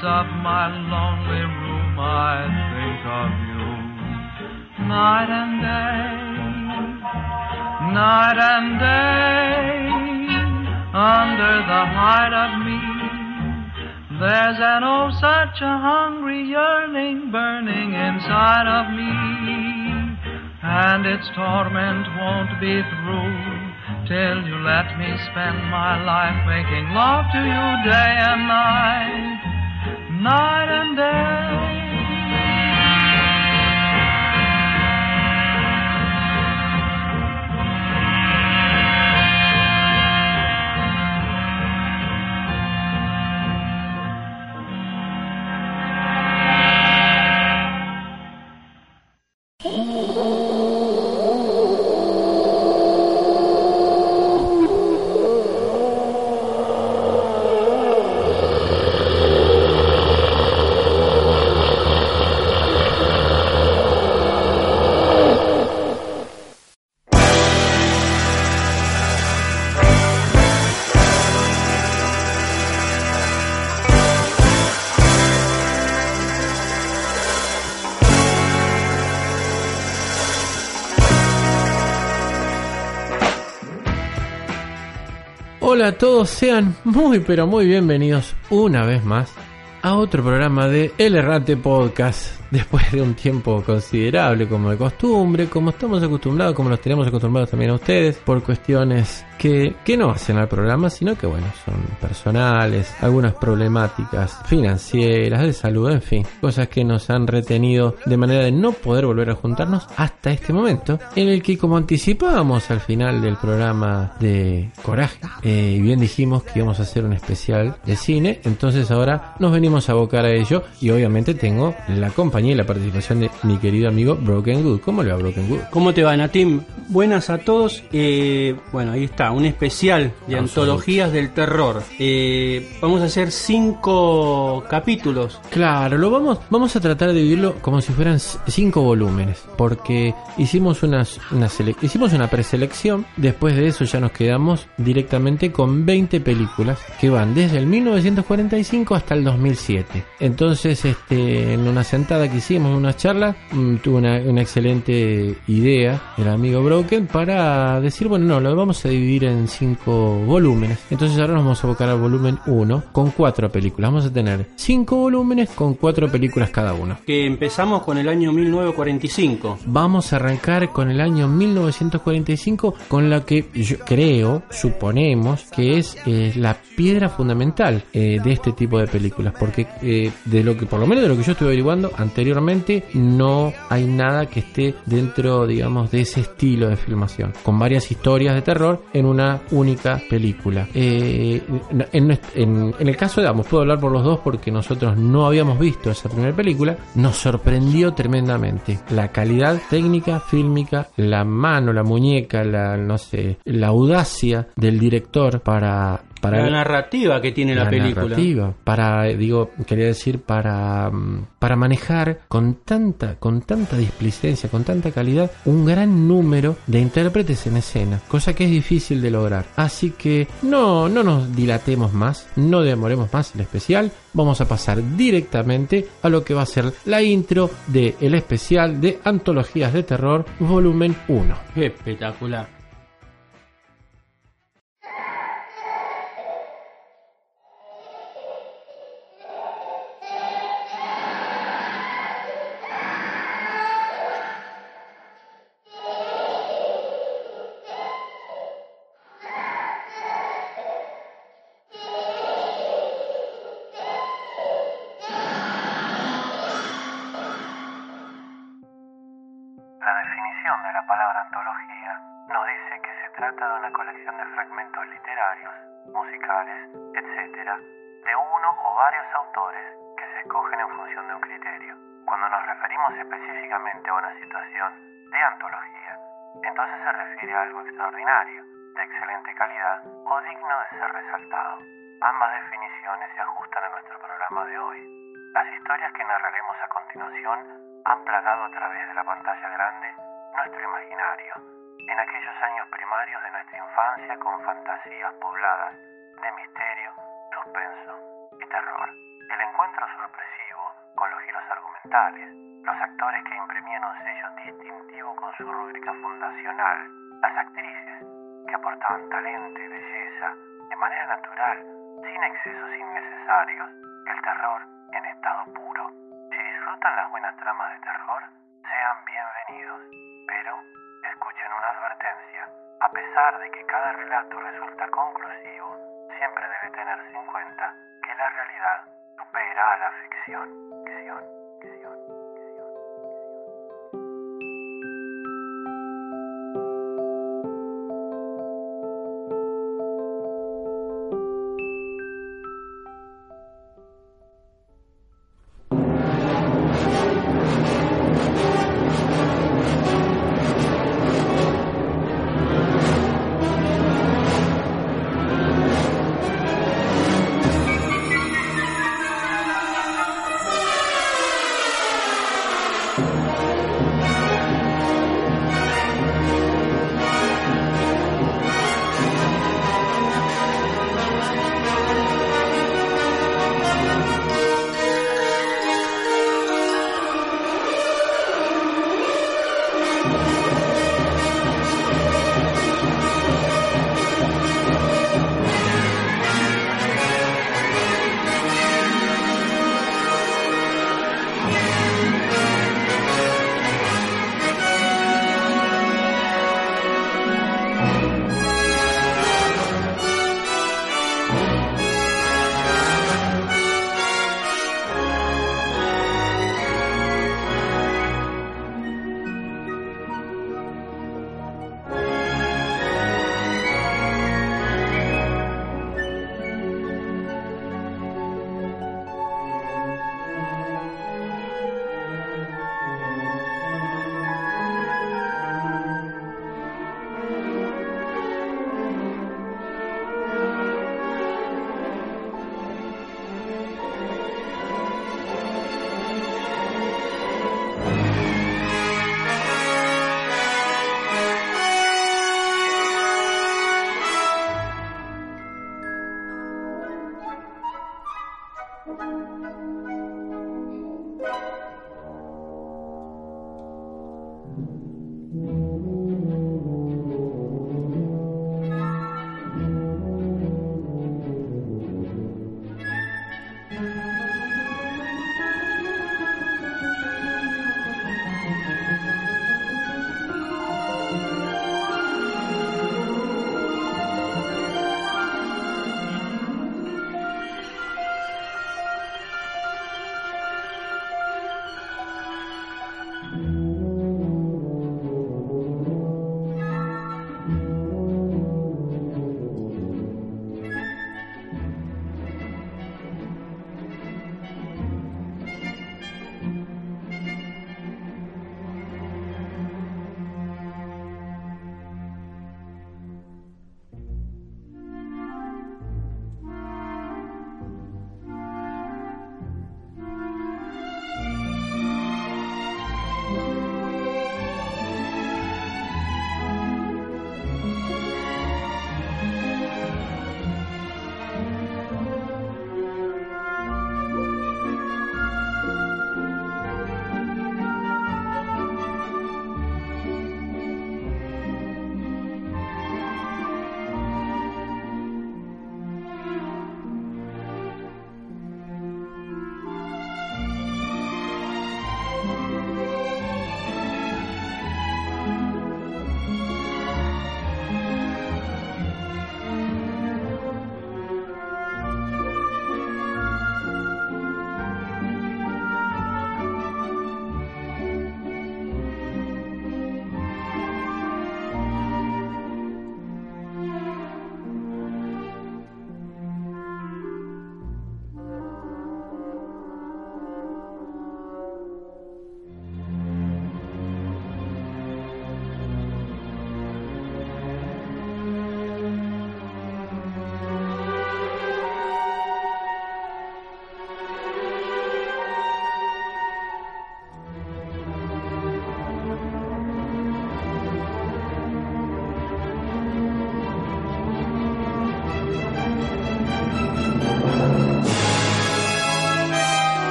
silence of my lonely room, I think of you. Night and day, night and day, under the hide of me, there's an oh such a hungry yearning burning inside of me, and its torment won't be through till you let me spend my life making love to you day and night, night and day. Hola a todos, sean muy pero muy bienvenidos una vez más a otro programa de El Errante Podcast. Después de un tiempo considerable, como de costumbre, como estamos acostumbrados, como nos tenemos acostumbrados también a ustedes, por cuestiones que, que no hacen al programa, sino que, bueno, son personales, algunas problemáticas financieras, de salud, en fin, cosas que nos han retenido de manera de no poder volver a juntarnos hasta este momento, en el que, como anticipábamos al final del programa de Coraje, eh, bien dijimos que íbamos a hacer un especial de cine, entonces ahora nos venimos a abocar a ello, y obviamente tengo la compañía y la participación de mi querido amigo Broken Good. ¿Cómo le va Broken Good? ¿Cómo te va, Natim? Buenas a todos. Eh, bueno, ahí está, un especial de antologías del terror. Eh, vamos a hacer cinco capítulos. Claro, lo vamos, vamos a tratar de dividirlo como si fueran cinco volúmenes, porque hicimos unas, una hicimos una preselección, después de eso ya nos quedamos directamente con 20 películas que van desde el 1945 hasta el 2007. Entonces, este, en una sentada que hicimos, una charla, mm, tuve una, una excelente idea el amigo Broken para decir, bueno, no, lo vamos a dividir en cinco volúmenes. Entonces ahora nos vamos a abocar al volumen 1 con cuatro películas. Vamos a tener cinco volúmenes con cuatro películas cada uno. Que empezamos con el año 1945. Vamos a arrancar con el año 1945 con la que yo creo, suponemos, que es eh, la piedra fundamental eh, de este tipo de películas. Porque eh, de lo que, por lo menos de lo que yo estuve averiguando anteriormente, no hay nada que esté dentro, digamos, de ese estilo de filmación. Con varias historias de terror en una única película. Eh, en, el caso de Amos, puedo hablar por los dos porque nosotros no habíamos visto esa primera película. Nos sorprendió tremendamente la calidad técnica, fílmica, la mano, la muñeca, la, no sé, la audacia del director para... para la narrativa que tiene la, película. narrativa, para digo quería decir para mm, para manejar con tanta con tanta displicencia con tanta calidad un gran número de intérpretes en escena cosa que es difícil de lograr así que no no nos dilatemos más no demoremos más el especial vamos a pasar directamente a lo que va a ser la intro de el especial de antologías de terror volumen 1 Espectacular. Literarios, musicales, etc., de uno o varios autores que se escogen en función de un criterio. Cuando nos referimos específicamente a una situación de antología, entonces se refiere a algo extraordinario, de excelente calidad o digno de ser resaltado. Ambas definiciones se ajustan a nuestro programa de hoy. Las historias que narraremos a continuación han plagado a través de la pantalla grande nuestro imaginario, en aquellos años primarios de nuestra infancia con fantasías pobladas de misterio, suspenso y terror. El encuentro sorpresivo con los giros argumentales, los actores que imprimían un sello distintivo con su rúbrica fundacional, las actrices que aportaban talento y belleza de manera natural, sin excesos innecesarios, el terror en estado puro. Si disfrutan las buenas tramas de terror, sean bienvenidos, pero escuchen una advertencia. A pesar de que cada relato resulta conclusivo, siempre debe tenerse en cuenta que la realidad supera a la ficción. ficción,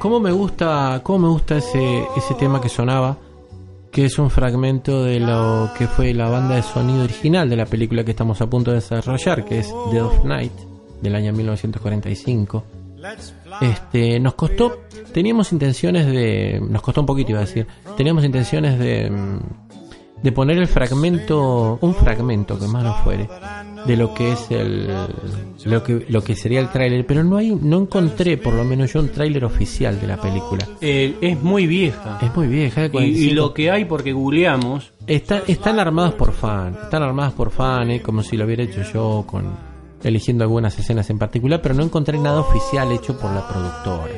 ¿cómo, me gusta, cómo me gusta ese, ese tema que sonaba? Que es un fragmento de lo que fue la banda de sonido original de la película que estamos a punto de desarrollar, que es Dead of Night, del año 1945. Este, nos costó, teníamos intenciones de, nos costó un poquito iba a decir, teníamos intenciones de, mm, de poner el fragmento, un fragmento que más nos fuere, de lo que es el, lo que, lo que sería el tráiler, pero no hay, no encontré por lo menos yo un tráiler oficial de la película. Eh, es muy vieja. Es muy vieja, Y, y 45. lo que hay, porque googleamos, Está- están armadas por fan, están armadas por fan, eh, como si lo hubiera hecho yo con eligiendo algunas escenas en particular, pero no encontré nada oficial hecho por la productora.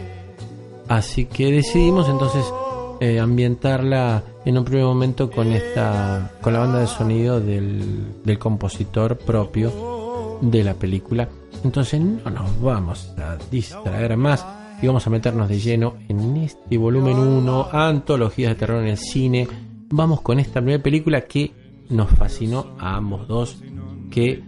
Así que decidimos entonces eh, ambientarla en un primer momento con esta con la banda de sonido del, del compositor propio de la película. Entonces no nos vamos a distraer más y vamos a meternos de lleno en este volumen 1, antologías de terror en el cine. Vamos con esta primera película que nos fascinó a ambos dos, que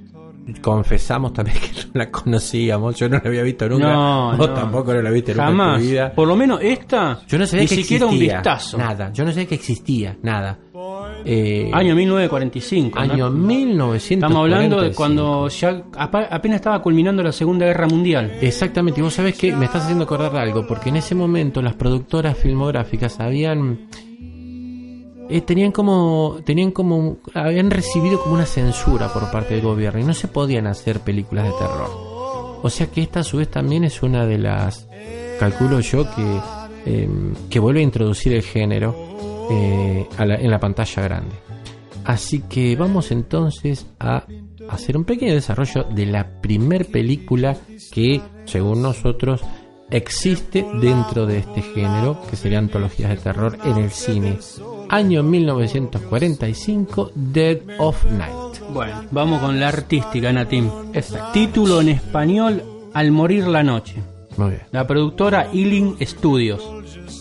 confesamos también que no la conocíamos, yo no la había visto nunca, No, vos no. tampoco no la viste nunca en jamás. tu vida. Por lo menos esta, Yo no sabía ni que siquiera un existía. vistazo. Nada, yo no sabía que existía, nada. Eh, Año 1945. ¿no? año 1945. Estamos hablando de cuando ya apenas estaba culminando la Segunda Guerra Mundial. Exactamente, y vos sabés que me estás haciendo acordar de algo, porque en ese momento las productoras filmográficas habían eh, tenían como tenían como habían recibido como una censura por parte del gobierno y no se podían hacer películas de terror. O sea que esta a su vez también es una de las calculo yo que eh, que vuelve a introducir el género eh, en la pantalla grande. Así que vamos entonces a hacer un pequeño desarrollo de la primer película que, según nosotros, existe dentro de este género, que sería antologías de terror en el cine. Año 1945, Dead of Night. Bueno, vamos con la artística, Natim. Exacto. Título en español, Al morir la noche. Muy bien. La productora Ealing Studios.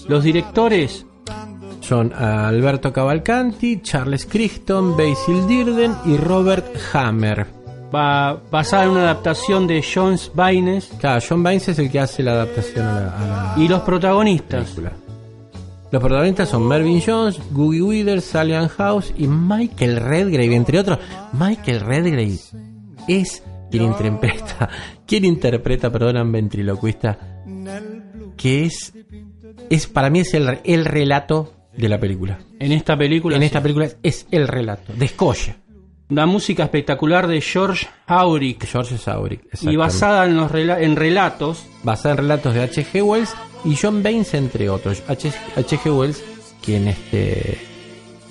Los directores, Son Alberto Cavalcanti, Charles Crichton, Basil Dirden y Robert Hammer. va basada en una adaptación de Jones Baines Claro, John Baines es el que hace la adaptación a la, a la y los protagonistas. película. Los protagonistas son Mervyn Jones, Googie Withers, Salian House y Michael Redgrave, entre otros. Michael Redgrave es quien interpreta, quien interpreta, un ventriloquista, que es, es para mí es el, el relato de la película. En esta película, En sí. esta película es el relato, descolla. Una música espectacular de George Auric George Sauric. y basada en los rela- en relatos basada en relatos de H.G. Wells y John Baines entre otros. H.G. Wells, quien este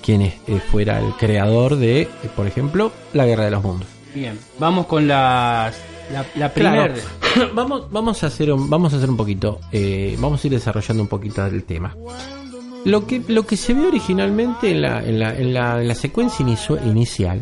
quien es- eh, fuera el creador de, eh, por ejemplo, La Guerra de los Mundos. Bien, vamos con las, la, la primera. vamos, vamos a hacer un, vamos a hacer un poquito, eh, vamos a ir desarrollando un poquito del tema. Lo que, lo que se ve originalmente en la, en la, en la, en la secuencia inicio- inicial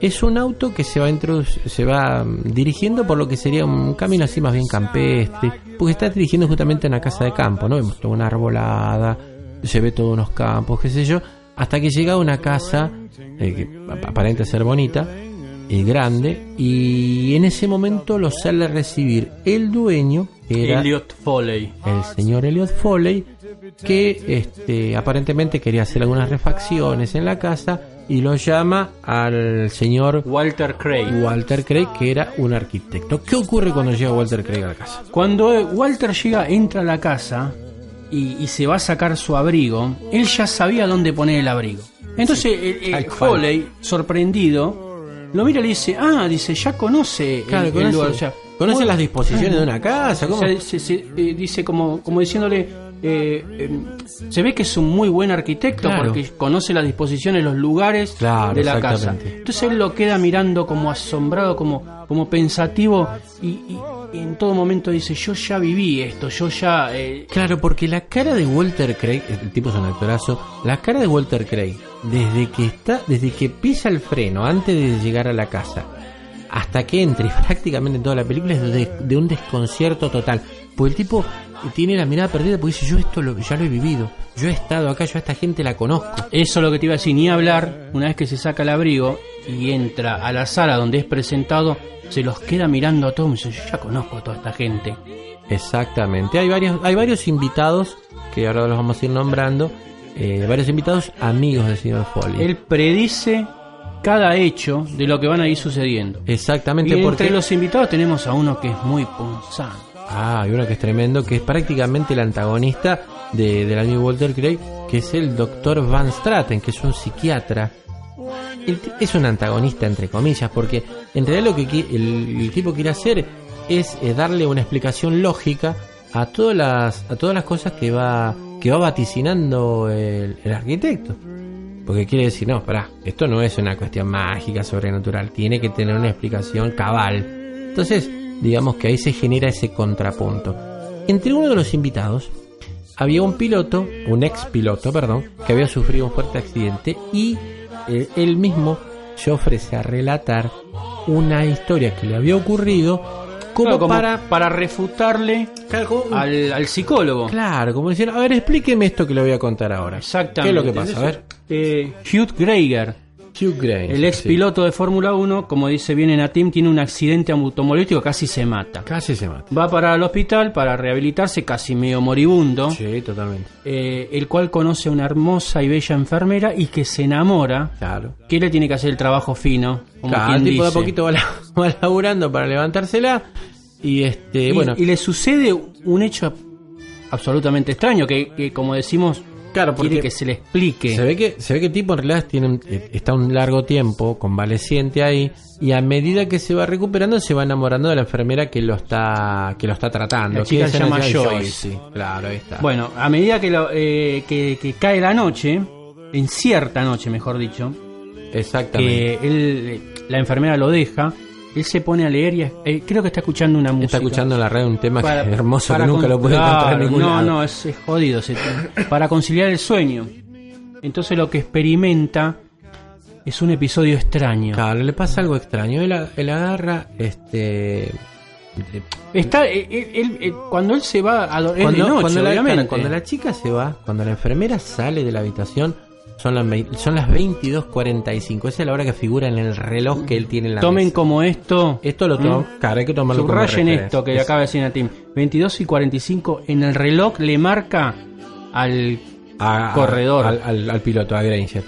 es un auto que se va introduc- se va mm, dirigiendo por lo que sería un camino así más bien campestre, porque está dirigiendo justamente a una casa de campo, ¿no? Vemos toda una arbolada, se ve todos unos campos, qué sé yo, hasta que llega a una casa eh, que ap- aparenta ser bonita, eh, grande, y en ese momento lo sale a recibir el dueño, que era Elliot Foley. el señor Elliot Foley, que este, aparentemente quería hacer algunas refacciones en la casa y lo llama al señor Walter Craig. Walter Craig, que era un arquitecto. ¿Qué ocurre cuando llega Walter Craig a la casa? Cuando Walter llega, entra a la casa y, y se va a sacar su abrigo, él ya sabía dónde poner el abrigo. Entonces el- el cual. Foley, sorprendido, lo mira y le dice, ah, dice, ya conoce el- Claro, el, conoce, lugar. o sea, conoce bueno, las disposiciones de una casa. o ¿cómo? sea, se- se- eh, dice como, como diciéndole, eh, eh, se ve que es un muy buen arquitecto Claro. porque conoce las disposiciones, los lugares Claro, de la casa. Entonces él lo queda mirando como asombrado, como, como pensativo y, y- y en todo momento dice, yo ya viví esto, yo ya... eh, Claro, porque la cara de Walter Craig, el tipo es un actorazo, la cara de Walter Craig, desde que está, desde que pisa el freno antes de llegar a la casa, hasta que entra y prácticamente en toda la película es de, de un desconcierto total. Porque el tipo tiene la mirada perdida porque dice, yo esto lo- ya lo he vivido, yo he estado acá, yo a esta gente la conozco. Eso es lo que te iba a decir, ni hablar, una vez que se saca el abrigo y entra a la sala donde es presentado, se los queda mirando a todos y dice, yo ya conozco a toda esta gente. Exactamente, hay varios, hay varios invitados, que ahora los vamos a ir nombrando, eh, varios invitados amigos del señor Foley. Él predice cada hecho de lo que van a ir sucediendo. Exactamente, Y porque... entre los invitados tenemos a uno que es muy punzante. Ah, hay uno que es tremendo, que es prácticamente el antagonista de, del amigo Walter Craig, que es el doctor Van Straten, que es un psiquiatra. Es un antagonista, entre comillas, porque en realidad lo que el, el tipo quiere hacer es eh, darle una explicación lógica a todas las, a todas las cosas que va, que va vaticinando el, el arquitecto. Porque quiere decir, no, pará, esto no es una cuestión mágica, sobrenatural, tiene que tener una explicación cabal. Entonces, digamos que ahí se genera ese contrapunto. Entre uno de los invitados había un piloto, un ex piloto, perdón, que había sufrido un fuerte accidente y eh, él mismo se ofrece a relatar una historia que le había ocurrido como, Claro, como para... para refutarle Claro, como- al, al psicólogo. claro, como diciendo, a ver, explíqueme esto que le voy a contar ahora. Exactamente. ¿Qué es lo que pasa? A ver. Eh, Hugh Greiger, Hugh el ex sí. piloto de Fórmula 1, como dice bien en Atim, tiene un accidente automovilístico, casi se mata. Casi se mata. Va para el hospital para rehabilitarse, casi medio moribundo, Sí, totalmente. eh, el cual conoce a una hermosa y bella enfermera y que se enamora, Claro. que le tiene que hacer el trabajo fino, como Claro, quien el tipo de a poquito va, la- va laburando para levantársela. Y este, y, bueno, y le sucede un hecho absolutamente extraño, que, que, como decimos, Claro, quiere porque que se le explique. se ve que se ve que el tipo en realidad tiene eh, está un largo tiempo convaleciente ahí y a medida que se va recuperando se va enamorando de la enfermera que lo está que lo está tratando. La chica se llama Joyce, Joyce. sí, claro, ahí está. Bueno, a medida que, lo- eh, que, que cae la noche, en cierta noche, mejor dicho, Exactamente. que él, eh, la enfermera lo deja, él se pone a leer y eh, creo que está escuchando una música. está escuchando en la red un tema Para- que es hermoso que nunca lo pude encontrar en ningún No, lado. no, es, es jodido. tema. para conciliar el sueño. Entonces lo que experimenta es un episodio extraño. Claro, le pasa algo extraño. Él, él agarra este Está, eh, él- él- eh, cuando él se va a dormir, cuando, cuando la chica se va, cuando la enfermera sale de la habitación, son las, son las 22.45. Esa es la hora que figura en el reloj que él tiene en la Tomen mesa. como esto. Esto lo tomo, claro, hay que tomarlo Subrayen esto que Es- acaba de decir Natim. 22 y 45 en el reloj le marca al a- corredor. al, al- al piloto, a Granger.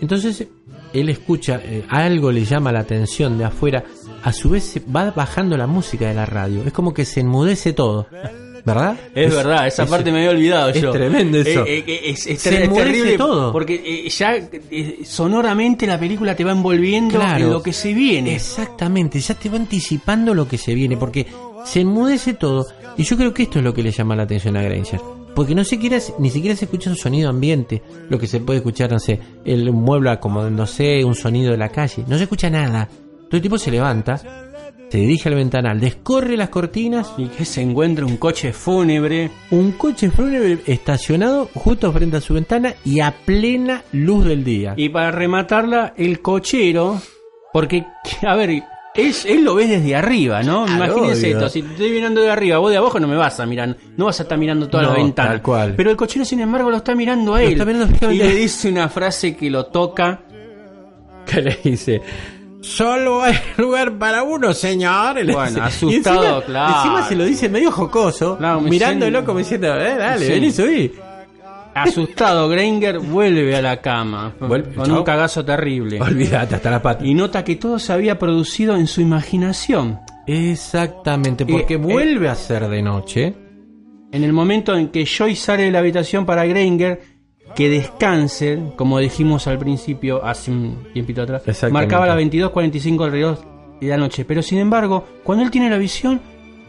Entonces, él escucha, eh, algo le llama la atención de afuera, a su vez se va bajando la música de la radio, es como que se enmudece todo, ¿verdad? Es, verdad, esa es- parte me había olvidado es yo. tremendo eso. Eh, eh, es, es Se ter- es enmudece terrible todo. Porque eh, ya eh, sonoramente la película te va envolviendo Claro. en lo que se viene. Exactamente, ya te va anticipando lo que se viene, porque se enmudece todo, y yo creo que esto es lo que le llama la atención a Granger. Porque no siquiera, ni siquiera se escucha un sonido ambiente, lo que se puede escuchar, no sé, el mueble acomodándose, un sonido de la calle, no se escucha nada. Todo el tipo se levanta, se dirige al ventanal, descorre las cortinas, Y que se encuentra un coche fúnebre. un coche fúnebre estacionado justo frente a su ventana y a plena luz del día. Y para rematarla, el cochero. Porque, a ver, es, él lo ve desde arriba, ¿no? Claro, Imagínense obvio. esto, si te estoy mirando de arriba, vos de abajo no me vas a mirar, no vas a estar mirando toda No, la ventana. tal cual. Pero el cochero, sin embargo, lo está mirando a él. está mirando y le dice una frase que lo toca. que le dice solo hay lugar para uno señor Bueno, asustado, y encima, claro. encima se lo dice medio jocoso Claro, me mirándolo siento- como diciendo eh, dale Sí. vení subí Asustado, Granger vuelve a la cama Vuelve- con un cagazo terrible. olvídate hasta la pata Y nota que todo se había producido en su imaginación. exactamente porque Eh, vuelve a ser de noche En el momento en que Joy sale de la habitación para Granger, que descanse, como dijimos al principio, hace un tiempito atrás, marcaba la 22.45 del reloj de la noche. Pero sin embargo, cuando él tiene la visión,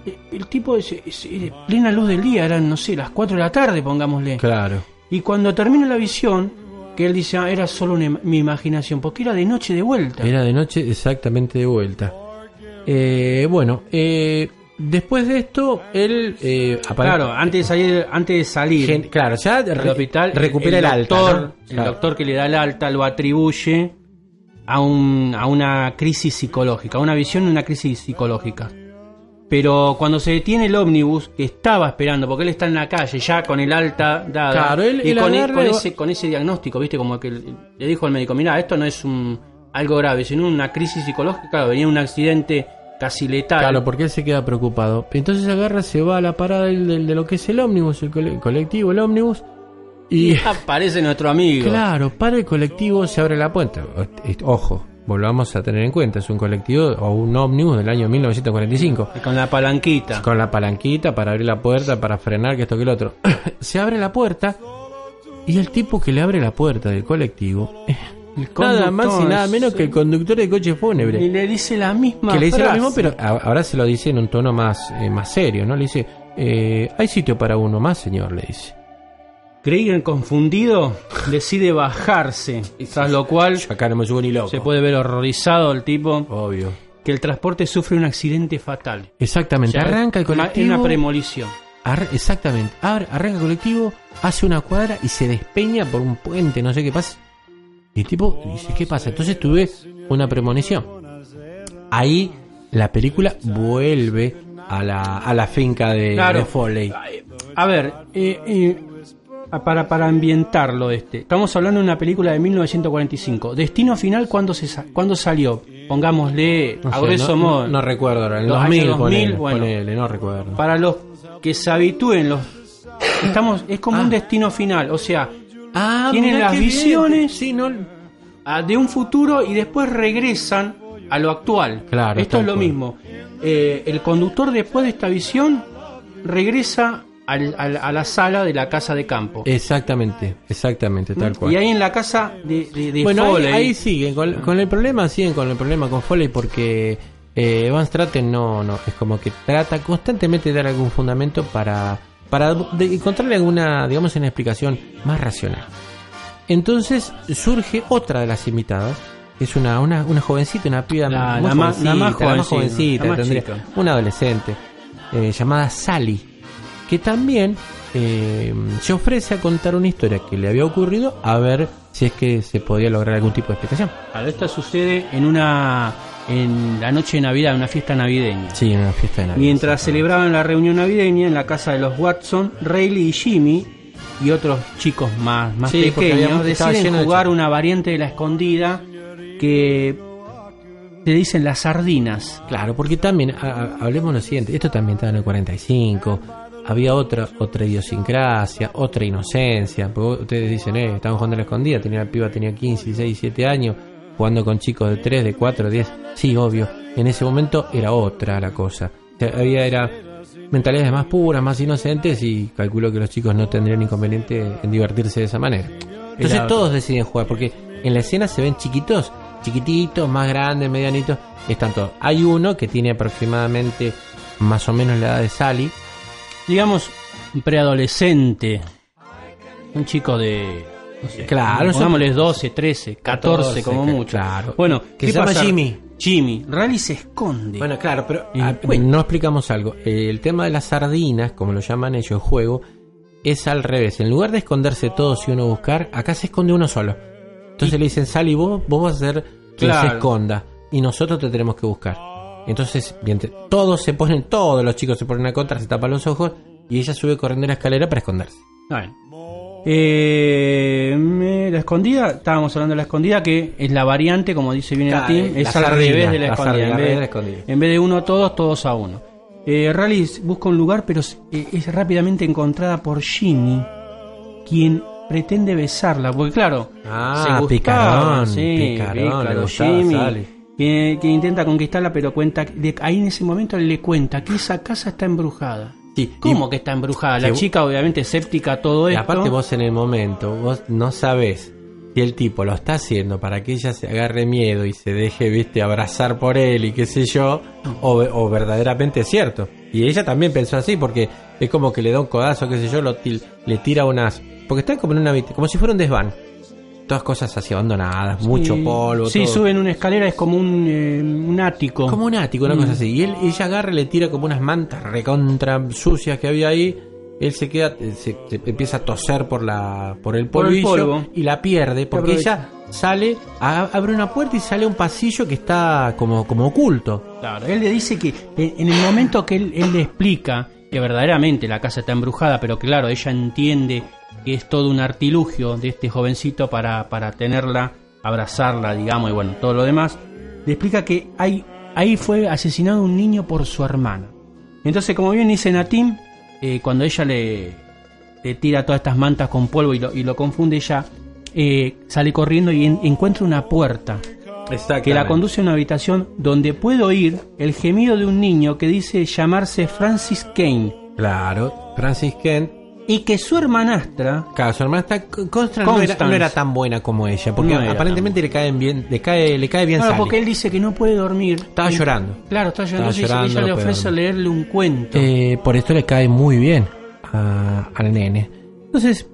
eh, el tipo es, es- es plena luz del día, eran, no sé, las 4 de la tarde, pongámosle. claro Y cuando termina la visión, que él dice, ah, era solo una mi imaginación, porque era de noche de vuelta. era de noche exactamente de vuelta Eh, bueno eh, después de esto él eh, Claro, antes de salir, antes de salir Gen- claro ya del hospital, recupera el, alta doctor, ¿no? el Claro. doctor que le da el alta lo atribuye a, un, a una crisis psicológica, a una visión de una crisis psicológica. Pero cuando se detiene el ómnibus, que estaba esperando, porque él está en la calle ya con el alta dada, Claro, él- y él con, agarra con ese, con ese diagnóstico, viste, como que le dijo al médico, mira, esto no es un algo grave, sino una crisis psicológica, claro, venía un accidente casi letal. Claro, porque él se queda preocupado. Entonces agarra, se va a la parada del, del- de lo que es el ómnibus, el cole- colectivo, el ómnibus. Y aparece nuestro amigo. claro, para el colectivo se abre la puerta. Ojo, volvamos a tener en cuenta, es un colectivo o un ómnibus del año 1945. Con la palanquita. Con la palanquita para abrir la puerta, para frenar, que esto que el otro. se abre la puerta y el tipo que le abre la puerta del colectivo El nada más y nada menos que el conductor de coche fúnebre. Y le dice la misma que le dice lo frase. mismo, pero ahora se lo dice en un tono más, eh, más serio, ¿no? Le dice, eh, hay sitio para uno más, señor, le dice. Krieger, confundido, decide bajarse, tras lo cual Yo acá no me subo ni loco. se puede ver horrorizado el tipo Obvio. que el transporte sufre un accidente fatal. Exactamente, O sea, arranca el colectivo. Una premolición. ar- exactamente, ar- arranca el colectivo, hace una cuadra y se despeña por un puente, no sé qué pasa. Y el tipo dice, ¿qué pasa? Entonces tuve una premonición. Ahí la película vuelve a la, a la finca de, Claro. de Foley. A ver, eh, eh, para, para ambientarlo este, estamos hablando de una película de 1945. Destino final, ¿cuándo, se ¿cuándo salió? Pongámosle No a sé, grueso no, modo. no- no recuerdo en el Los 2000, años 2000, ponele, bueno. ponele, no recuerdo. Para los que se habitúen, los estamos es como Ah. un destino final, o sea, Ah, Tienen las visiones. Sí, no. a- de un futuro y después regresan a lo actual. Claro, Esto es lo cual. mismo. Eh, el conductor después de esta visión regresa al- al- a la sala de la casa de campo. Exactamente, exactamente, tal cual. Y ahí en la casa de, de, de bueno, ahí, Foley, ahí siguen con, con el problema, siguen con el problema con Foley porque eh, Van Straten no, no, es como que trata constantemente de dar algún fundamento para, para de- encontrarle alguna, digamos, una explicación más racional. Entonces surge otra de las invitadas, que es una, una, una jovencita, una piba La- muy la más- jovencita, la más jovencita, jovencita, la más tendría- una adolescente, eh, llamada Sally, que también eh, se ofrece a contar una historia que le había ocurrido a ver si es que se podía lograr algún tipo de explicación. Claro, esto sucede en una en la noche de Navidad, una fiesta navideña. Sí, en una fiesta de Navidad. Mientras celebraban la reunión navideña en la casa de los Watson, Rayleigh y Jimmy y otros chicos más, más Sí, pequeños deciden de jugar una variante de la escondida que te dicen las sardinas. Claro, porque también, a- hablemos lo siguiente, esto también estaba en el 45, había otra otra idiosincrasia, otra inocencia, porque ustedes dicen, eh, estaban jugando a la escondida, tenía la piba tenía 15, 16, 17 años, jugando con chicos de 3, de 4, 10, sí, obvio, en ese momento era otra la cosa, O sea, había era mentalidades más puras, más inocentes y calculo que los chicos no tendrían inconveniente en divertirse de esa manera. Entonces Era- todos deciden jugar, porque en la escena se ven chiquitos, chiquititos, más grandes, medianitos, están todos. Hay uno que tiene aproximadamente más o menos la edad de Sally, Digamos, un preadolescente. Un chico de. No sé, Claro, pongámosles 12, 13, 14, 14, como mucho. claro. Bueno, Que ¿qué se llama pasa? Jimmy. Jimmy. Rally se esconde. Bueno, claro, pero Y ah, no explicamos algo. El tema de las sardinas, como lo llaman ellos, el juego, es al revés. En lugar de esconderse todos y uno buscar, acá se esconde uno solo. Entonces le dicen, Sally, vos, vos vas a ser quien Claro. se esconda y nosotros te tenemos que buscar. Entonces, todos se ponen, todos los chicos se ponen a contra, se tapan los ojos y ella sube corriendo la escalera para esconderse. Bueno. Eh, la escondida, estábamos hablando de la escondida, que es la variante, como dice bien el la es al revés de la escondida. En vez, de la escondida. en vez de uno a todos, todos a uno. Eh, Rally busca un lugar, pero es, eh, es rápidamente encontrada por Jimmy, quien pretende besarla, porque claro, Ah, se picarón, sí, picarón, pícaro, le gustaba Jimmy, que intenta conquistarla, pero cuenta, de- ahí en ese momento le cuenta que esa casa está embrujada. Sí, ¿Cómo y- que está embrujada? La que- chica obviamente escéptica a todo Y esto. aparte vos en el momento, vos no sabés si el tipo lo está haciendo para que ella se agarre miedo y se deje, viste, abrazar por él y qué sé yo, o, o verdaderamente es cierto. Y ella también pensó así porque es como que le da un codazo, qué sé yo, lo til- le tira unas... Porque está como en una como si fuera un desván. Todas cosas así abandonadas, mucho polvo. Sí, todo. suben una escalera, es como un, eh, un ático. Como un ático, una Mm. cosa así. Y él, ella agarra y le tira como unas mantas recontra sucias que había ahí. Él se queda, eh, se, se empieza a toser por la por el Por el polvillo polvo. y la pierde porque ella sale, a- abre una puerta y sale a un pasillo que está como, como oculto. Claro, él le dice que en en el momento que él, él le explica que verdaderamente la casa está embrujada, pero claro, ella entiende que es todo un artilugio de este jovencito para, para tenerla, abrazarla, digamos, y bueno, todo lo demás, le explica que hay, ahí fue asesinado un niño por su hermana. Entonces, como bien dice Natim, eh, cuando ella le, le tira todas estas mantas con polvo y lo, y lo confunde, ella eh, sale corriendo y en- encuentra una puerta que la conduce a una habitación donde puede oír el gemido de un niño que dice llamarse Francis Kane Claro, Francis Kent. Y que su hermanastra Claro, su hermana está Constance no era, Constance. no era tan buena como ella, porque No aparentemente le caen bien, le cae, le cae bien Claro, Sally. porque él dice que no puede dormir. Estaba Y- llorando. Claro, está llorando. Estaba llorando, ella no le ofrece dormir. leerle un cuento. Eh, por esto le cae muy bien a- al nene. Entonces,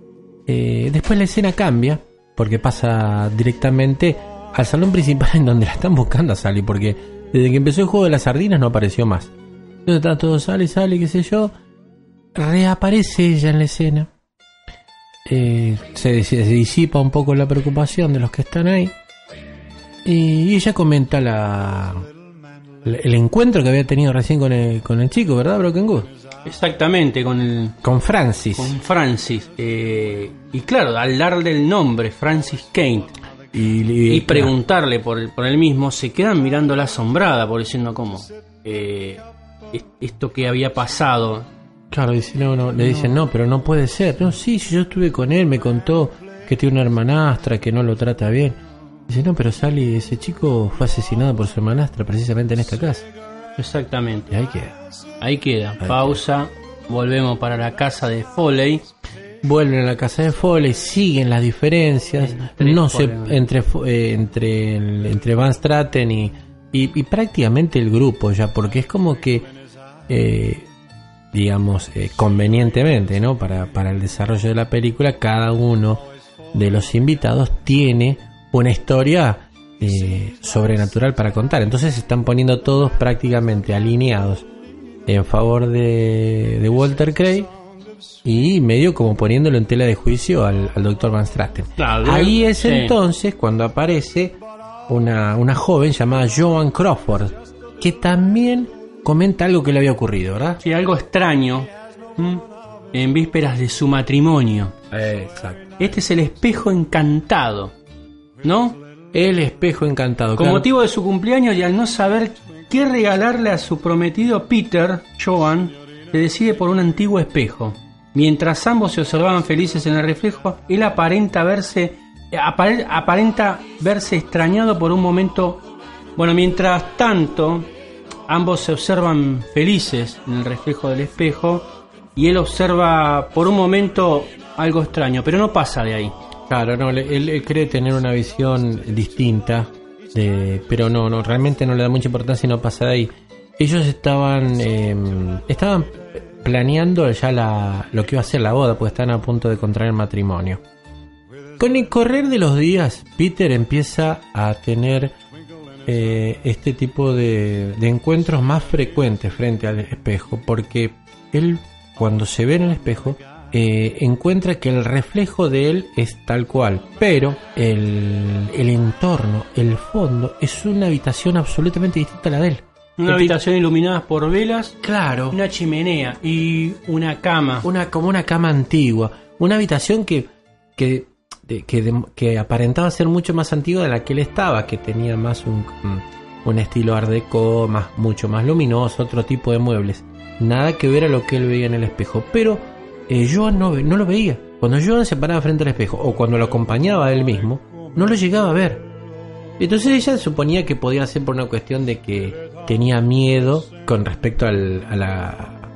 eh, después la escena cambia, porque pasa directamente al salón principal en donde la están buscando a Sally, porque desde que empezó el juego de las sardinas no apareció más. Entonces está todo Sally, Sally, qué sé yo. Reaparece ella en la escena. Eh, se, se disipa un poco la preocupación de los que están ahí. Y ella comenta la, el encuentro que había tenido recién con el, con el chico, ¿verdad, Broken Good? Exactamente, con el Con Francis. con Francis. Eh, y claro, al darle el nombre, Francis Kane, Y, y preguntarle por el, por el mismo, se quedan mirándola asombrada, por diciendo cómo. eh, es- esto que había pasado. Claro, dice, no, no, le dicen, no, pero no puede ser. No, sí, si yo estuve con él, me contó que tiene una hermanastra, que no lo trata bien. Dice, no, pero Sally, ese chico fue asesinado por su hermanastra precisamente en esta casa. Exactamente. Y ahí queda. Ahí queda. Ahí Pausa. Volvemos para la casa de Foley. Vuelven a la casa de Foley, siguen las diferencias, Entre no sé, Foley. entre, eh, entre, el- entre Van Straten y, y, y prácticamente el grupo ya, porque es como que, eh, digamos, eh, convenientemente, ¿no? Para, para el desarrollo de la película, cada uno de los invitados tiene una historia eh, sobrenatural para contar. Entonces se están poniendo todos prácticamente alineados en favor de, de Walter Cray y medio como poniéndolo en tela de juicio al, al doctor Van Straten. Claro, Ahí es sí. entonces cuando aparece una, una joven llamada Joan Crawford, que también comenta algo que le había ocurrido, ¿verdad? Sí, algo extraño. ¿m? En vísperas de su matrimonio. Exacto. Este es el espejo encantado. ¿No? El espejo encantado. Con claro. motivo de su cumpleaños y al no saber qué regalarle a su prometido Peter, Joan, se decide por un antiguo espejo. Mientras ambos se observaban felices en el reflejo, él aparenta verse apare- aparenta verse extrañado por un momento. Bueno, mientras tanto, ambos se observan felices en el reflejo del espejo y él observa por un momento algo extraño, pero no pasa de ahí. Claro, no, él, cree tener una visión distinta, pero no, no, realmente no le da mucha importancia y no pasa de ahí. Ellos estaban, eh, estaban planeando ya la, lo que iba a ser la boda, porque están a punto de contraer matrimonio. Con el correr de los días, Peter empieza a tener eh, este tipo de, de encuentros más frecuentes frente al espejo, porque él, cuando se ve en el espejo, eh, encuentra que el reflejo de él es tal cual, pero el, el entorno, el fondo, es una habitación absolutamente distinta a la de él. Una El habitación iluminada por velas, Claro, una chimenea y una cama. una como una cama antigua, una habitación que que que, de- que aparentaba ser mucho más antigua de la que él estaba, que tenía más un, un estilo art deco, más mucho más luminoso, otro tipo de muebles. Nada que ver a lo que él veía en el espejo, pero eh, Joan no, ve- no lo veía. Cuando Joan se paraba frente al espejo o cuando lo acompañaba él mismo, no lo llegaba a ver. Entonces ella suponía que podía ser por una cuestión de que tenía miedo con respecto al,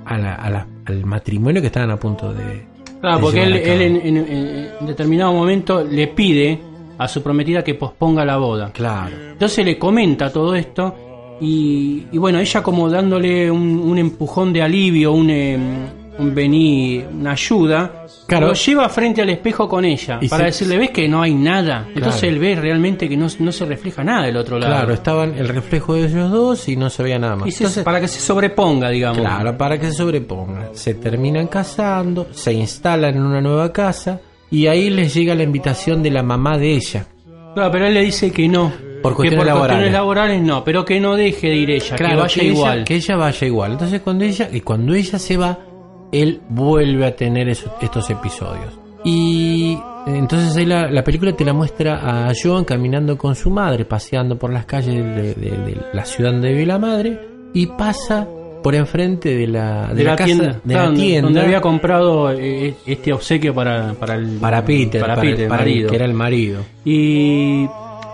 al matrimonio que estaban a punto de... Claro, porque él, él en, en- en- en determinado momento le pide a su prometida que posponga la boda. Claro. Entonces le comenta todo esto y, y bueno, ella como dándole un, un empujón de alivio, un, eh, un vení, una ayuda, Claro. lo lleva frente al espejo con ella Y para se- decirle, ¿ves que no hay nada? Entonces Claro. él ve realmente que no, no se refleja nada del otro lado. Claro, estaban el reflejo de ellos dos y no se veía nada más. Y se- Entonces, para que se sobreponga, digamos. claro, para que se sobrepongan. Se terminan casando, se instalan en una nueva casa y ahí les llega la invitación de la mamá de ella. Claro, pero él le dice que no. Por que cuestiones por laborales. cuestiones laborales no, pero que no deje de ir ella, que vaya igual. que ella vaya igual. Entonces cuando ella, y cuando ella se va, él vuelve a tener esos- estos episodios. Y entonces ahí la, la película te la muestra a Joan caminando con su madre, paseando por las calles de, de- de la ciudad donde vive la madre, y pasa por enfrente de la, de de, la, la, casa, tienda, de la donde- tienda donde había comprado eh, este obsequio para, para el para Peter, para, para, Peter, el para el que era el marido. Y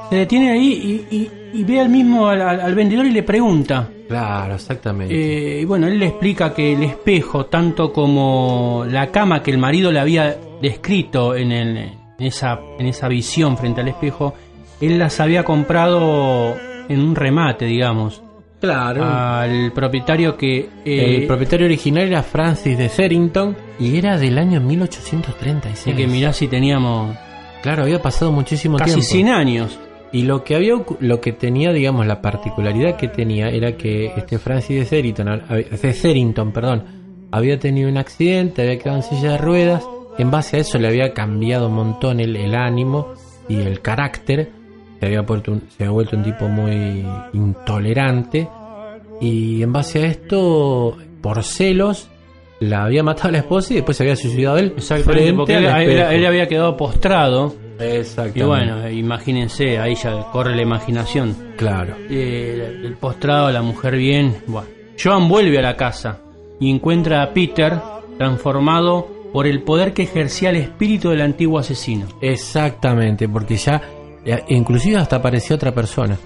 se detiene ahí y, y- y ve al mismo al vendedor y le pregunta. Claro, exactamente. Eh, y bueno, él le explica que el espejo, tanto como la cama que el marido le había descrito en, el- en esa, en esa visión frente al espejo, él las había comprado en un remate, digamos, claro. al propietario que... eh, el propietario original era Francis de Serrington y era del año 1836. así que mirá si teníamos Claro, había pasado muchísimo casi tiempo. 100 años. Y lo que había lo que tenía, digamos, la particularidad que tenía era que este Francis de Serrington, hab- de perdón, había tenido un accidente, había quedado en silla de ruedas. En base a eso le había cambiado un montón el, el ánimo y el carácter. Se había, puesto un- se había vuelto un tipo muy intolerante. Y en base a esto, por celos, la había matado a la esposa y después se había suicidado él. Exactamente, porque él, él- él había quedado postrado. Exactamente. Y bueno, imagínense, ahí ya corre la imaginación. claro. Eh, el postrado, la mujer bien. Bueno. Joan vuelve a la casa y encuentra a Peter transformado por el poder que ejercía el espíritu del antiguo asesino. Exactamente, porque ya, eh, inclusive hasta apareció otra persona,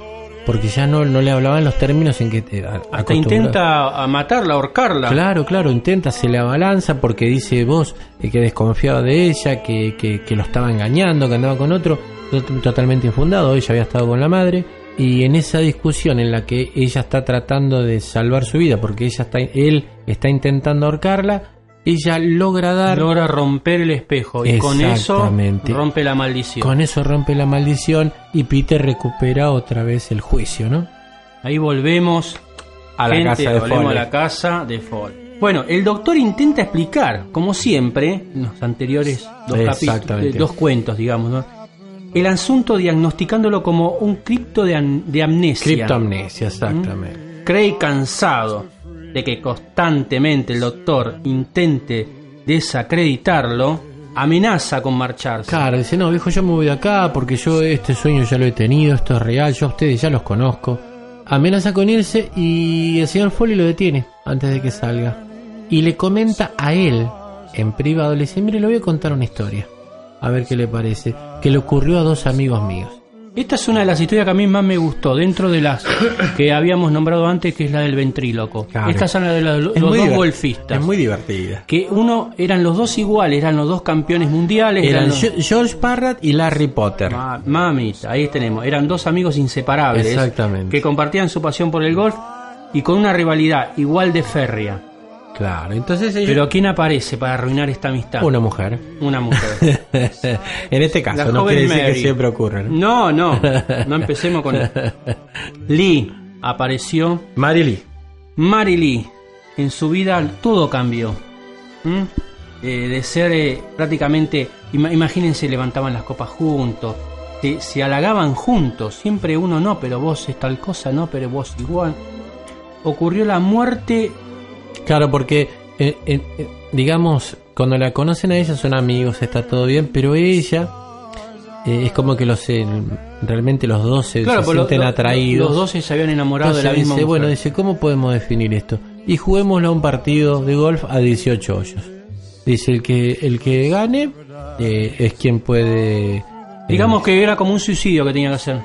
porque ya no, no le hablaban los términos en que te Hasta intenta a matarla, ahorcarla. Claro, claro, intenta, se le abalanza porque dice vos eh, que desconfiaba de ella, que, que, que lo estaba engañando, que andaba con otro, tot- totalmente infundado, ella había estado con la madre, y en esa discusión en la que ella está tratando de salvar su vida, porque ella está, él está intentando ahorcarla, ella logra dar... Logra romper el espejo y con eso rompe la maldición. Con eso rompe la maldición y Peter recupera otra vez el juicio, ¿no? Ahí volvemos A la gente, casa de volvemos a la casa de Fall. Bueno, el doctor intenta explicar, como siempre, en los anteriores dos capítulos, eh, dos cuentos, digamos, ¿no? el asunto diagnosticándolo como un cripto de, am- de amnesia. Criptoamnesia, exactamente. Cree cansado de que constantemente el doctor intente desacreditarlo, amenaza con marcharse. Claro, dice, no, viejo, yo me voy de acá porque yo este sueño ya lo he tenido, esto es real, yo a ustedes ya los conozco. Amenaza con irse y el señor Foley lo detiene antes de que salga. Y le comenta a él, en privado, le dice, mire, le voy a contar una historia. A ver qué le parece. Que le ocurrió a dos amigos míos. Esta es una de las historias que a mí más me gustó, dentro de las que habíamos nombrado antes, que es la del ventríloco. Claro. Estas son las de los, dos golfistas. Es muy divertida. Que uno, eran los dos iguales, eran los dos campeones mundiales. Eran los- George Parrott y Larry Potter. Ma- mamita, ahí tenemos. Eran dos amigos inseparables. Exactamente. Que compartían su pasión por el golf y con una rivalidad igual de férrea. Claro, entonces ellos... Pero ¿quién aparece para arruinar esta amistad? Una mujer. Una mujer. en este caso, La no quiere decir que Mary. siempre ocurre. ¿no? No, no. No empecemos con. Lee apareció. Mary Lee. Mary Lee. En su vida todo cambió. ¿Mm? Eh, de ser eh, prácticamente. ima- imagínense, levantaban las copas juntos. Se, se halagaban juntos. Siempre uno no, pero vos es tal cosa, no, pero vos igual. Ocurrió la muerte. Claro, porque, eh, eh, eh, digamos, cuando la conocen a ella son amigos, está todo bien, pero ella eh, es como que los eh, realmente los dos se, se pues sienten lo- atraídos. Los dos se habían enamorado de la Entonces misma dice, mujer. bueno, dice, ¿cómo podemos definir esto? Y juguémoslo a un partido de golf a 18 hoyos. Dice, el que el que gane es quien puede... Digamos que era como un suicidio que tenía que hacer.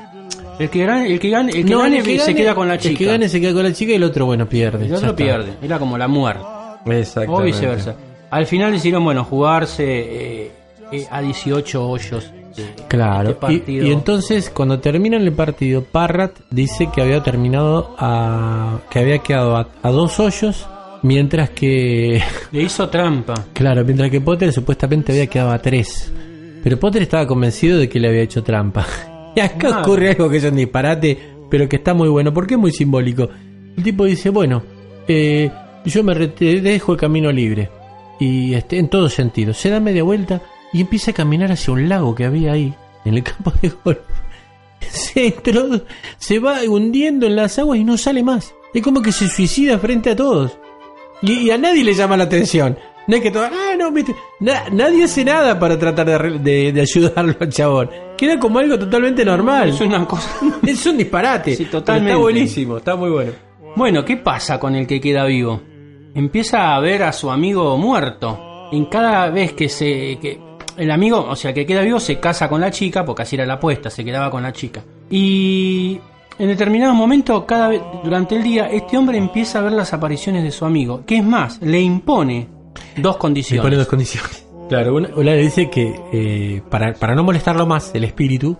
El que gane, el que gane, el que no, gane el que se queda con la chica. El que gane se queda con la chica y el otro, bueno, pierde. El otro pierde. Era como la muerte. Exactamente. O viceversa. Al final decidieron, bueno, jugarse eh, eh, a 18 hoyos. de- Claro, este y, partido. y entonces cuando terminan el partido, Parrat dice que había terminado a. que había quedado a, a dos hoyos, mientras que. Le hizo trampa. claro, mientras que Potter supuestamente había quedado a tres. Pero Potter estaba convencido de que le había hecho trampa. Y acá ocurre algo que es un disparate, pero que está muy bueno, porque es muy simbólico. El tipo dice: Bueno, eh, yo me dejo el camino libre. Y este, en todo sentido. Se da media vuelta y empieza a caminar hacia un lago que había ahí, en el campo de golf. se, se va hundiendo en las aguas y no sale más. Es como que se suicida frente a todos. Y, y a nadie le llama la atención. No es que todo, ah, no, viste, na- nadie hace nada para tratar de, arre- de- de ayudarlo al chabón. Queda como algo totalmente normal. Es una cosa. Es un disparate. Sí, totalmente. Está buenísimo, está muy bueno. Bueno, ¿qué pasa con el que queda vivo? Empieza a ver a su amigo muerto. En cada vez que se. que el amigo, o sea, el que queda vivo se casa con la chica, porque así era la apuesta, se quedaba con la chica. Y en determinado momento, cada vez durante el día, este hombre empieza a ver las apariciones de su amigo. Que es más, le impone dos condiciones. pone dos condiciones. Claro, una, una le dice que eh, para, para no molestarlo más, el espíritu,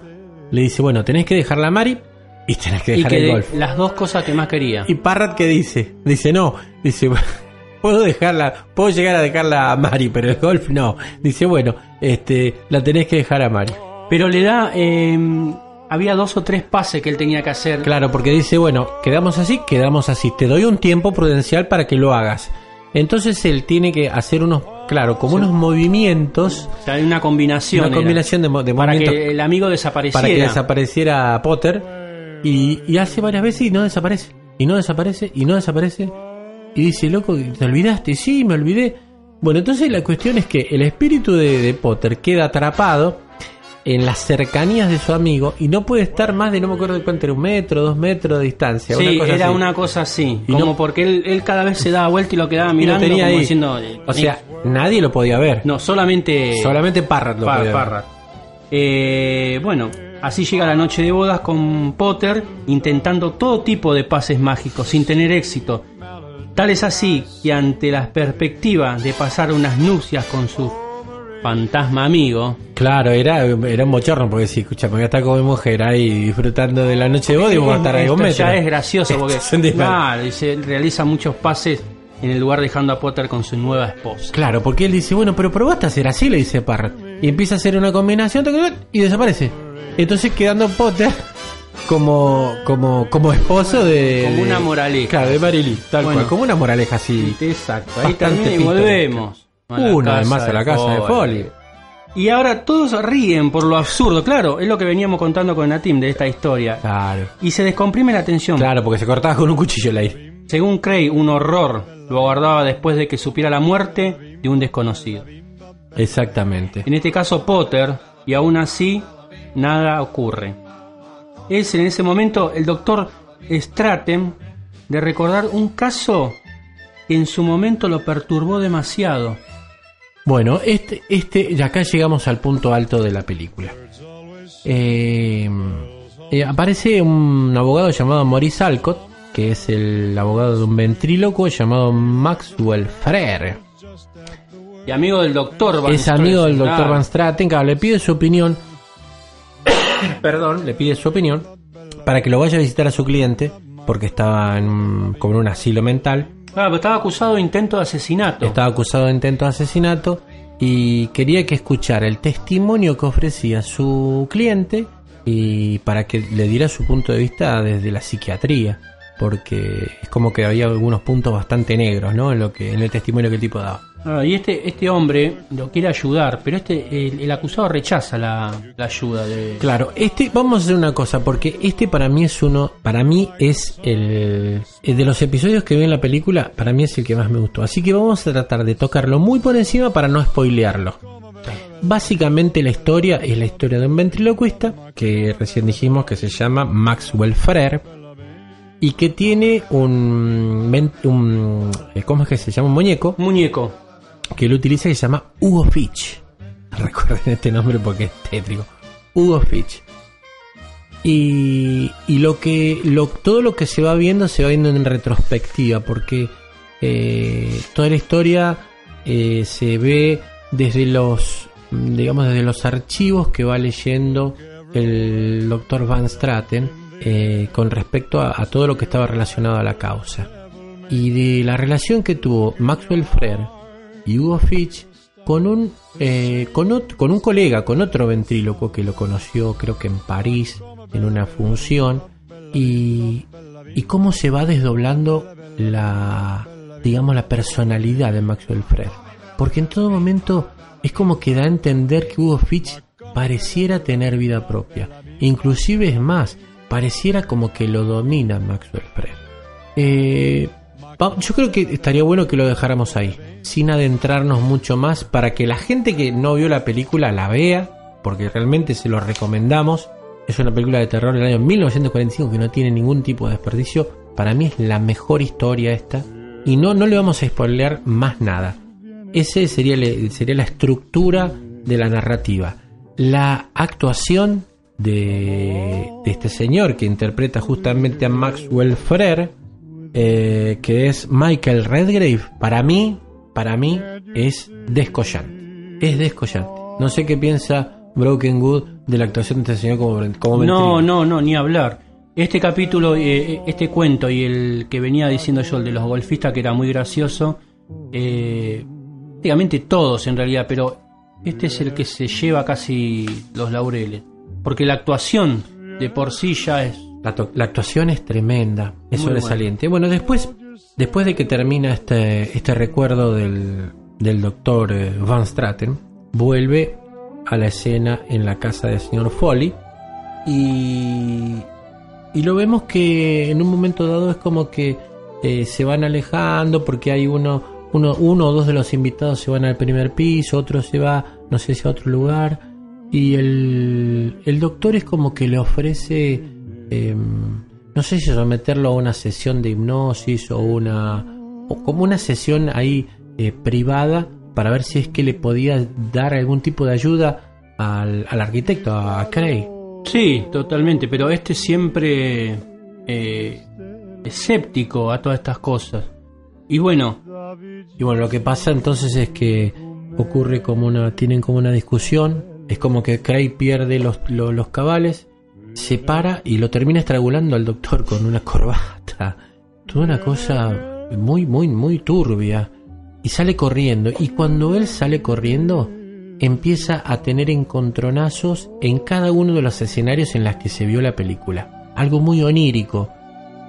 le dice, bueno, tenés que dejar la Mari y tenés que y dejar que el de- golf. las dos cosas que más quería. ¿Y Parrat qué dice? Dice, no, dice, puedo dejarla, puedo llegar a dejarla a Mari, pero el golf no. Dice, bueno, este, la tenés que dejar a Mari. Pero le da. eh, había dos o tres pases que él tenía que hacer. Claro, porque dice, bueno, quedamos así, quedamos así. Te doy un tiempo prudencial para que lo hagas. Entonces él tiene que hacer unos, claro, como unos movimientos, O sea, hay una combinación. una combinación de, para movimientos. que el amigo desapareciera. para que desapareciera Potter. Y, y hace varias veces y no desaparece. Y no desaparece y no desaparece. Y dice loco te olvidaste sí me olvidé bueno entonces la cuestión es que el espíritu de, de Potter queda atrapado en las cercanías de su amigo y no puede estar más de no me acuerdo de cuánto era un metro dos metros de distancia Sí, una cosa era así. una cosa así. Y como no- porque él, él cada vez se daba vuelta y lo quedaba lo mirando tenía como ahí diciendo. eh, o sea nadie lo podía ver no, solamente. solamente Parrat lo Pa- podía ver Parrat. Eh, bueno, así llega la noche de bodas con Potter intentando todo tipo de pases mágicos sin tener éxito. Tal es así que ante la perspectiva de pasar unas nupcias con su fantasma amigo, Claro, era, era un bochorno porque si, escucha, a estar con mi mujer ahí disfrutando de la noche de y vamos a estar ahí un metro. ya es gracioso porque claro, y se realiza muchos pases en el lugar dejando a Potter con su nueva esposa. Claro, porque él dice, bueno, pero probaste a hacer así, le dice Parrot. Y empieza a hacer una combinación y desaparece. Entonces quedando Potter como, como, como esposo de... Como una moraleja. Claro, de Marily, tal Bueno. cual, como una moraleja así. Exacto, ahí también y volvemos. A la Una vez casa más a la casa de Foley. Y ahora todos ríen por lo absurdo, claro, es lo que veníamos contando con Natim de esta historia. Claro. Y se descomprime la tensión. Claro, porque se cortaba con un cuchillo el aire. Según Craig, un horror lo aguardaba después de que supiera la muerte de un desconocido. Exactamente. En este caso Potter, y aún así nada ocurre. Es en ese momento el doctor Stratem de recordar un caso que en su momento lo perturbó demasiado. Bueno, este, este, y acá llegamos al punto alto de la película. Eh, eh, aparece un abogado llamado Maurice Alcott, que es el abogado de un ventríloco llamado Maxwell Frere. Y amigo del doctor Van Es amigo del doctor claro. Van Straten, claro, le pide su opinión. Perdón, le pide su opinión para que lo vaya a visitar a su cliente, porque estaba en en un asilo mental. Estaba acusado de intento de asesinato. Estaba acusado de intento de asesinato y quería que escuchara el testimonio que ofrecía su cliente y para que le diera su punto de vista desde la psiquiatría, porque es como que había algunos puntos bastante negros, ¿no? En lo que en el testimonio que el tipo daba. Ah, y este, este hombre lo quiere ayudar, pero este el, el acusado rechaza la, la ayuda de... Claro, este vamos a hacer una cosa porque este para mí es uno, para mí es el, el de los episodios que vi en la película, para mí es el que más me gustó. Así que vamos a tratar de tocarlo muy por encima para no spoilearlo. Básicamente la historia es la historia de un ventriloquista que recién dijimos que se llama Maxwell Frere y que tiene un, un ¿cómo es que se llama? Un muñeco Muñeco. Que él utiliza que se llama Hugo Fitch. Recuerden este nombre porque es tétrico. Hugo Fitch. Y, y lo que lo, todo lo que se va viendo se va viendo en retrospectiva porque eh, toda la historia eh, se ve desde los digamos desde los archivos que va leyendo el doctor Van Straten eh, con respecto a, a todo lo que estaba relacionado a la causa y de la relación que tuvo Maxwell Frere y Hugo Fitch con un eh, con, con un colega, con otro ventríloco que lo conoció creo que en París en una función y, y cómo se va desdoblando la digamos la personalidad de Maxwell Frere porque en todo momento es como que da a entender que Hugo Fitch pareciera tener vida propia Inclusive es más, pareciera como que lo domina Maxwell Fred. Eh, yo creo que estaría bueno que lo dejáramos ahí, sin adentrarnos mucho más, para que la gente que no vio la película la vea, porque realmente se lo recomendamos. Es una película de terror del año 1945 que no tiene ningún tipo de desperdicio. Para mí es la mejor historia esta. Y no, no le vamos a spoilear más nada. Ese sería, sería la estructura de la narrativa. La actuación de, de este señor que interpreta justamente a Maxwell Frere, eh, que es Michael Redgrave, para mí, para mí es descollante. Es descollante. No sé qué piensa Broken Good de la actuación de este señor como, como No, no, no, ni hablar. Este capítulo, eh, este cuento y el que venía diciendo yo, el de los golfistas, que era muy gracioso, eh, prácticamente todos en realidad, pero este es el que se lleva casi los laureles. Porque la actuación de por sí ya es... La, actuación es tremenda, es Muy sobresaliente. Bueno, después, después de que termina este, este recuerdo del, del doctor eh, Van Straten, vuelve a la escena en la casa del señor Foley y, y lo vemos que en un momento dado es como que eh, se van alejando porque hay uno, uno, uno o dos de los invitados se van al primer piso, otro se va, no sé si a otro lugar y el, el doctor es como que le ofrece, eh, no sé si someterlo a una sesión de hipnosis o una, o como una sesión ahí eh, privada para ver si es que le podía dar algún tipo de ayuda al, al arquitecto, a Craig. Sí, totalmente, pero este siempre eh, escéptico a todas estas cosas. Y bueno, Y bueno, lo que pasa entonces es que ocurre como una, tienen como una discusión, es como que Craig pierde los, lo- los cabales, se para y lo termina estrangulando al doctor con una corbata. Toda una cosa muy, muy, muy turbia. Y sale corriendo. Y cuando él sale corriendo, empieza a tener encontronazos en cada uno de los escenarios en los que se vio la película. Algo muy onírico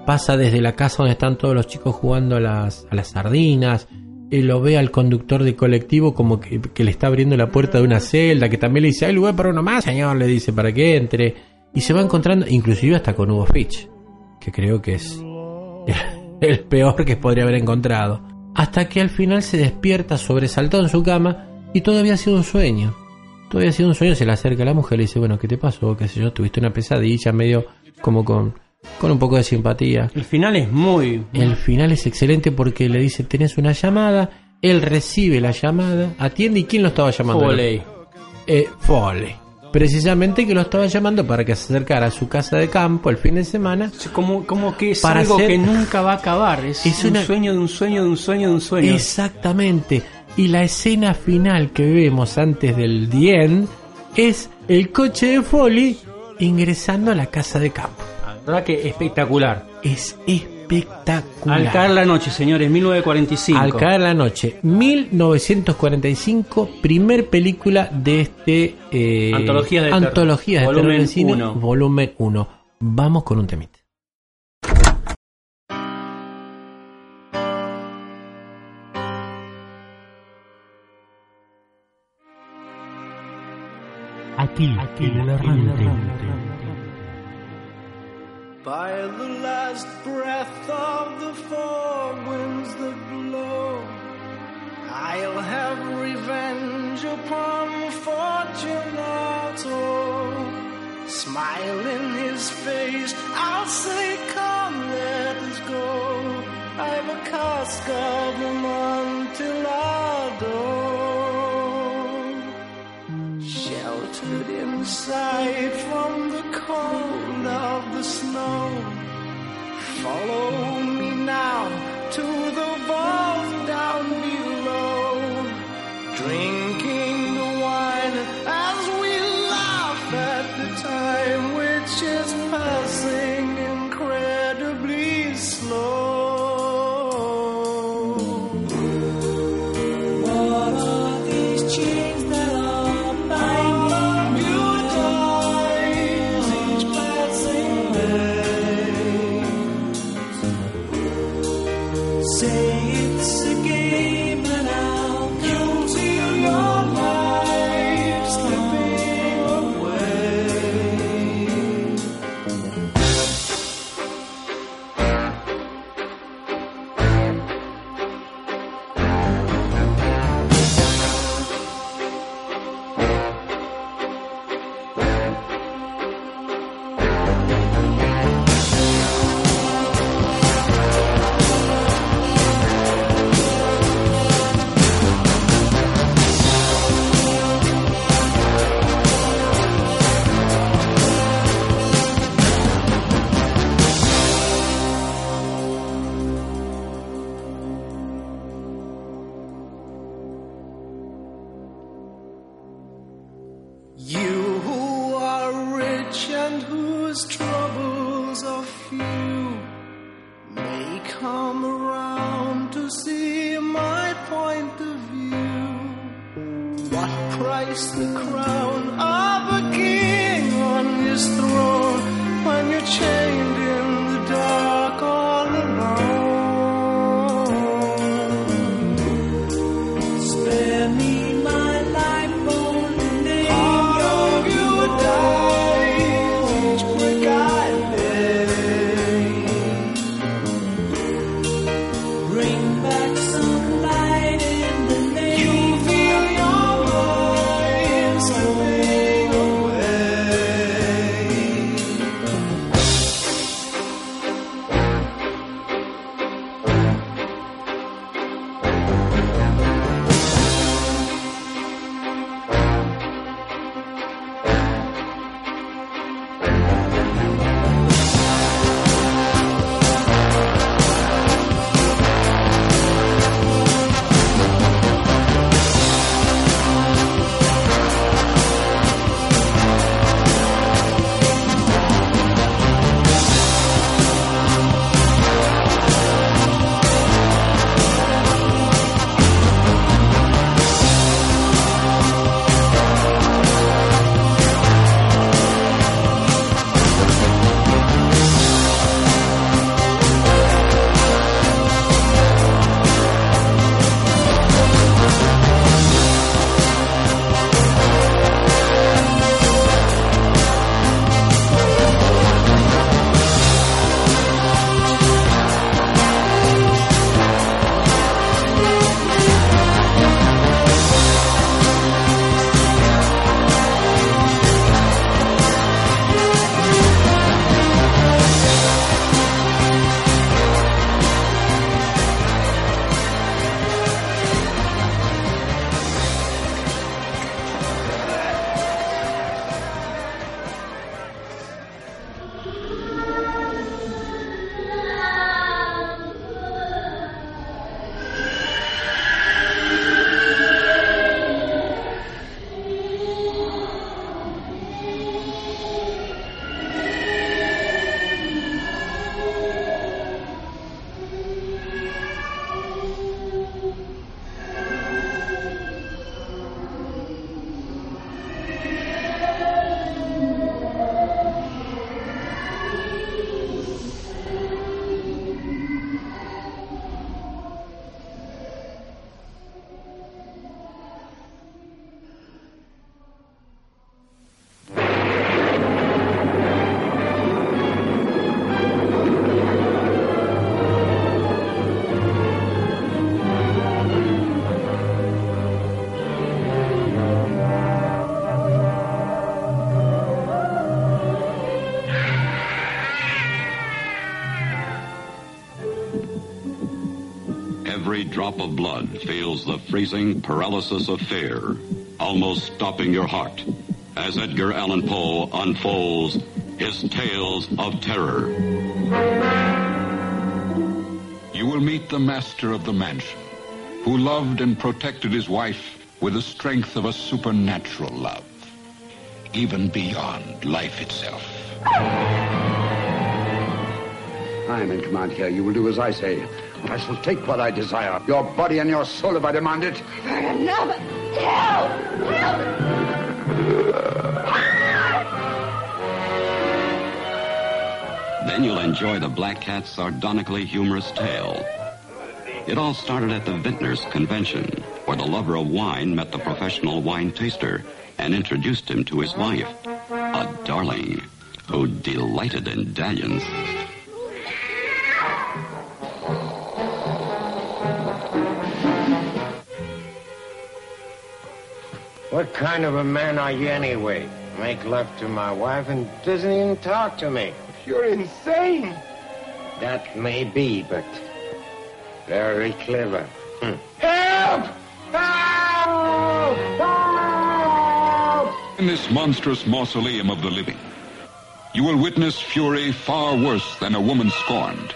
pasa desde la casa donde están todos los chicos jugando a las, a las sardinas, él lo ve al conductor de colectivo como que, que le está abriendo la puerta de una celda, que también le dice, hay lugar para uno más, señor, le dice, para que entre, y se va encontrando, inclusive hasta con Hugo Fitch, que creo que es el peor que podría haber encontrado, hasta que al final se despierta sobresaltado en su cama y todo había sido un sueño. Todo había sido un sueño, se le acerca a la mujer y le dice, bueno, ¿qué te pasó? ¿Qué sé yo? Tuviste una pesadilla medio como con, con un poco de simpatía. el final es muy... El final es excelente porque le dice, tenés una llamada, él recibe la llamada, atiende y ¿quién lo estaba llamando? Foley. Eh, Foley. Precisamente que lo estaba llamando para que se acercara a su casa de campo el fin de semana. Como, como que es Para algo hacer- que nunca va a acabar. Es, Es un una- sueño de un sueño de un sueño de un sueño. Exactamente. Y la escena final que vemos antes del The End es el coche de Foley ingresando a la casa de campo. La verdad que espectacular. Es espectacular. Al caer la noche, señores, 1945. Al caer la noche, 1945, primer película de este eh, Antologías de Antologías de terror. Volumen cine, uno. volumen 1. Vamos con un temite. Aquí, en el errante. Breath of the four winds that blow, I'll have revenge upon Fortunato. Smile in his face, I'll say, Come, let us go. I've a cask of Amontillado. Sheltered inside from the cold of the snow. Follow me now to the vault down below. Drinking blood feels the freezing paralysis of fear, almost stopping your heart, as Edgar Allan Poe unfolds his tales of terror. You will meet the master of the mansion, who loved and protected his wife with the strength of a supernatural love, even beyond life itself. I am in command here. You will do as I say. I shall take what I desire. Your body and your soul if I demand it. Enough! Help! Help! Then you'll enjoy the Black Cat's sardonically humorous tale. It all started at the Vintners Convention, where the lover of wine met the professional wine taster and introduced him to his wife, a darling who delighted in dalliance. What kind of a man are you anyway? Make love to my wife and doesn't even talk to me. You're insane. That may be, but very clever. Hmm. Help! Help! Help! In this monstrous mausoleum of the living, you will witness fury far worse than a woman scorned.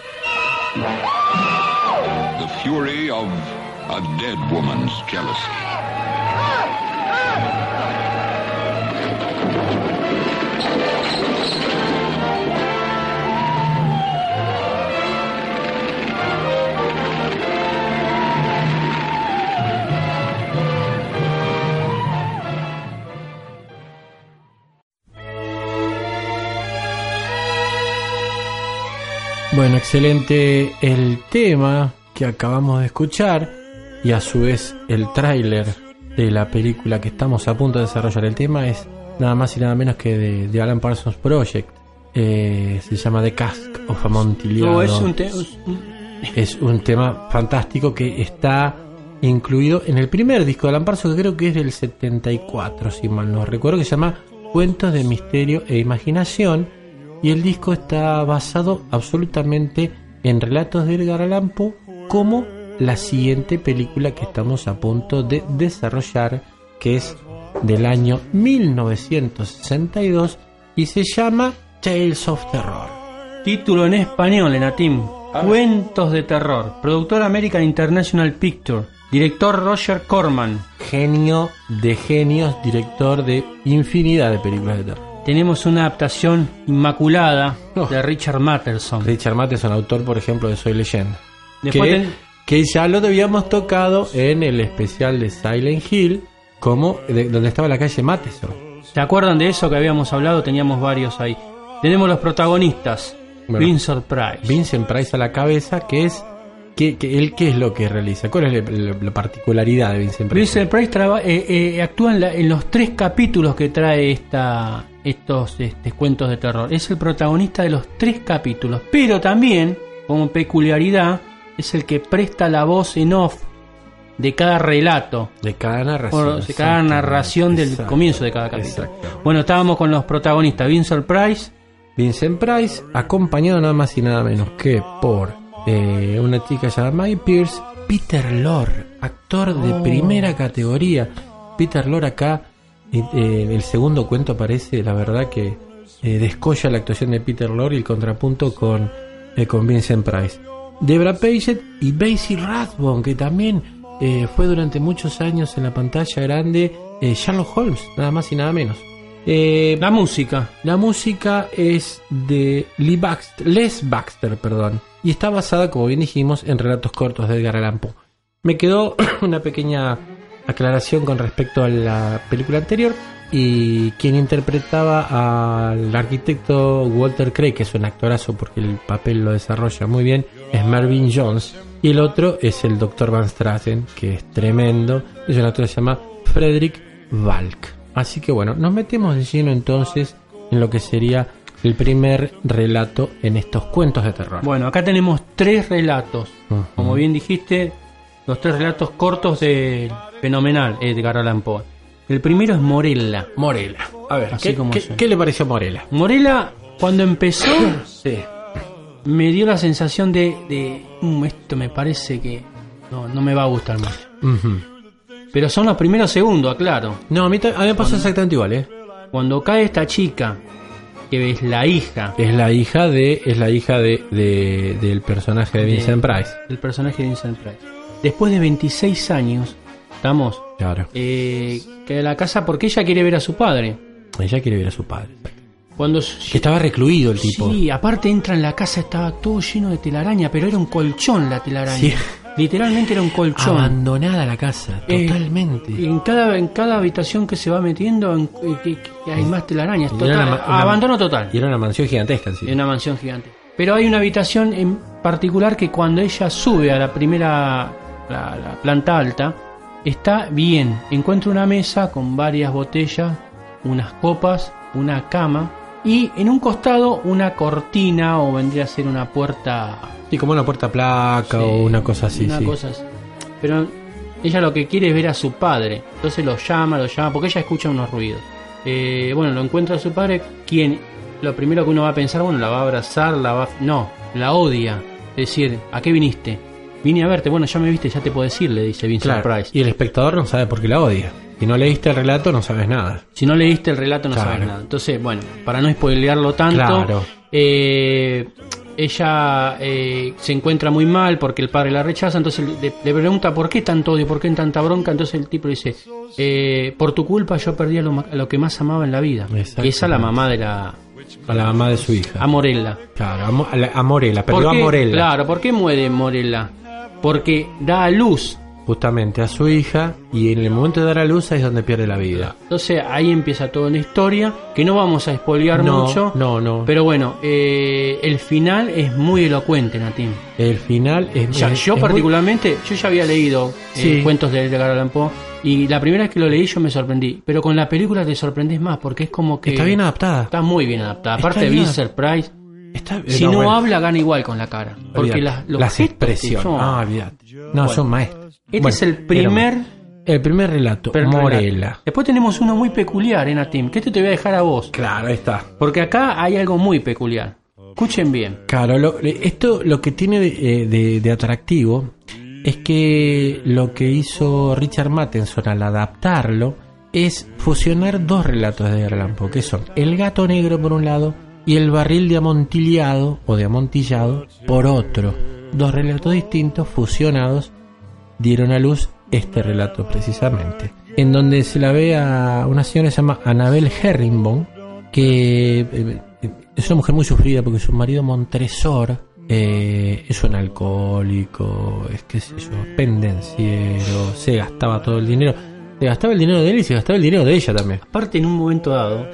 The fury of a dead woman's jealousy. Bueno, excelente el tema que acabamos de escuchar y a su vez el tráiler de la película que estamos a punto de desarrollar. El tema es nada más y nada menos que de, de Alan Parsons Project. Eh, se llama The Cask of Amontillado. No, es un, Es un tema fantástico que está incluido en el primer disco de Alan Parsons, que creo que es del 74, si mal no recuerdo, que se llama Cuentos de Misterio e Imaginación. Y el disco está basado absolutamente en relatos de Edgar Allan Poe, como la siguiente película que estamos a punto de desarrollar, que es del año 1962 y se llama Tales of Terror. Título en español, Enatim. Cuentos de terror. Productor American International Picture. Director Roger Corman. genio de genios, director de infinidad de películas de terror. Tenemos una adaptación inmaculada de Richard Matheson. Richard Matheson, autor, por ejemplo, de Soy Leyenda. Después que, ten- que ya lo habíamos tocado en el especial de Silent Hill, como de- donde estaba la calle Matheson. ¿Se acuerdan de eso que habíamos hablado? Teníamos varios ahí. Tenemos los protagonistas. Bueno. Vincent Price. Vincent Price a la cabeza, que es. Que, que él, ¿Qué es lo que realiza? ¿Cuál es la, la- la particularidad de Vincent Price? Vincent Price traba- eh, eh, actúa en, la- en los tres capítulos que trae esta, estos este, cuentos de terror. Es el protagonista de los tres capítulos. Pero también, como peculiaridad, es el que presta la voz en off de cada relato. De cada narración. De cada narración del Exacto. comienzo de cada capítulo. Exacto. Bueno, estábamos con los protagonistas. Vincent Price, Vincent Price, acompañado nada más y nada menos que por eh, una chica llamada Maggie Pierce, Peter Lorre, actor de Oh. primera categoría. Peter Lorre acá, eh, eh, el segundo cuento aparece, la verdad que eh, descolla la actuación de Peter Lorre y el contrapunto con, eh, con Vincent Price. Debra Paget y Basie Rathbone, que también eh, fue durante muchos años en la pantalla grande eh, Sherlock Holmes, nada más y nada menos. La música. la música es de Lee Baxter, Les Baxter, perdón, y está basada, como bien dijimos, en relatos cortos de Edgar Allan Poe. Me quedó una pequeña aclaración con respecto a la película anterior y quien interpretaba al arquitecto Walter Craig, que es un actorazo porque el papel lo desarrolla muy bien, es Marvin Jones y el otro es el Dr. Van Straten, que es tremendo, es un actor que se llama Frederick Valk. Así que bueno, nos metemos de lleno entonces en lo que sería el primer relato en estos cuentos de terror. Bueno, acá tenemos tres relatos. Como bien dijiste, los tres relatos cortos de fenomenal Edgar Allan Poe. El primero es Morella. Morela. A ver, Así ¿qué, como qué- qué le pareció Morela? Morella, cuando empezó, Sí. me dio la sensación de, de "Mm, esto me parece que no, no me va a gustar. Ujú. Pero son los primeros segundos, aclaro. No, a mí, a mí me pasó exactamente igual, ¿eh? Cuando cae esta chica, que es la hija Es la hija de es la hija de, de- del personaje de Vincent Price. del personaje de Vincent Price. Después de 26 años, estamos, Claro. eh, que la casa porque ella quiere ver a su padre. Ella quiere ver a su padre. Cuando Que estaba recluido el tipo. Sí, aparte entra en la casa, estaba todo lleno de telaraña, pero era un colchón la telaraña. Sí. Literalmente era un colchón. Abandonada la casa, Eh, totalmente. En cada, en cada habitación que se va metiendo en- que- que hay más telarañas. Total, era una ma- una- abandono total. Y era una mansión gigantesca sí. En una mansión gigante. Pero hay una habitación en particular que cuando ella sube a la primera la, la planta alta, está bien. Encuentra una mesa con varias botellas, unas copas, una cama y en un costado una cortina o vendría a ser una puerta. Sí, como una puerta placa o una cosa así, Una sí. cosa así. Pero ella lo que quiere es ver a su padre. Entonces lo llama, lo llama, porque ella escucha unos ruidos. Eh, bueno, lo encuentra a su padre, quien lo primero que uno va a pensar, bueno, la va a abrazar, la va a... No, la odia. Es decir, ¿a qué viniste? Vine a verte, bueno, ya me viste, ya te puedo decir, le dice Vincent Claro, Price. Y el espectador no sabe por qué la odia. Si no leíste el relato, no sabes nada. Si no leíste el relato no Claro. sabes nada. Entonces, bueno, para no spoilearlo tanto, Claro. eh, ella eh, se encuentra muy mal porque el padre la rechaza, entonces le, le pregunta por qué tanto odio, por qué tanta bronca, entonces el tipo le dice, eh, por tu culpa yo perdí a lo, a lo que más amaba en la vida. Que es la mamá de la A la mamá de su hija. a Morella. Claro, a, Mo- a la- a Morela, ¿Por perdió a qué? Morela. Claro, ¿por qué muere Morella? Porque da a luz justamente a su hija y en el momento de dar a luz ahí es donde pierde la vida. Entonces ahí empieza toda una historia que no vamos a espolear No, mucho. no, no. Pero bueno, eh, el final es muy elocuente, Natim. El final es... Ya, es- yo es muy- particularmente, yo ya había leído eh, cuentos de Edgar Allan Poe y la primera vez que lo leí yo me sorprendí. Pero con la película te sorprendes más porque es como que... Está bien adaptada. Está muy bien adaptada. Aparte de Vincent Price, Está- si no, no, bueno. habla gana igual con la cara. Porque las, los las expresiones. son- Ah. No, Bueno. son maestros. Este Bueno, es el primer... El primer relato, primer Morela. Después tenemos uno muy peculiar, ¿eh, Natim? Que este te voy a dejar a vos. Claro, ahí está. Porque acá hay algo muy peculiar. Escuchen bien. Claro, lo- esto lo que tiene de, eh, de- de atractivo es que lo que hizo Richard Matheson al adaptarlo es fusionar dos relatos de Edgar Allan Poe, que son El gato negro por un lado y El barril de amontillado o de amontillado por otro. Dos relatos distintos fusionados dieron a luz este relato precisamente, en donde se la ve a una señora que se llama Annabel Herringbone, que eh, es una mujer muy sufrida porque su marido Montresor eh, es un alcohólico, es que sé yo, pendenciero, se gastaba todo el dinero, se gastaba el dinero de él y se gastaba el dinero de ella también. Aparte, en un momento dado,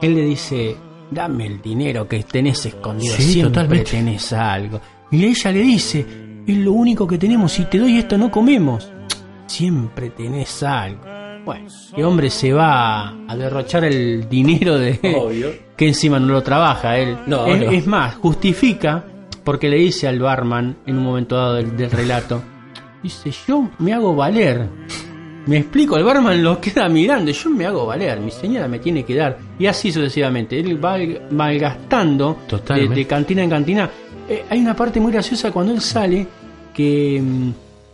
él le dice: Dame el dinero que tenés escondido. Sí, Siempre totalmente. tenés algo. Y ella le dice: Es lo único que tenemos. Si te doy esto, no comemos. Siempre tenés algo. Bueno, el hombre se va a derrochar el dinero de. Obvio. Que encima no lo trabaja él. No, es, no. es más, justifica porque le dice al barman en un momento dado del, del relato: Dice, yo me hago valer. Me explico, el barman lo queda mirando, yo me hago valer, mi señora me tiene que dar. Y así sucesivamente, él va malgastando de, cantina en cantina. Eh, hay una parte muy graciosa cuando él sale que mm,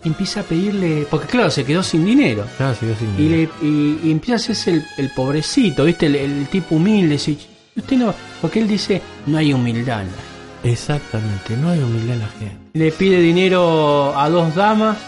empieza a pedirle, porque claro, se quedó sin dinero. Claro, se quedó sin Y, dinero. le, y, y empieza a hacerse el, el pobrecito, ¿viste? El, el tipo humilde. Usted no, porque él dice, no hay humildad. Exactamente, no hay humildad en la gente. le pide dinero a dos damas.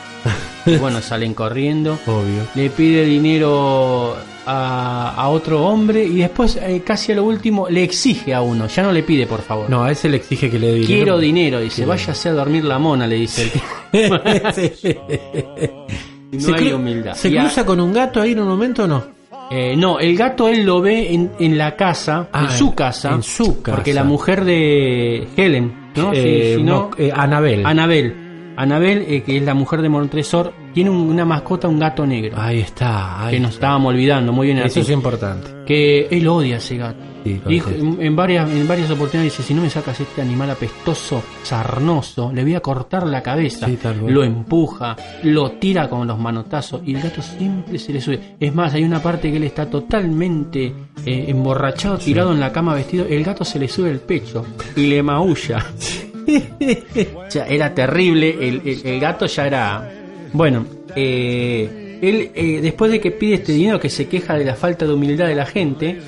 Y bueno, salen corriendo. Obvio. Le pide dinero a, a otro hombre. Y después, eh, casi a lo último, le exige a uno. Ya no le pide, por favor. No, a ese le exige que le dé dinero. Quiero dinero. Dice, váyase a dormir la mona, le dice el no se hay humildad. ¿Se Y a- cruza con un gato ahí en un momento o no? Eh, no, el gato él lo ve en, en la casa, Ah, en su casa. en su casa. Porque la mujer de Helen, ¿no? Eh, Si- si no- no, eh, Anabel. Anabel. Anabel, eh, que es la mujer de Montresor, tiene un- una mascota, un gato negro. Ahí está. ahí que nos está. estábamos olvidando, muy bien. Eso así. es importante. que él odia a ese gato. Sí, Dijo, en, en varias, en varias oportunidades dice, si no me sacas este animal apestoso, sarnoso, le voy a cortar la cabeza. Sí, lo empuja, lo tira con los manotazos y el gato siempre se le sube. Es más, hay una parte que él está totalmente eh, emborrachado, tirado en la cama vestido, el gato se le sube el pecho y le maulla. sea, era terrible, el, el- el gato ya era... Bueno, eh, él eh, después de que pide este dinero que se queja de la falta de humildad de la gente,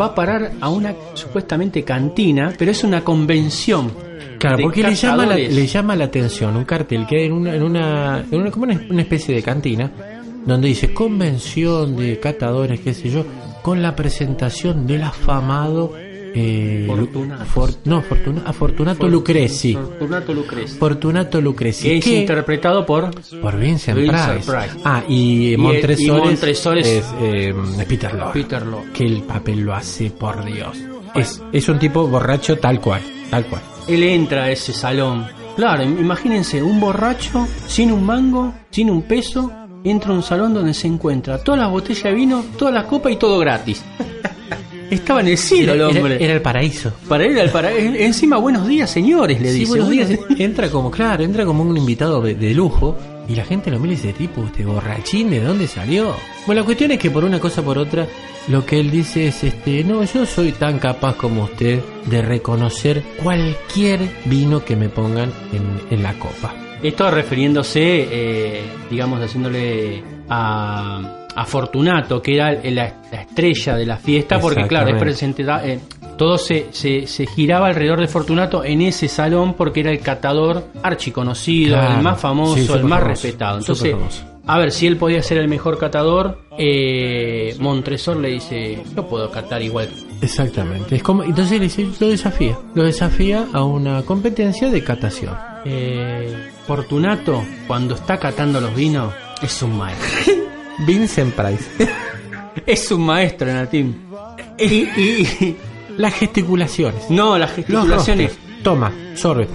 va a parar a una supuestamente cantina, pero es una convención. Claro, porque le llama, la, le llama la atención un cartel que hay en una, en una, en una, como una, una especie de cantina donde dice convención de catadores, qué sé yo, con la presentación del afamado eh, Fortunato. For- no, Fortuna- Fortunato Lucrezi. Fortunato Lucrezi. Fortunato Lucrezi. Que es que- interpretado por por Vincent, Vincent Price. Price. Ah, y, Y- Montresores, es eh, Peter Lorre. Peter Lorre. Que el papel lo hace, por Dios. Es, es un tipo borracho tal cual, tal cual. Él entra a ese salón. Claro, im- imagínense, un borracho, sin un mango, sin un peso, entra a un salón donde se encuentra todas las botellas de vino, todas las copas y todo gratis. Estaba en el cielo el Era- era- hombre. era el paraíso. Para él, al para- encima, buenos días, señores, le Sí, dice. buenos "Buenos días. Entra como, claro, entra como un invitado de, de lujo y la gente lo mira y dice, tipo, este borrachín, ¿de dónde salió? Bueno, la cuestión es que por una cosa por otra, lo que él dice es, este, no, yo soy tan capaz como usted de reconocer cualquier vino que me pongan en, en la copa. Esto refiriéndose, eh, digamos, haciéndole a, a Fortunato, que era la, la estrella de la fiesta, porque claro, es presente, eh, todo se, se, se giraba alrededor de Fortunato en ese salón porque era el catador archiconocido, Claro, el más famoso, sí, el más famoso, respetado. Entonces, a ver, si él podía ser el mejor catador, eh, Montresor le dice, yo puedo catar igual Exactamente. Es como, entonces le dice, lo desafía. Lo desafía a una competencia de catación. Eh, Fortunato, cuando está catando los vinos, es un maestro. Vincent Price. es un maestro en el team. Y, y- Las gesticulaciones. no, las gesticulaciones. Toma, sorbe.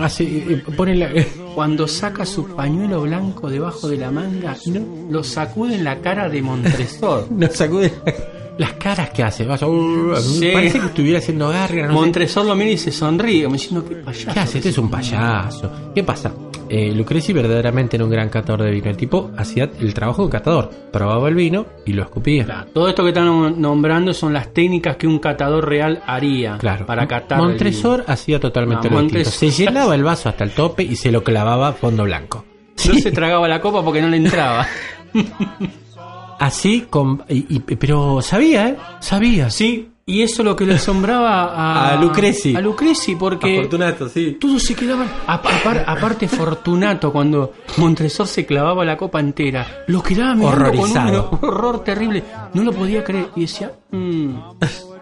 Así, eh, pone la... Cuando saca su pañuelo blanco debajo de la manga, lo sacude en la cara de Montresor. Nos sacude las caras que hace. Vaya, uh, Sí. Parece que estuviera haciendo garra. no sé. Montresor lo mira y se sonríe, como diciendo, qué payaso. ¿Qué hace? Este es un payaso. ¿Qué pasa? Eh, Lucreci verdaderamente era un gran catador de vino. El tipo hacía el trabajo de un catador. Probaba el vino y lo escupía. Claro, todo esto que están nom- nombrando son las técnicas que un catador real haría Claro. para catar. Montresor hacía totalmente No, lo distinto. Montresor- Se llenaba el vaso hasta el tope y se lo clavaba a fondo blanco. No se tragaba la copa porque no le entraba. Así, con, y- y- pero sabía, ¿eh? Sabía. sí, y eso es lo que le asombraba a, A Lucreci. A Lucreci, porque Afortunato, sí. todos se quedaban. a- apar- aparte, Fortunato, cuando Montresor se clavaba la copa entera, lo quedaba mirando Horrorizado. con un horror terrible. No lo podía creer y decía: "Mm,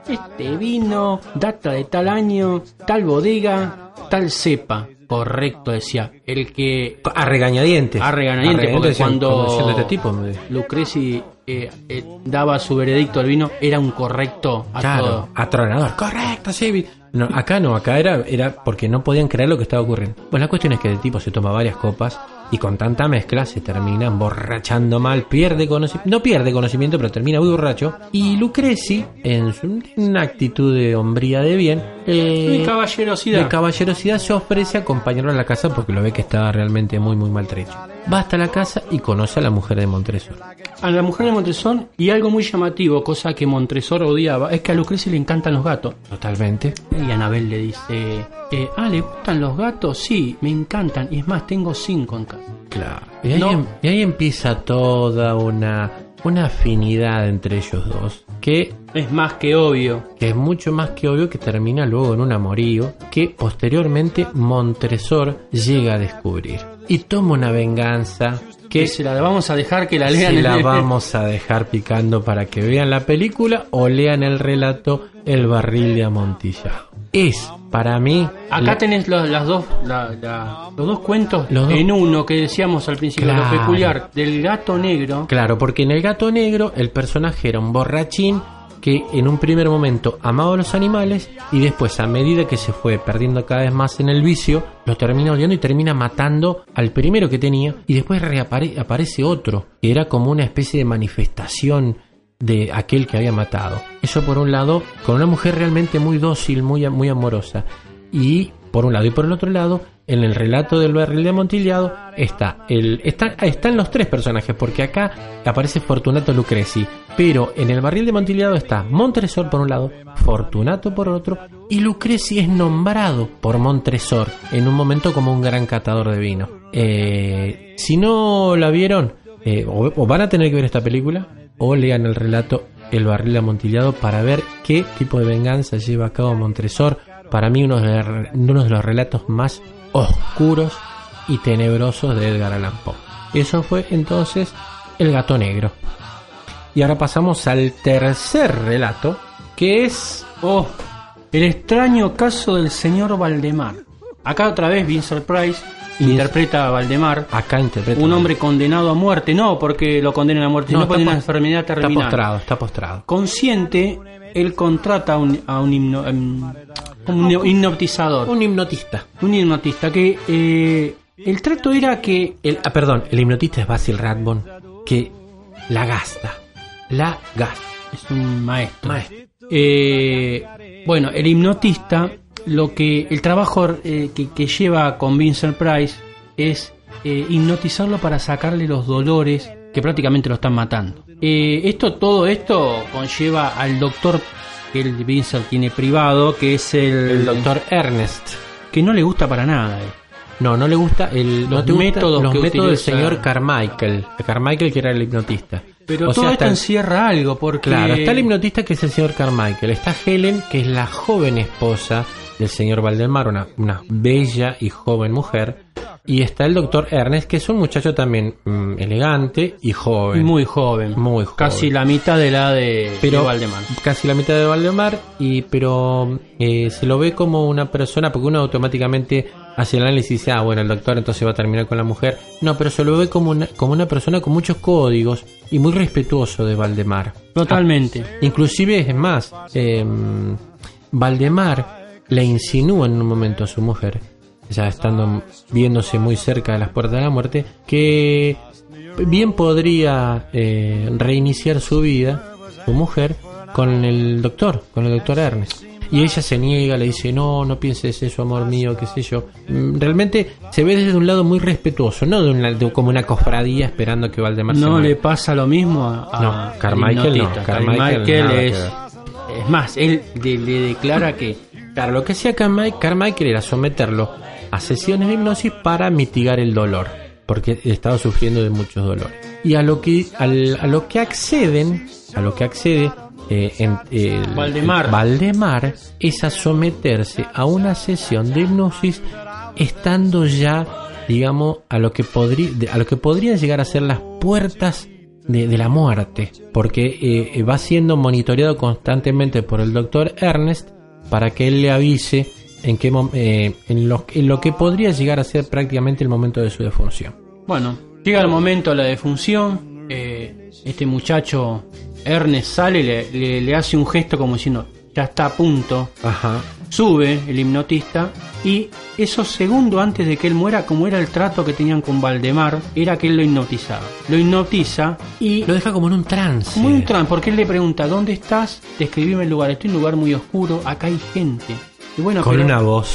Este vino data de tal año, tal bodega, tal cepa. Correcto, decía. El que A regañadientes. A regañadientes, porque decían, cuando este tipo. me- Lucreci eh, eh, daba su veredicto al vino, era un correcto a Claro, atronador. Correcto, sí. No, acá no, acá era, era porque no podían creer lo que estaba ocurriendo. Pues la cuestión es que el tipo se toma varias copas y con tanta mezcla se termina emborrachando mal, pierde conocimiento, no pierde conocimiento, pero termina muy borracho. Y Lucreci, en su, una actitud de hombría de bien, eh, caballerosidad. de caballerosidad se ofrece a acompañarlo a la casa porque lo ve que estaba realmente muy muy maltrecho. Va hasta la casa y conoce a la mujer de Montresor. a la mujer de Montresor y algo muy llamativo, cosa que Montresor odiaba, es que a Lucreci le encantan los gatos. Totalmente. Y Anabel le dice, eh, ah, ¿le gustan los gatos? Sí, me encantan. Y es más, tengo cinco en casa. Claro. Y ahí, No. em- y ahí empieza toda una, una afinidad entre ellos dos. Que, Es más que obvio. que es mucho más que obvio que termina luego en un amorío que posteriormente Montresor llega a descubrir. Y toma una venganza Que se la vamos a dejar que la lean se la el- vamos a dejar picando para que vean la película o lean el relato El barril de amontillado. Es, para mí... Acá la- tenés los, las dos, la- la- los dos cuentos Los dos. en uno que decíamos al principio, Claro. lo peculiar del gato negro. Claro, porque en El gato negro el personaje era un borrachín que en un primer momento amaba a los animales y después a medida que se fue perdiendo cada vez más en el vicio, lo termina odiando y termina matando al primero que tenía y después reapare- aparece otro, que era como una especie de manifestación de aquel que había matado. Eso por un lado, con una mujer realmente muy dócil, muy, muy amorosa. Y por un lado y por el otro lado, en el relato del barril de amontillado está el está, están los tres personajes porque acá aparece Fortunato Lucreci, pero en el barril de amontillado está Montresor por un lado, Fortunato por otro y Lucreci es nombrado por Montresor en un momento como un gran catador de vino. Eh, si no la vieron eh, o, o van a tener que ver esta película o lean el relato El barril amontillado para ver qué tipo de venganza lleva a cabo Montresor. Para mí uno de, uno de los relatos más oscuros y tenebrosos de Edgar Allan Poe. Eso fue entonces El gato negro. Y ahora pasamos al tercer relato, que es Oh, el extraño caso del señor Valdemar. Acá otra vez Vincent Price interpreta a Valdemar, acá interpreta un hombre condenado a muerte, no porque lo condenen a muerte, No, sino está por una enfermedad está terminal. postrado, está postrado. Consciente, él contrata a un, a un, himno- em, un hipnotizador, Un hipnotista. un hipnotista que eh, el trato era que El, ah, perdón, el hipnotista es Basil Rathbone, que la gasta. La gasta. es un maestro. Maestro. Eh, bueno, el hipnotista, lo que el trabajo eh, que, que lleva con Vincent Price es eh, hipnotizarlo para sacarle los dolores que prácticamente lo están matando. Eh, esto, todo esto conlleva al doctor que el Vincent tiene privado, que es el, El doctor Ernest. que no le gusta para nada. eh. No, no le gusta el, Los no te gusta métodos los que métodos del utiliza. señor Carmichael. Carmichael que era el hipnotista. Pero O todo sea, esto está- encierra algo, porque Claro, está el hipnotista que es el señor Carmichael. Está Helen, que es la joven esposa del señor Valdemar, una, una bella y joven mujer. Y está el doctor Ernest, que es un muchacho también mm, elegante y joven. Muy joven. Muy joven. Casi la mitad de la de, pero de Valdemar. casi la mitad de Valdemar y pero eh, se lo ve como una persona porque uno automáticamente hace el análisis y dice ah bueno el doctor entonces va a terminar con la mujer no pero se lo ve como una como una persona con muchos códigos y muy respetuoso de Valdemar. Totalmente. Ah, inclusive es más eh, Valdemar le insinúa en un momento a su mujer ya estando viéndose muy cerca de las puertas de la muerte que bien podría eh, reiniciar su vida su mujer con el doctor con el doctor Ernest y ella se niega, le dice, no, no pienses eso, amor mío, qué sé yo. Mm, Realmente se ve desde un lado muy respetuoso, no de, una, de como una cofradía esperando que Valdemar No le pasa lo mismo a, No, Carmichael no. Carmichael Carmichael es, es más, él le, le declara que Claro, lo que hacía Carmi- Carmichael era someterlo a sesiones de hipnosis para mitigar el dolor, porque estaba sufriendo de muchos dolores. Y a lo que, al- a lo que acceden, a lo que accede eh, en, el- Valdemar. Valdemar es a someterse a una sesión de hipnosis estando ya, digamos, a lo que podría, a lo que podrían llegar a ser las puertas de, de la muerte, porque eh, va siendo monitoreado constantemente por el doctor Ernest para que él le avise en qué eh, en, lo, en lo que podría llegar a ser prácticamente el momento de su defunción. Bueno, llega el momento de la defunción. eh, este muchacho, Ernest, sale le, le- le hace un gesto como diciendo, ya está a punto. Ajá. Sube el hipnotista y esos segundos antes de que él muera, como era el trato que tenían con Valdemar, era que él lo hipnotizaba. Lo hipnotiza y... Lo deja como en un trance. Como en un trance, porque él le pregunta, ¿dónde estás? Describime el lugar. Estoy en un lugar muy oscuro, acá hay gente. Y bueno, con pero una voz,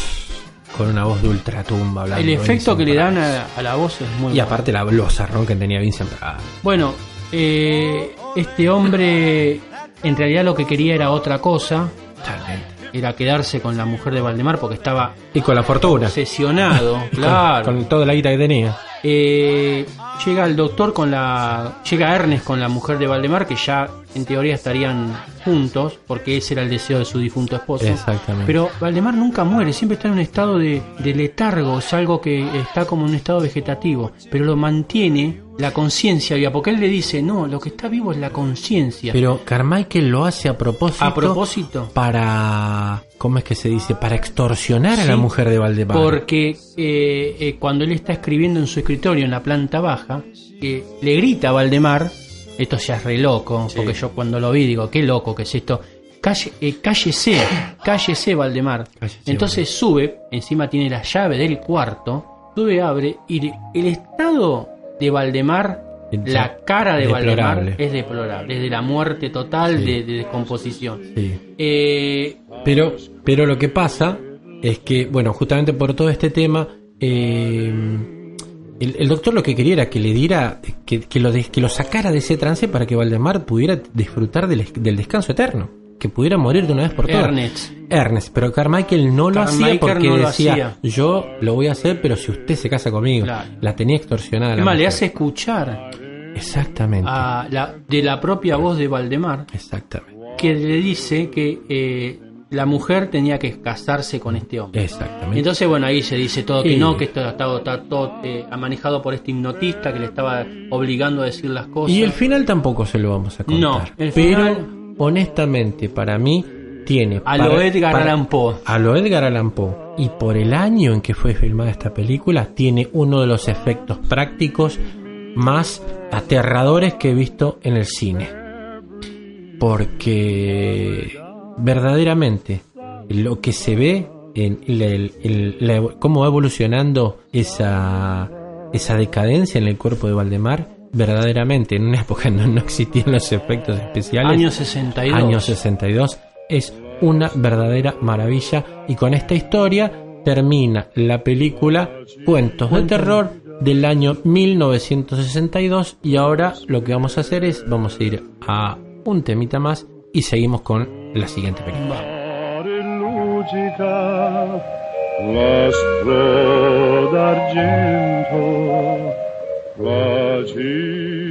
con una voz de ultratumba hablando. el efecto Vincent que le dan a, a la voz es muy Y aparte la blosarrón que tenía Vincent Price. Bueno, eh, este hombre en realidad lo que quería era otra cosa. Era quedarse con la mujer de Valdemar porque estaba Y con la fortuna. obsesionado, Con- claro. Con, toda la guita que tenía. Eh, llega el doctor con la. Llega Ernest con la mujer de Valdemar, que ya en teoría estarían juntos, porque ese era el deseo de su difunto esposo. Exactamente. Pero Valdemar nunca muere, siempre está en un estado de, de letargo, es algo que está como en un estado vegetativo, pero lo mantiene la conciencia viva, porque él le dice, no, lo que está vivo es la conciencia. Pero Carmichael lo hace a propósito. A propósito. Para. ¿Cómo es que se dice? Para extorsionar a la mujer de Valdemar. Porque eh, eh, cuando él está escribiendo en su escritorio en la planta baja, eh, le grita a Valdemar, esto ya es re loco, porque yo cuando lo vi digo, qué loco que es esto, Calle, eh, cállese, cállese Valdemar. Entonces sube, encima tiene la llave del cuarto, sube, abre, y el estado de Valdemar, la cara de Deplorable. Valdemar es deplorable, es de la muerte total, de, de descomposición. Sí. Eh, Pero, pero lo que pasa es que, bueno, justamente por todo este tema, eh, el, el doctor lo que quería era que le diera, que, que lo, des- que lo sacara de ese trance para que Valdemar pudiera disfrutar del, del descanso eterno, que pudiera morir de una vez por todas. Ernest. Ernest, pero Carmichael no lo hacía porque no decía, hacía. yo lo voy a hacer, pero si usted se casa conmigo, Claro. la tenía extorsionada. la es más, le hace escuchar Exactamente. a la, de la propia voz de Valdemar Exactamente. que le dice que eh, la mujer tenía que casarse con este hombre. Exactamente. Entonces, bueno, ahí se dice todo que Sí. no, que esto está, está todo eh, manejado por este hipnotista que le estaba obligando a decir las cosas. Y el final tampoco se lo vamos a contar. No, el pero final- honestamente para mí tiene A lo Edgar Allan Poe. A lo Edgar Allan Poe. Y por el año en que fue filmada esta película tiene uno de los efectos prácticos más aterradores que he visto en el cine. Porque verdaderamente lo que se ve en el- cómo va evolucionando esa, esa decadencia en el cuerpo de Valdemar, verdaderamente en una época no, no existían los efectos especiales. Año 62. Año 62. Es una verdadera maravilla. Y con esta historia termina la película Cuentos de Terror del año 1962. Y ahora lo que vamos a hacer es, vamos a ir a un temita más y seguimos con la siguiente película. Magic.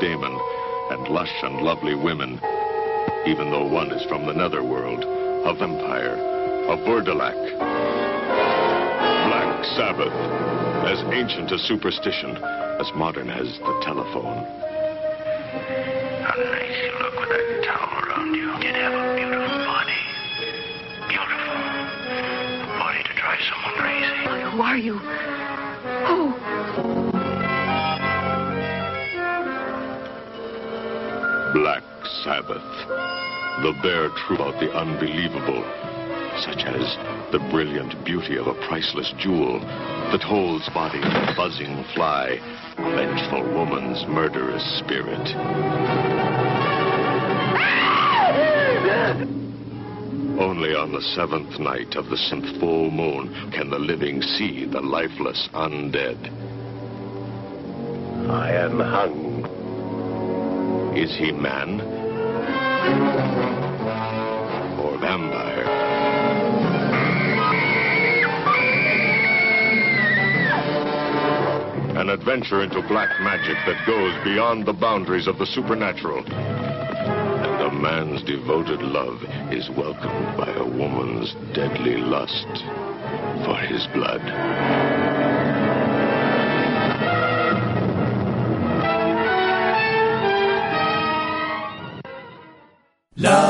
Damon, and lush and lovely women, even though one is from the netherworld, a vampire, a Bordelac. Black Sabbath, as ancient as superstition, as modern as the telephone. How nice you look with that towel around you. You'd have a beautiful body. Beautiful. A body to drive someone crazy. Who are you? The bare truth about the unbelievable, such as the brilliant beauty of a priceless jewel that holds body of a buzzing fly, vengeful woman's murderous spirit. Only on the seventh night of the seventh full moon can the living see the lifeless undead. I am hung. Is he man An adventure into black magic that goes beyond the boundaries of the supernatural. And a man's devoted love is welcomed by a woman's deadly lust for his blood. Love,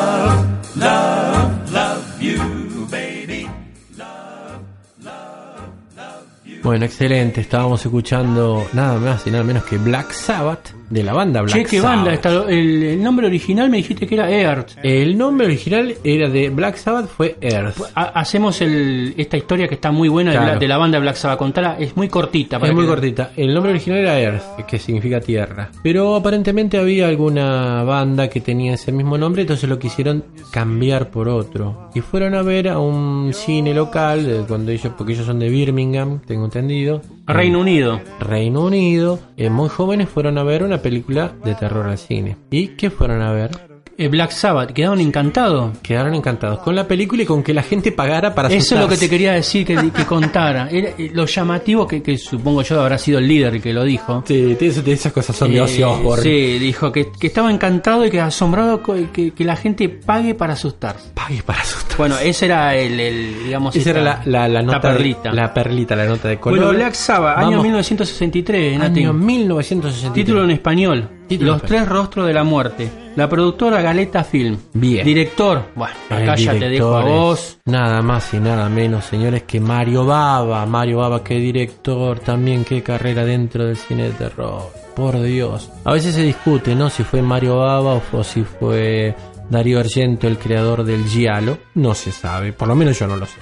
Bueno, excelente. Estábamos escuchando nada más y nada menos que Black Sabbath de la banda Black Che, qué Sabbath. banda. El, el nombre original me dijiste que era Earth. El nombre original era de Black Sabbath fue Earth. Ha- hacemos el, esta historia que está muy buena de, la, de la banda Black Sabbath. Contala, es muy cortita. para Es muy cortita. El nombre original era Earth, que significa tierra. Pero aparentemente había alguna banda que tenía ese mismo nombre, entonces lo quisieron cambiar por otro. Y fueron a ver a un cine local, de cuando ellos, porque ellos son de Birmingham, tengo entendido. Reino Unido. Reino Unido. eh, muy jóvenes fueron a ver una película de terror al cine. ¿Y qué fueron a ver? Eh, Black Sabbath, quedaron encantados. Quedaron encantados con la película y con que la gente pagara para Eso es lo que asustarse. te quería decir, que, que contara. Era, eh, lo llamativo que, que supongo yo habrá sido el líder el que lo dijo. Sí, de esas- de cosas son de Eh, Ozzy Osbourne. Sí, dijo que, que estaba encantado y que asombrado que, la gente pague para asustarse. Pague para asustarse. Bueno, ese era el, el, digamos, Esa era la, la, la nota de- perlita. la perlita, la nota de color. Bueno, Black Sabbath, año Vamos. 1963, Nati. Año 1963. Título en español. Título Los tres rostros de la muerte. La productora Galeta Film. Bien. Director. Bueno, acá ya te dejo a vos. Nada más y nada menos, señores, que Mario Baba. Mario Baba, qué director, también qué carrera dentro del cine de terror. Por Dios. A veces se discute, ¿no? Si fue Mario Baba o, o si fue Darío Argento el creador del Giallo. No se sabe, por lo menos yo no lo sé.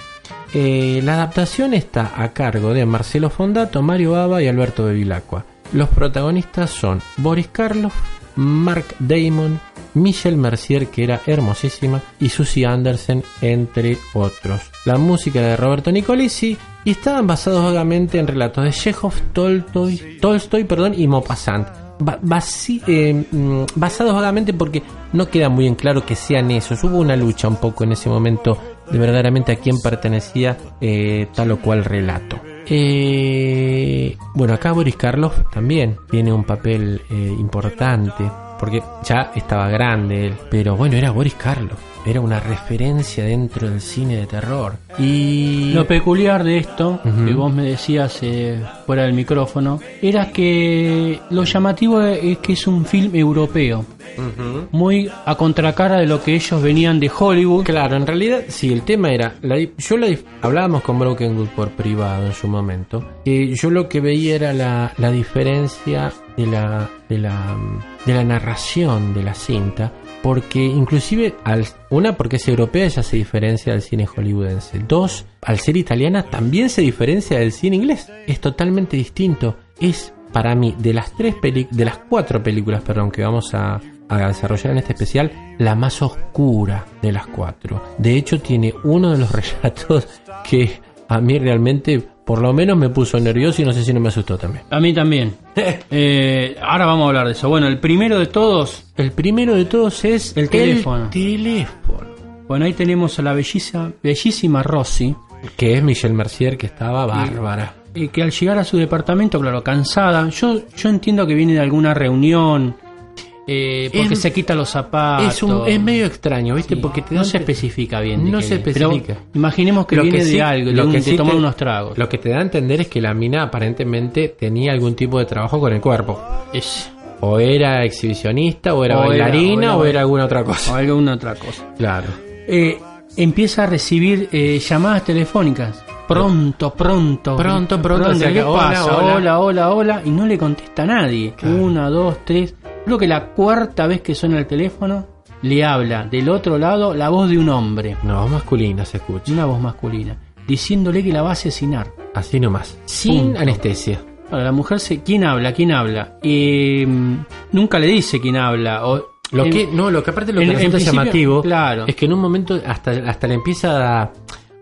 eh, la adaptación está a cargo de Marcelo Fondato, Mario Baba y Alberto Bevilacqua. Los protagonistas son Boris Karloff, Mark Damon, Michelle Mercier, que era hermosísima, y Susie Anderson, entre otros. La música de Roberto Nicolisi y estaban basados vagamente en relatos de Chekhov, Tolstoy, Tolstoy perdón, y Maupassant. Eh, mm, basados vagamente porque no queda muy en claro que sean esos. Hubo una lucha un poco en ese momento de verdaderamente a quién pertenecía eh, tal o cual relato. Eh, bueno, acá Boris Karloff también tiene un papel eh, importante, porque ya estaba grande él, pero bueno, era Boris Karloff, era una referencia dentro del cine de terror. Y Lo peculiar de esto, Ujú. que vos me decías eh, fuera del micrófono, era que lo llamativo es que es un film europeo, muy a contracara de lo que ellos venían de Hollywood. Claro, en realidad, sí, el tema era. La, yo la hablábamos con Broken Good por privado en su momento. Que yo lo que veía era la, la diferencia de la, de la de la narración de la cinta. Porque inclusive, una, porque es europea, ya se diferencia del cine hollywoodense. Dos, al ser italiana, también se diferencia del cine inglés. Es totalmente distinto. Es, para mí, de las tres peli- de las cuatro películas, perdón, que vamos a desarrollar en este especial, la más oscura de las cuatro. De hecho, tiene uno de los relatos que a mí realmente, por lo menos, me puso nervioso y no sé si no me asustó también. A mí también. Eh, ahora vamos a hablar de eso. Bueno, el primero de todos. El primero de todos es el teléfono. teléfono. Bueno, ahí tenemos a la bellísima, bellísima Rosy. Que es Michelle Mercier, que estaba bárbara. eh, que al llegar a su departamento, claro, cansada, yo, yo entiendo que viene de alguna reunión, eh, porque Es- se quita los zapatos. Es, un, es medio extraño, ¿viste? Porque te no dan- se especifica bien. No se viene. Pero especifica. imaginemos que Lo viene sí- de algo, de, lo un- que sí te- unos tragos. Lo que te da a entender es que la mina aparentemente tenía algún tipo de trabajo con el cuerpo. Es- O era exhibicionista, o era O bailarina, o o era- era, alguna otra cosa. o alguna otra cosa. Claro. Eh, empieza a recibir eh, llamadas telefónicas. Pronto, pronto. Pronto, pronto, o sea ¿Qué que, hola, pasa? hola. Hola, hola, hola. Y no le contesta a nadie. Una, dos, tres. Creo que la cuarta vez que suena el teléfono le habla del otro lado la voz de un hombre. No, masculina se escucha. Una voz masculina. Diciéndole que la va a asesinar. Así nomás. Sin Punto. anestesia. Ahora, la mujer se. ¿Quién habla? ¿Quién habla? Eh, nunca le dice quién habla. O, Lo en- que, no, lo que aparte lo que en- resulta llamativo Claro. es que en un momento hasta, hasta le empieza a,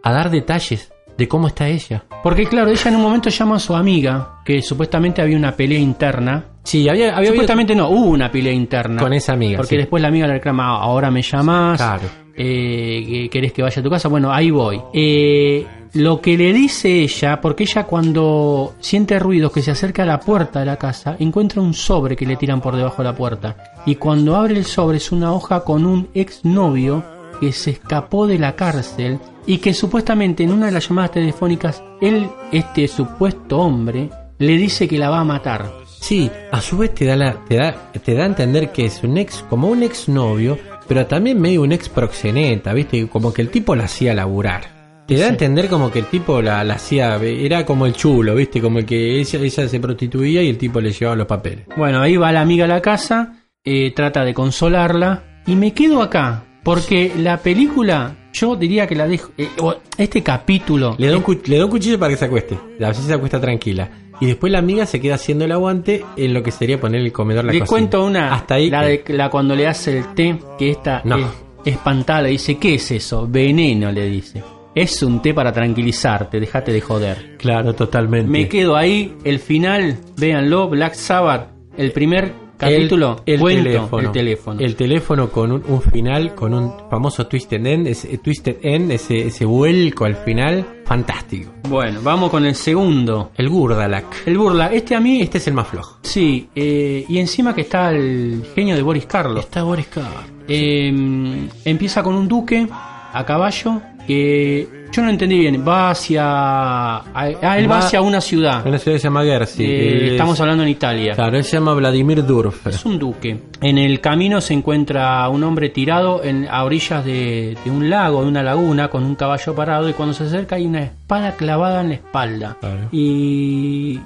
a dar detalles de cómo está ella. Porque claro, ella en un momento llama a su amiga, que supuestamente había una pelea interna. Sí, había, había supuestamente no, hubo una pelea interna. Con esa amiga, Porque sí. después la amiga le reclama, "Ah, ahora me llamas, Claro. eh, que ¿querés que vaya a tu casa? Bueno, ahí voy. Eh, lo que le dice ella, porque ella cuando siente ruidos que se acerca a la puerta de la casa, encuentra un sobre que le tiran por debajo de la puerta. Y cuando abre el sobre es una hoja con un exnovio que se escapó de la cárcel y que supuestamente en una de las llamadas telefónicas, él, este supuesto hombre, le dice que la va a matar. Sí, a su vez te da, la, te da, te da a entender que es un ex, como un ex novio, pero también medio un ex proxeneta, ¿viste? Como que el tipo la hacía laburar. Te da a entender como que el tipo la, la hacía, era como el chulo, ¿viste? Como el que ella, ella se prostituía y el tipo le llevaba los papeles. Bueno, ahí va la amiga a la casa, eh, trata de consolarla y me quedo acá porque la película, yo diría que la dejo, eh, o este capítulo, Le da, un, cu- le da un cuchillo para que se acueste. A veces se acuesta tranquila. Y después la amiga se queda haciendo el aguante en lo que sería poner el comedor la le cocina. cuento una, Hasta ahí. la, de, la cuando le hace el té, que esta No. es espantada, le dice, ¿qué es eso? Veneno, le dice. Es un té para tranquilizarte, déjate de joder. Claro, totalmente. Me quedo ahí, el final, véanlo, Black Sabbath, el primer capítulo, el, el cuento, teléfono. el teléfono. El teléfono con un, un final, con un famoso twisted end, ese twisted end, ese, ese vuelco al final, fantástico. Bueno, vamos con el segundo. El Gurdalak. El burla, este a mí, Este es el más flojo. sí, eh, y encima que está el genio de Boris Karloff. Está Boris Karloff. Eh, empieza con un duque a caballo que yo no entendí bien. Va hacia. Ah, él va, Va- hacia una ciudad. Una ciudad que se llama Guernsey. Eh, estamos hablando en Italia. Claro, él se llama Vladimir Durfer. Es un duque. En el camino se encuentra un hombre tirado en, a orillas de, de un lago, de una laguna, con un caballo parado. Y cuando se acerca hay una espada clavada en la espalda. Claro. Y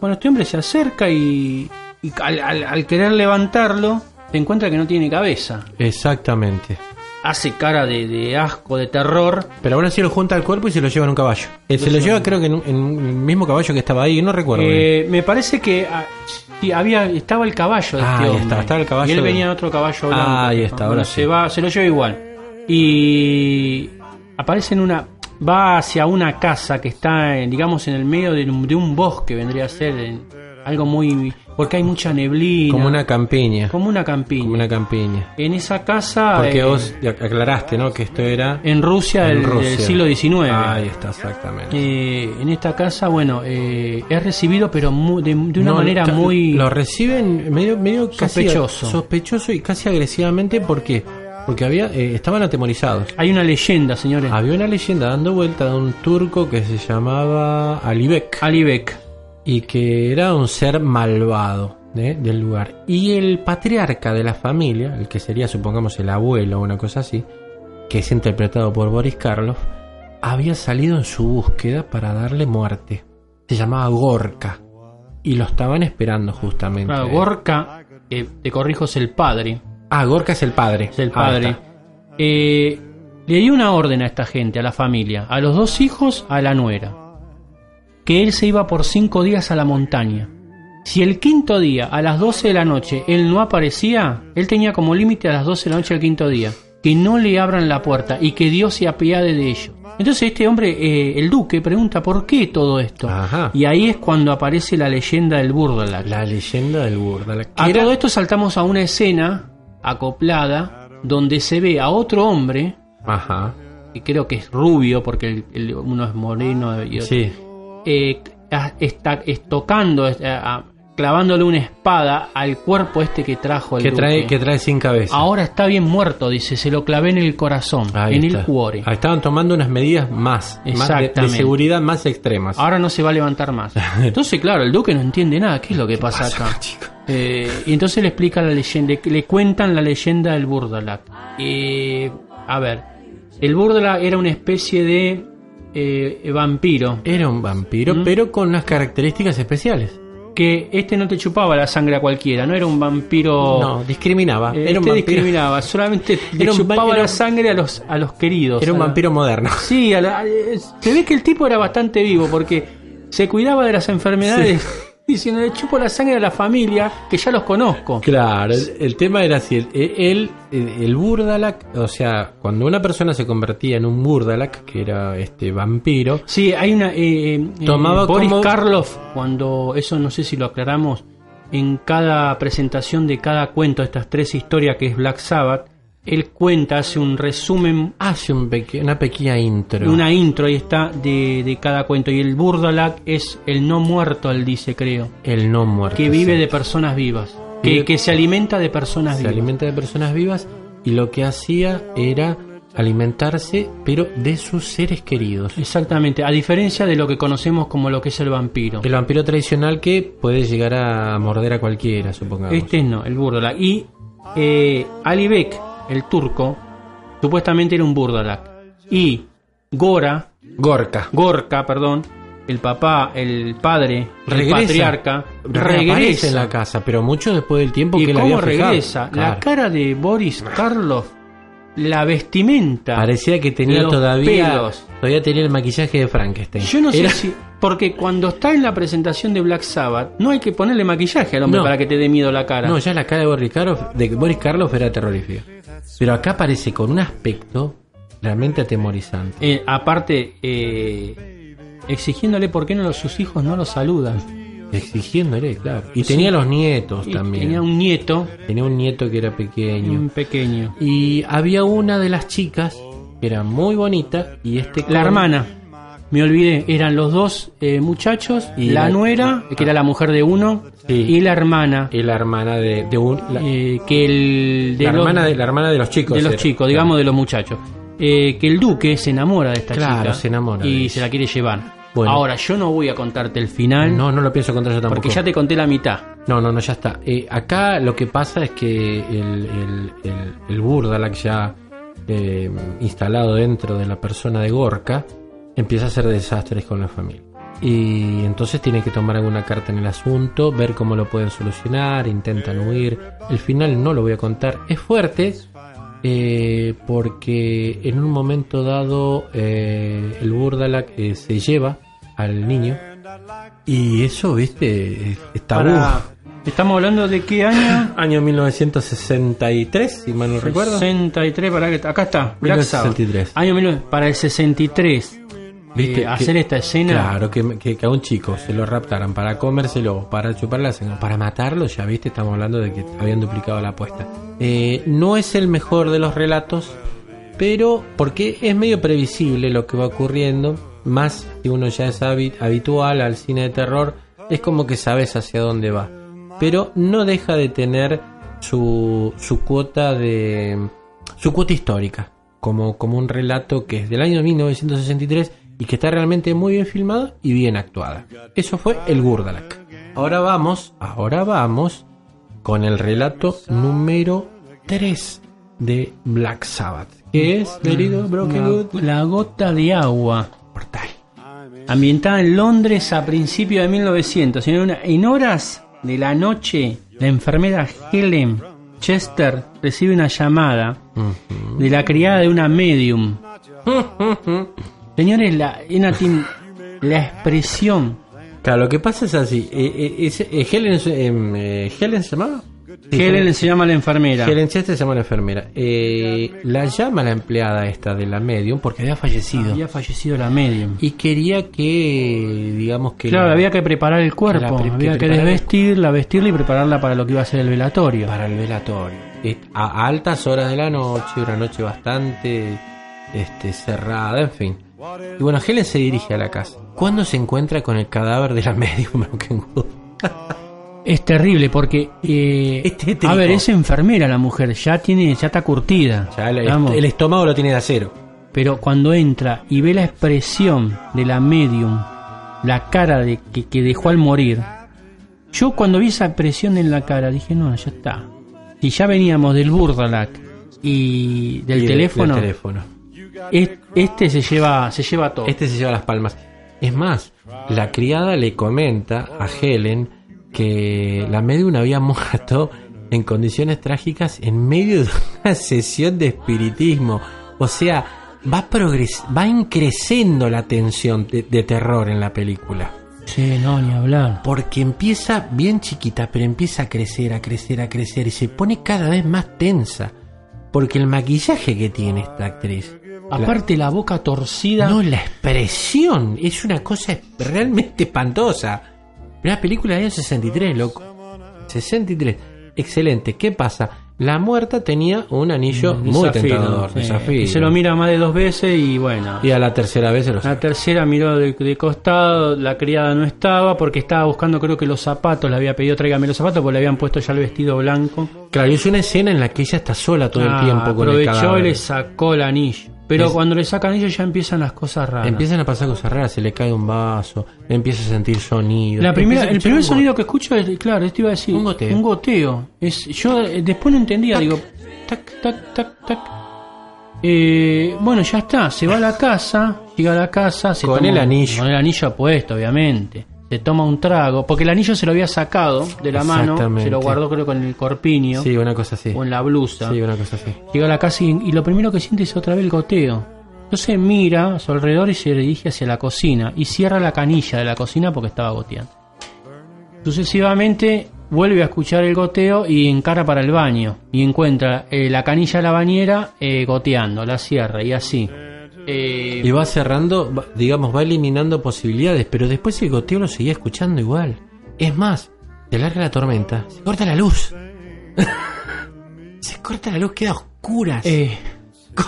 bueno, este hombre se acerca y, y al, al- al querer levantarlo, se encuentra que no tiene cabeza. Exactamente. Hace cara de, de asco, de terror. Pero aún así lo junta al cuerpo y se lo lleva en un caballo. Eh, se lo lleva creo que en, el mismo caballo que estaba ahí, no recuerdo. Eh, me parece que ah, sí, había estaba el caballo de Ah, este ahí hombre. está, estaba el caballo Y él venía en otro caballo blanco. Ah, ahí está, Bueno, ahora se sí. va, se lo lleva igual. Y aparece en una va hacia una casa que está en, digamos en el medio de un, de un bosque vendría a ser en- algo muy porque hay mucha neblina Como una campiña. como una campiña Como una campiña. en esa casa Porque eh, vos aclaraste, ¿no? Que esto era... en Rusia, en del, Rusia. del siglo XIX Ahí está, exactamente. Eh, en esta casa bueno eh, es recibido pero mu- de, de una No, manera muy Lo reciben medio, medio casi- Sospechoso. sospechoso y casi agresivamente porque porque había eh, estaban atemorizados. hay una leyenda señores Había una leyenda dando vuelta de un turco que se llamaba Alibek Alibek y que era un ser malvado ¿eh? del lugar. Y el patriarca de la familia, el que sería supongamos el abuelo o una cosa así, que es interpretado por Boris Karloff, había salido en su búsqueda para darle muerte. Se llamaba Gorka. Y lo estaban esperando justamente. Claro, Gorka, eh, te corrijo, es el padre. Ah, Gorka es el padre. Es el padre. Eh, le dio una orden a esta gente, a la familia, a los dos hijos, a la nuera, que él se iba por cinco días a la montaña. Si el quinto día, a las 12 de la noche, él no aparecía, él tenía como límite a las 12 de la noche del quinto día, que no le abran la puerta y que Dios se apiade de ellos. Entonces este hombre, eh, el duque, pregunta por qué todo esto. Ajá. Y ahí es cuando aparece la leyenda del Burdalak. La leyenda del Burdalak. A Era- todo esto saltamos a una escena acoplada donde se ve a otro hombre, Ajá. que creo que es rubio porque el- el- uno es moreno y otro- Sí. Eh, está estocando, clavándole una espada al cuerpo este que trajo el Que trae, duque. que trae sin cabeza. Ahora está bien muerto, dice, se lo clavé en el corazón, Ahí en está. el cuore. Ahí estaban tomando unas medidas más, más de- seguridad más extremas. Ahora no se va a levantar más. Entonces, claro, el duque no entiende nada. ¿Qué es lo que pasa acá? Eh, y entonces le explica la leyenda, le, le cuentan la leyenda del Burdalak. Eh, a ver, el Burdalak era una especie de eh, vampiro. Era un vampiro, ¿Mm? pero con unas características especiales. Que este no te chupaba la sangre a cualquiera, no era un vampiro. No, discriminaba. Eh, era un este vampiro. discriminaba, solamente le chupaba era la sangre a los, a los queridos. Era un la- vampiro moderno. Sí, a la- eh, se ve que el tipo era bastante vivo porque se cuidaba de las enfermedades diciendo le chupo la sangre a la familia que ya los conozco. Claro, el, el tema era así, el, el, el, el Burdalak, o sea, cuando una persona se convertía en un Burdalak, que era este vampiro, Sí, hay una. eh, eh, Tomaba Boris como- Karloff, cuando. Eso no sé si lo aclaramos. En cada presentación de cada cuento, estas tres historias que es Black Sabbath, él cuenta, hace un resumen, hace un peque- una pequeña intro. una intro, ahí está, de, de cada cuento. Y el Burdalak es el no muerto, él dice, creo. El no muerto. Que vive sí. de personas vivas. Que, que se alimenta de personas Se vivas. alimenta de personas vivas y lo que hacía era alimentarse, pero de sus seres queridos. Exactamente, a diferencia de lo que conocemos como lo que es el vampiro. El vampiro tradicional que puede llegar a morder a cualquiera, supongamos. Este no, el Burdalak. Y eh, Ali Bek, el turco, supuestamente era un Burdalak. Y Gora, Gorka. Gorka, perdón, el papá, el padre, el patriarca, regresa. en la casa, pero mucho después del tiempo ¿Y que cómo había fijado. regresa? La cara de Boris Karloff, la vestimenta. Parecía que tenía los todavía pelos. todavía tenía el maquillaje de Frankenstein. Yo no Era- sé si. Porque cuando está en la presentación de Black Sabbath, no hay que ponerle maquillaje al hombre No. para que te dé miedo la cara. No, ya la cara de Boris Karloff, de Boris Karloff era terrorífica. Pero acá aparece con un aspecto realmente atemorizante. Eh, aparte, eh, exigiéndole por qué no los- sus hijos no lo saludan. Exigiéndole, claro. Y Sí. tenía los nietos Y también. Tenía un nieto, Tenía un nieto que era pequeño. un pequeño. Y había una de las chicas que era muy bonita y este La con- hermana, me olvidé, eran los dos eh, muchachos, Y la, la- nuera, que era la mujer de uno, Sí. y la hermana, y la hermana de, de un la, eh, que el de la los, hermana de la hermana de los chicos de los era. chicos, digamos de los muchachos. Eh, que el duque se enamora de esta Claro, chica se enamora y se la quiere llevar. Bueno. Ahora, yo no voy a contarte el final No, no lo pienso contar yo tampoco. porque ya te conté la mitad. No, no, no, ya está. Eh, acá lo que pasa es que el, el, el, el Burdalak ya eh, instalado dentro de la persona de Gorka empieza a hacer desastres con la familia. Y entonces tiene que tomar alguna carta en el asunto, ver cómo lo pueden solucionar, intentan huir. El final no lo voy a contar. Es fuerte, eh, porque en un momento dado eh, el Burdalak eh, se lleva al niño y eso, viste, está Para- Estamos hablando de qué año? Año 1963, si mal no recuerdo. 63, para que acá está, Black Sabbath. 1963. Año 19 para el 63. ¿Viste? eh, Que- hacer esta escena. Claro, que, que- que a un chico se lo raptaran para comérselo, para chupar la sangre, para matarlo, ya viste, estamos hablando de que habían duplicado la apuesta. Eh, no es el mejor de los relatos, pero porque es medio previsible lo que va ocurriendo, más si uno ya es habi- habitual al cine de terror, es como que sabes hacia dónde va. Pero no deja de tener su, su cuota de su cuota histórica, como, como un relato que es del año 1963 y que está realmente muy bien filmado y bien actuada. Eso fue el Gurdalak. Ahora vamos, ahora vamos con el relato número 3 de Black Sabbath, que es querido Brokenwood. La, la gota de agua. Ambientada en Londres a principios de 1900. En, una- en horas de la noche, la enfermera Helen Chester recibe una llamada de la criada de una medium. Señores, la, la expresión. Claro, lo que pasa es así. eh, eh, es- eh, Helen, eh, eh, ¿Helen se llamaba? Helen se llama la enfermera. Helen Chester se llama la enfermera. Eh, la llama la empleada esta de la medium porque había fallecido. Había fallecido la medium. Y quería que, digamos que... Claro, la- había que preparar el cuerpo, que pre- había que preparar- desvestirla, vestirla y prepararla para lo que iba a ser el velatorio. Para el velatorio. Eh, A altas horas de la noche, una noche bastante este, cerrada, en fin. Y bueno, Helen se dirige a la casa. ¿Cuándo se encuentra con el cadáver de la medium? Es terrible porque, eh, a ver, es enfermera la mujer, ya tiene, ya está curtida. Ya el, el estómago lo tiene de acero. Pero cuando entra y ve la expresión de la medium, la cara de que, que dejó al morir, yo cuando vi esa expresión en la cara dije, no, ya está. Si ya veníamos del Burdalak y del Y teléfono, del teléfono. es- este se lleva, se lleva todo. Este se lleva las palmas. Es más, la criada le comenta a Helen que la medium había muerto en condiciones trágicas en medio de una sesión de espiritismo. O sea, va, progres va increciendo la tensión de, de terror en la película. Sí, no, ni hablar. Porque empieza bien chiquita, pero empieza a crecer, a crecer, a crecer y se pone cada vez más tensa. Porque el maquillaje que tiene esta actriz. la- Aparte la boca torcida. no, la expresión es una cosa realmente espantosa. Una película del año 63, loco. 63. Excelente. ¿Qué pasa? La muerta tenía un anillo de muy zafiro, tentador. sí, que se lo mira más de dos veces y bueno. Y a la tercera vez se lo La tercera miró de, de costado, la criada no estaba porque estaba buscando creo que los zapatos, le había pedido tráigame los zapatos porque le habían puesto ya el vestido blanco. Claro, y es una escena en la que ella está sola todo Ah, el tiempo con el aprovechó y le sacó el anillo. Pero Es- cuando le saca anillo ya empiezan las cosas raras. Empiezan a pasar cosas raras, se le cae un vaso, empieza a sentir sonido. La primera, el primer sonido que escucho es, claro, esto iba a decir, Un goteo. Un goteo. Es, yo eh, después no entendía, digo, tac, tac, tac, tac. Eh, bueno, ya está, se va a la casa, llega a la casa, se Con toma el anillo. Con el anillo puesto, obviamente. Se toma un trago, porque el anillo se lo había sacado de la mano, se lo guardó creo con el corpiño Sí, una cosa así. o en la blusa. Sí, una cosa así. Llega a la casa y, y lo primero que siente es otra vez el goteo. Entonces mira a su alrededor y se dirige hacia la cocina y cierra la canilla de la cocina porque estaba goteando. Sucesivamente vuelve a escuchar el goteo y encara para el baño y encuentra eh, la canilla de la bañera eh, goteando, la cierra y así. Eh, Y va cerrando, digamos, va eliminando posibilidades, pero después el goteo lo seguía escuchando igual. Es más, se larga la tormenta, se corta la luz. se corta la luz, queda oscura. Eh. Con,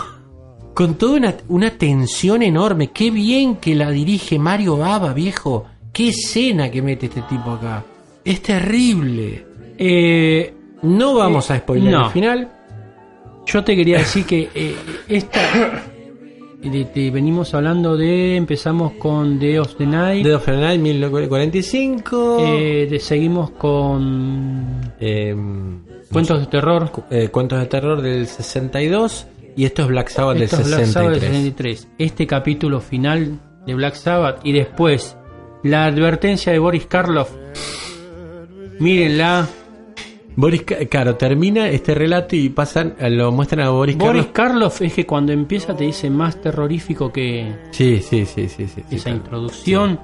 con toda una, una tensión enorme. Qué bien que la dirige Mario Baba, viejo. Qué escena que mete este tipo acá. Es terrible. eh, No vamos eh, a spoiler no. el final. Yo te quería decir que esta. de- de- venimos hablando de. Empezamos con The of the Night. Dead of the Night 1945. eh, de- seguimos con. Em, Cuentos de terror. eh, Cuentos de terror del 62 y esto es Black Sabbath Esto del es Black 63. Sabbath del 63. Este capítulo final de Black Sabbath y después la advertencia de Boris Karloff. Mírenla. Boris, claro, termina este relato y pasan, lo muestran a Boris, Boris Karloff. Es que cuando empieza te dice más terrorífico que Sí, sí, sí, sí, esa claro. introducción.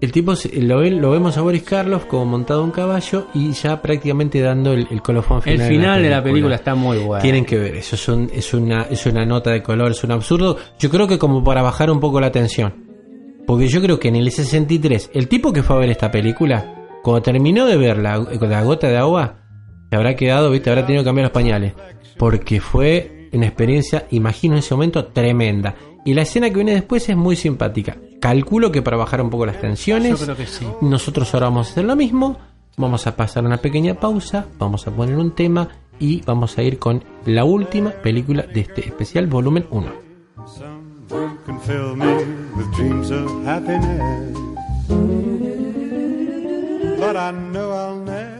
El tipo, lo, lo vemos a Boris Karloff como montado a un caballo y ya prácticamente dando el, el colofón El final. final de la película está muy bueno. Tienen que ver, eso es, un- es, una, es una nota de color, es un absurdo. Yo creo que como para bajar un poco la tensión. Porque yo creo que en el 63, el tipo que fue a ver esta película, cuando terminó de ver la, la gota de agua, se habrá quedado, viste, habrá tenido que cambiar los pañales. Porque fue una experiencia, imagino en ese momento, tremenda. Y la escena que viene después es muy simpática. Calculo que para bajar un poco las tensiones, Yo creo que sí. nosotros ahora vamos a hacer lo mismo. Vamos a pasar una pequeña pausa, vamos a poner un tema y vamos a ir con la última película de este especial volumen 1. Someone can fill me with dreams of happiness. But I know I'll never rest.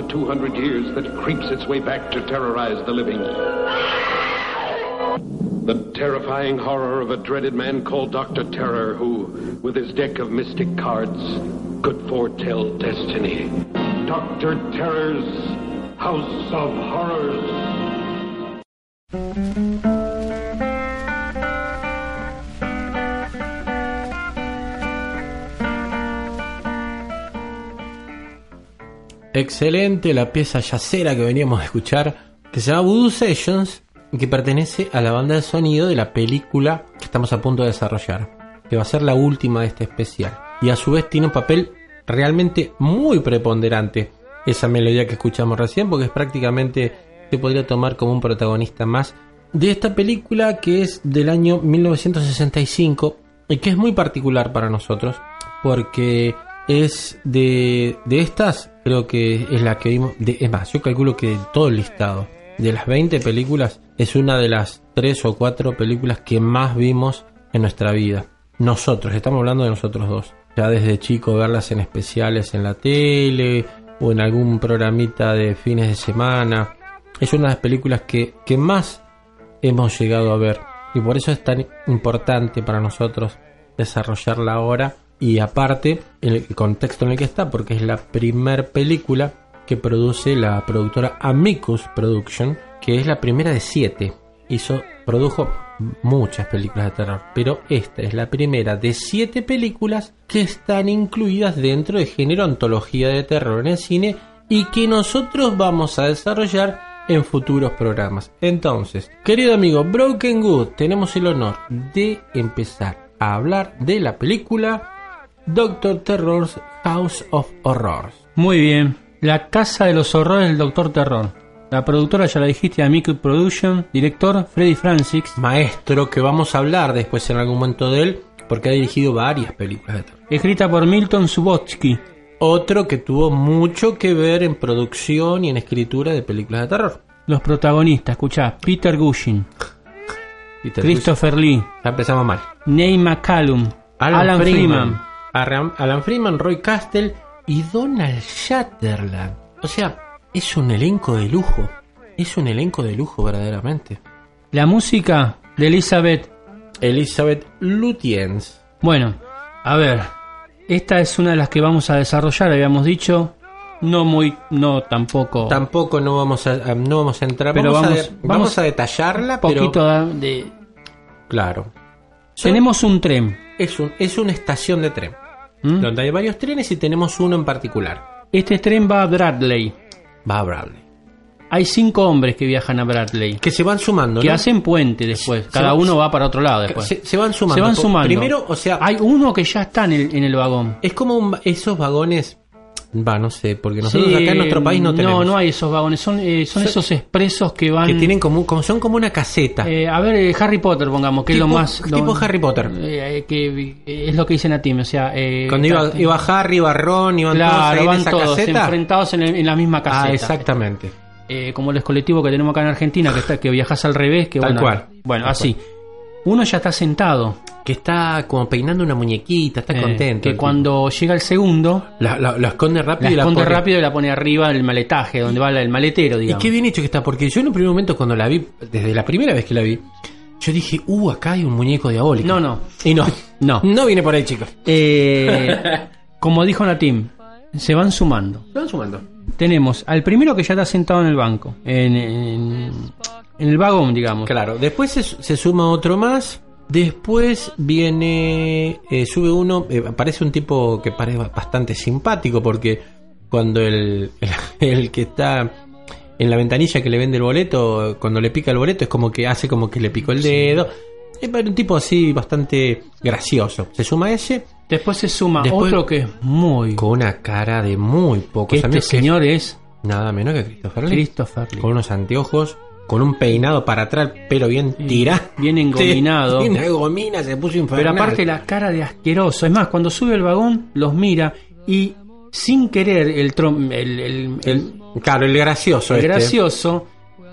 for 200 years, that creeps its way back to terrorize the living. The terrifying horror of a dreaded man called Dr. Terror, who, with his deck of mystic cards, could foretell destiny. Dr. Terror's House of Horrors. Excelente la pieza yacera que veníamos a escuchar, que se llama Voodoo Sessions y que pertenece a la banda de sonido de la película que estamos a punto de desarrollar, que va a ser la última de este especial. Y a su vez tiene un papel realmente muy preponderante esa melodía que escuchamos recién, porque es prácticamente se podría tomar como un protagonista más de esta película que es del año 1965 y que es muy particular para nosotros porque es de, de estas, creo que es la que vimos, de, es más, yo calculo que de todo el listado, de las 20 películas, es una de las 3 o 4 películas que más vimos en nuestra vida. Nosotros, estamos hablando de nosotros dos. Ya desde chico verlas en especiales en la tele o en algún programita de fines de semana. Es una de las películas que, que más hemos llegado a ver. Y por eso es tan importante para nosotros desarrollarla ahora y aparte en el contexto en el que está porque es la primer película que produce la productora Amicus Production que es la primera de siete. Hizo produjo muchas películas de terror pero esta es la primera de siete películas que están incluidas dentro del género antología de terror en el cine y que nosotros vamos a desarrollar en futuros programas. Entonces querido amigo Broken Good tenemos el honor de empezar a hablar de la película Doctor Terror's House of Horrors. Muy bien. La Casa de los Horrores del Doctor Terror. La productora, ya la dijiste, Amico Production. Director, Freddy Francis. Maestro, que vamos a hablar después en algún momento de él, porque ha dirigido varias películas de terror. Escrita por Milton Subotsky. Otro que tuvo mucho que ver en producción y en escritura de películas de terror. Los protagonistas, escuchá, Peter Gushing, Peter Christopher Lee, Ya empezamos mal. Nate McCallum, Alan, Alan, Freeman, Freeman. Alan Freeman, Roy Castle y Donald Shatterland. O sea, es un elenco de lujo. Es un elenco de lujo verdaderamente. La música de Elizabeth. Elizabeth Lutyens. Bueno, a ver. Esta es una de las que vamos a desarrollar, habíamos dicho. No muy, no tampoco. Tampoco no vamos a, a- no vamos a entrar, Pero vamos, vamos- a, vamos, vamos a detallarla, un poquito pero de. claro. Tenemos un tren. Es un es una estación de tren ¿Mm? donde hay varios trenes y tenemos uno en particular. Este tren va a Bradley. Va a Bradley. Hay cinco hombres que viajan a Bradley. Que se van sumando, Que ¿no? hacen puente después. Se- Cada uno va para otro lado después. Se, se van sumando. Se van sumando. Primero, o sea, Hay uno que ya está en el, en el vagón. es como un esos vagones. Va, no sé, porque nosotros Sí, acá en nuestro país no tenemos. No, no hay esos vagones. Son, eh, son Son- esos expresos que van. Que tienen como, como son como una caseta. Eh, a ver, eh, Harry Potter, pongamos, que Tipo- es lo más. lo- tipo Harry Potter. eh, eh, que eh, es lo que dicen a ti, o sea. eh, Cuando iba, iba Harry, iba Ron, iban todos en esa todos caseta. enfrentados en, el- en la misma caseta. Ah, exactamente. Eh, como los colectivos que tenemos acá en Argentina, que está que viajas al revés, que Tal bueno, cual. Bueno, Tal así. Uno ya está sentado. Que está como peinando una muñequita, está eh, contento. Que cuando llega el segundo, la, la- la esconde rápido la y la esconde pone- rápido y la pone arriba del maletaje, donde va el maletero, Y digamos. qué bien hecho que está, porque yo en un primer momento cuando la vi, desde la primera vez que la vi, yo dije, uh, acá hay un muñeco diabólico. No, no. Y no, No. no viene por ahí, chicos. Eh, como dijo Natim, se van sumando. Se van sumando. Tenemos al primero que ya está sentado en el banco, en, en- en el vagón, digamos. Claro, después se, se suma otro más. Después viene, eh, sube uno, eh, aparece un tipo que parece bastante simpático porque cuando el, el, el que está en la ventanilla que le vende el boleto, cuando le pica el boleto es como que hace como que le picó el dedo. Es un tipo así bastante gracioso. Se suma ese Después se suma Después- otro que es muy... con una cara de muy que pocos este amigos. que es señor es nada menos que Christopher Lee. Christopher Lee. Con unos anteojos, con un peinado para atrás, pero bien tirado. Bien engominado. Una gomina se puso infernal. Pero aparte la cara de asqueroso. Es más, cuando sube el vagón, los mira y sin querer el trom- el, el- El, claro, el gracioso el este. gracioso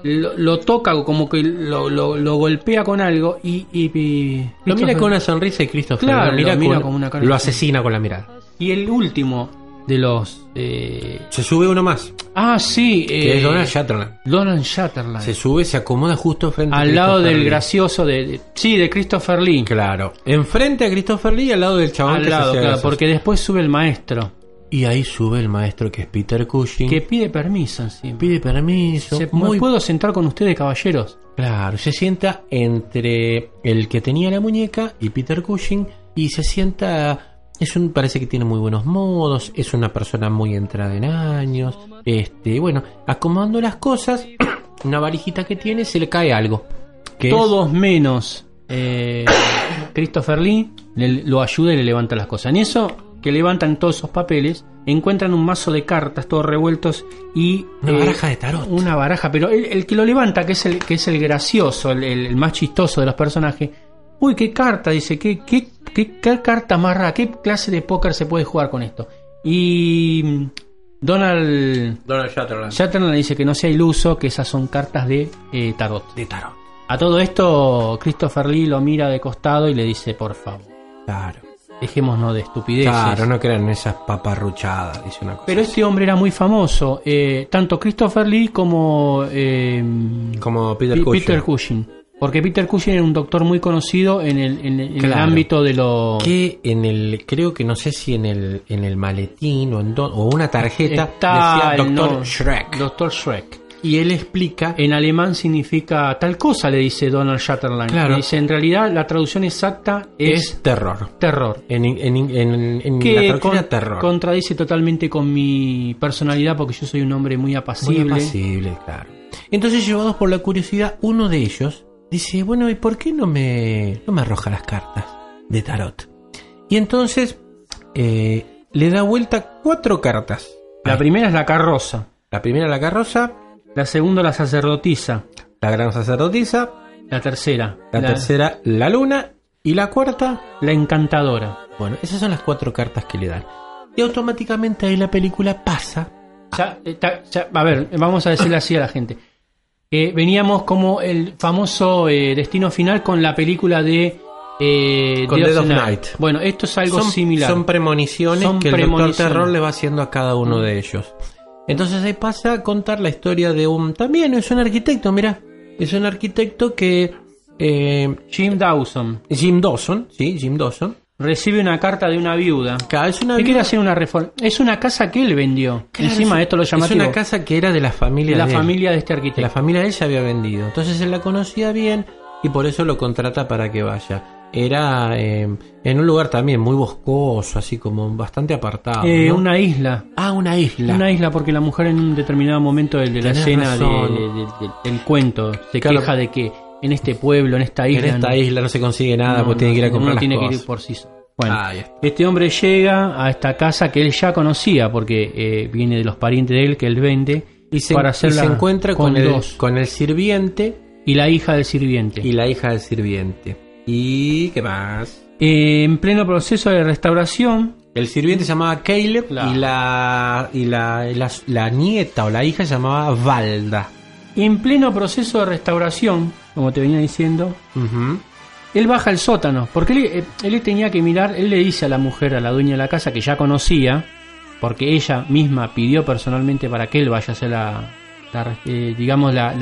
lo, lo toca como que lo, lo- lo golpea con algo y, y- y- Lo mira con una sonrisa y Christopher Claro, lo mira, lo mira con- con una cara lo asesina con la mirada. y el último de los eh, Se sube uno más, ah sí que eh, es Donald Shatterland. Donald Shatterland Se sube, se acomoda justo frente a al lado del Lee. gracioso de, de- sí de Christopher Lee Claro. Enfrente a Christopher Lee y al lado del chabón al que lado claro porque después sube el maestro Y ahí sube el maestro que es Peter Cushing. Que pide permiso encima. pide permiso. Se- muy ¿Me puedo sentar con ustedes, caballeros? Claro, se sienta entre el que tenía la muñeca y Peter Cushing y se sienta es un parece que tiene muy buenos modos, es una persona muy entrada en años, este, bueno, acomodando las cosas, una valijita que tiene se le cae algo. Que es- Todos menos eh, Christopher Lee le- lo ayuda y le levanta las cosas. En eso, que levantan todos esos papeles, encuentran un mazo de cartas todos revueltos y Una baraja de tarot. Una baraja, pero el, el que lo levanta, que es el, que es el gracioso, el, el- el más chistoso de los personajes, uy, qué carta, dice, qué, qué, qué, qué carta más rara, qué clase de póker se puede jugar con esto. Y mm, Donald Donald Sutherland. Shatterland dice que no sea iluso, que esas son cartas de eh, tarot. De tarot. A todo esto, Christopher Lee lo mira de costado y le dice, por favor, Claro. Dejémonos de estupideces. Claro, no crean en esas paparruchadas, dice una cosa. Pero este hombre era muy famoso, eh, tanto Christopher Lee como eh, como Peter Cushing. Peter Cushing. Porque Peter Cushing era un doctor muy conocido en el, en el- en el Claro. ámbito de lo... que en el creo que no sé si en el en el maletín o en do- o una tarjeta Está decía Doctor no- Shrek Doctor Shrek. Y él explica En alemán significa tal cosa, le dice Donald Shatterland. Claro. Le dice, en realidad la traducción exacta es, es terror terror. en, en, en, en- en la que traducción con- terror contradice totalmente con mi personalidad porque yo soy un hombre muy apacible. muy apacible claro entonces llevados por la curiosidad uno de ellos dice bueno y por qué no me no me arroja las cartas de tarot y entonces eh, le da vuelta cuatro cartas La primera es la carroza, la primera la carroza la segunda la sacerdotisa, la gran sacerdotisa la tercera la, tercera la luna y la cuarta la encantadora. Bueno, esas son las cuatro cartas que le dan. Y automáticamente ahí la película pasa. Ya, eh, ya, a ver, vamos a decirle así a la gente. Eh, veníamos como el famoso eh, destino final con la película de eh, Con Dead of Night. Night. Bueno, esto es algo son, similar. Son premoniciones Son que el. Doctor Terror le va haciendo a cada uno de ellos. Entonces ahí pasa a contar la historia de un... También es un arquitecto, mira. Es un arquitecto que... eh, Jim Dawson Jim Dawson, sí, Jim Dawson. recibe una carta de una viuda. Acá es una que quiere viuda- hacer una reforma. Es una casa que él vendió. Claro, Encima es- esto lo Es llamativo. una casa que era de la familia la de él. familia de este arquitecto. La familia de él se había vendido. Entonces él la conocía bien y por eso lo contrata para que vaya. Era eh, en un lugar también muy boscoso, así como bastante apartado. Eh, ¿no? Una isla. Ah, una isla. Una isla porque la mujer en un determinado momento de, de la escena de- de- del cuento se Claro. queja de que en este pueblo, en esta isla, en esta no- isla no se consigue nada, no, porque tiene que ir a comprar uno las tiene que cosas. ir por sí solo. Bueno, Ah, este hombre llega a esta casa que él ya conocía porque eh, viene de los parientes de él que él vende y se, para y hacerla se encuentra con, el, dos con el sirviente y la hija del sirviente. y la hija del sirviente. ¿Y qué más? Eh, en pleno proceso de restauración, El sirviente se llamaba Caleb Claro. y, la, y la, la, la nieta o la hija se llamaba Valda. en pleno proceso de restauración, como te venía diciendo. Él baja al sótano, porque él, eh, él tenía que mirar, él le dice a la mujer, a la dueña de la casa, que ya conocía, porque ella misma pidió personalmente para que él vaya a hacer la, la, eh, digamos, la,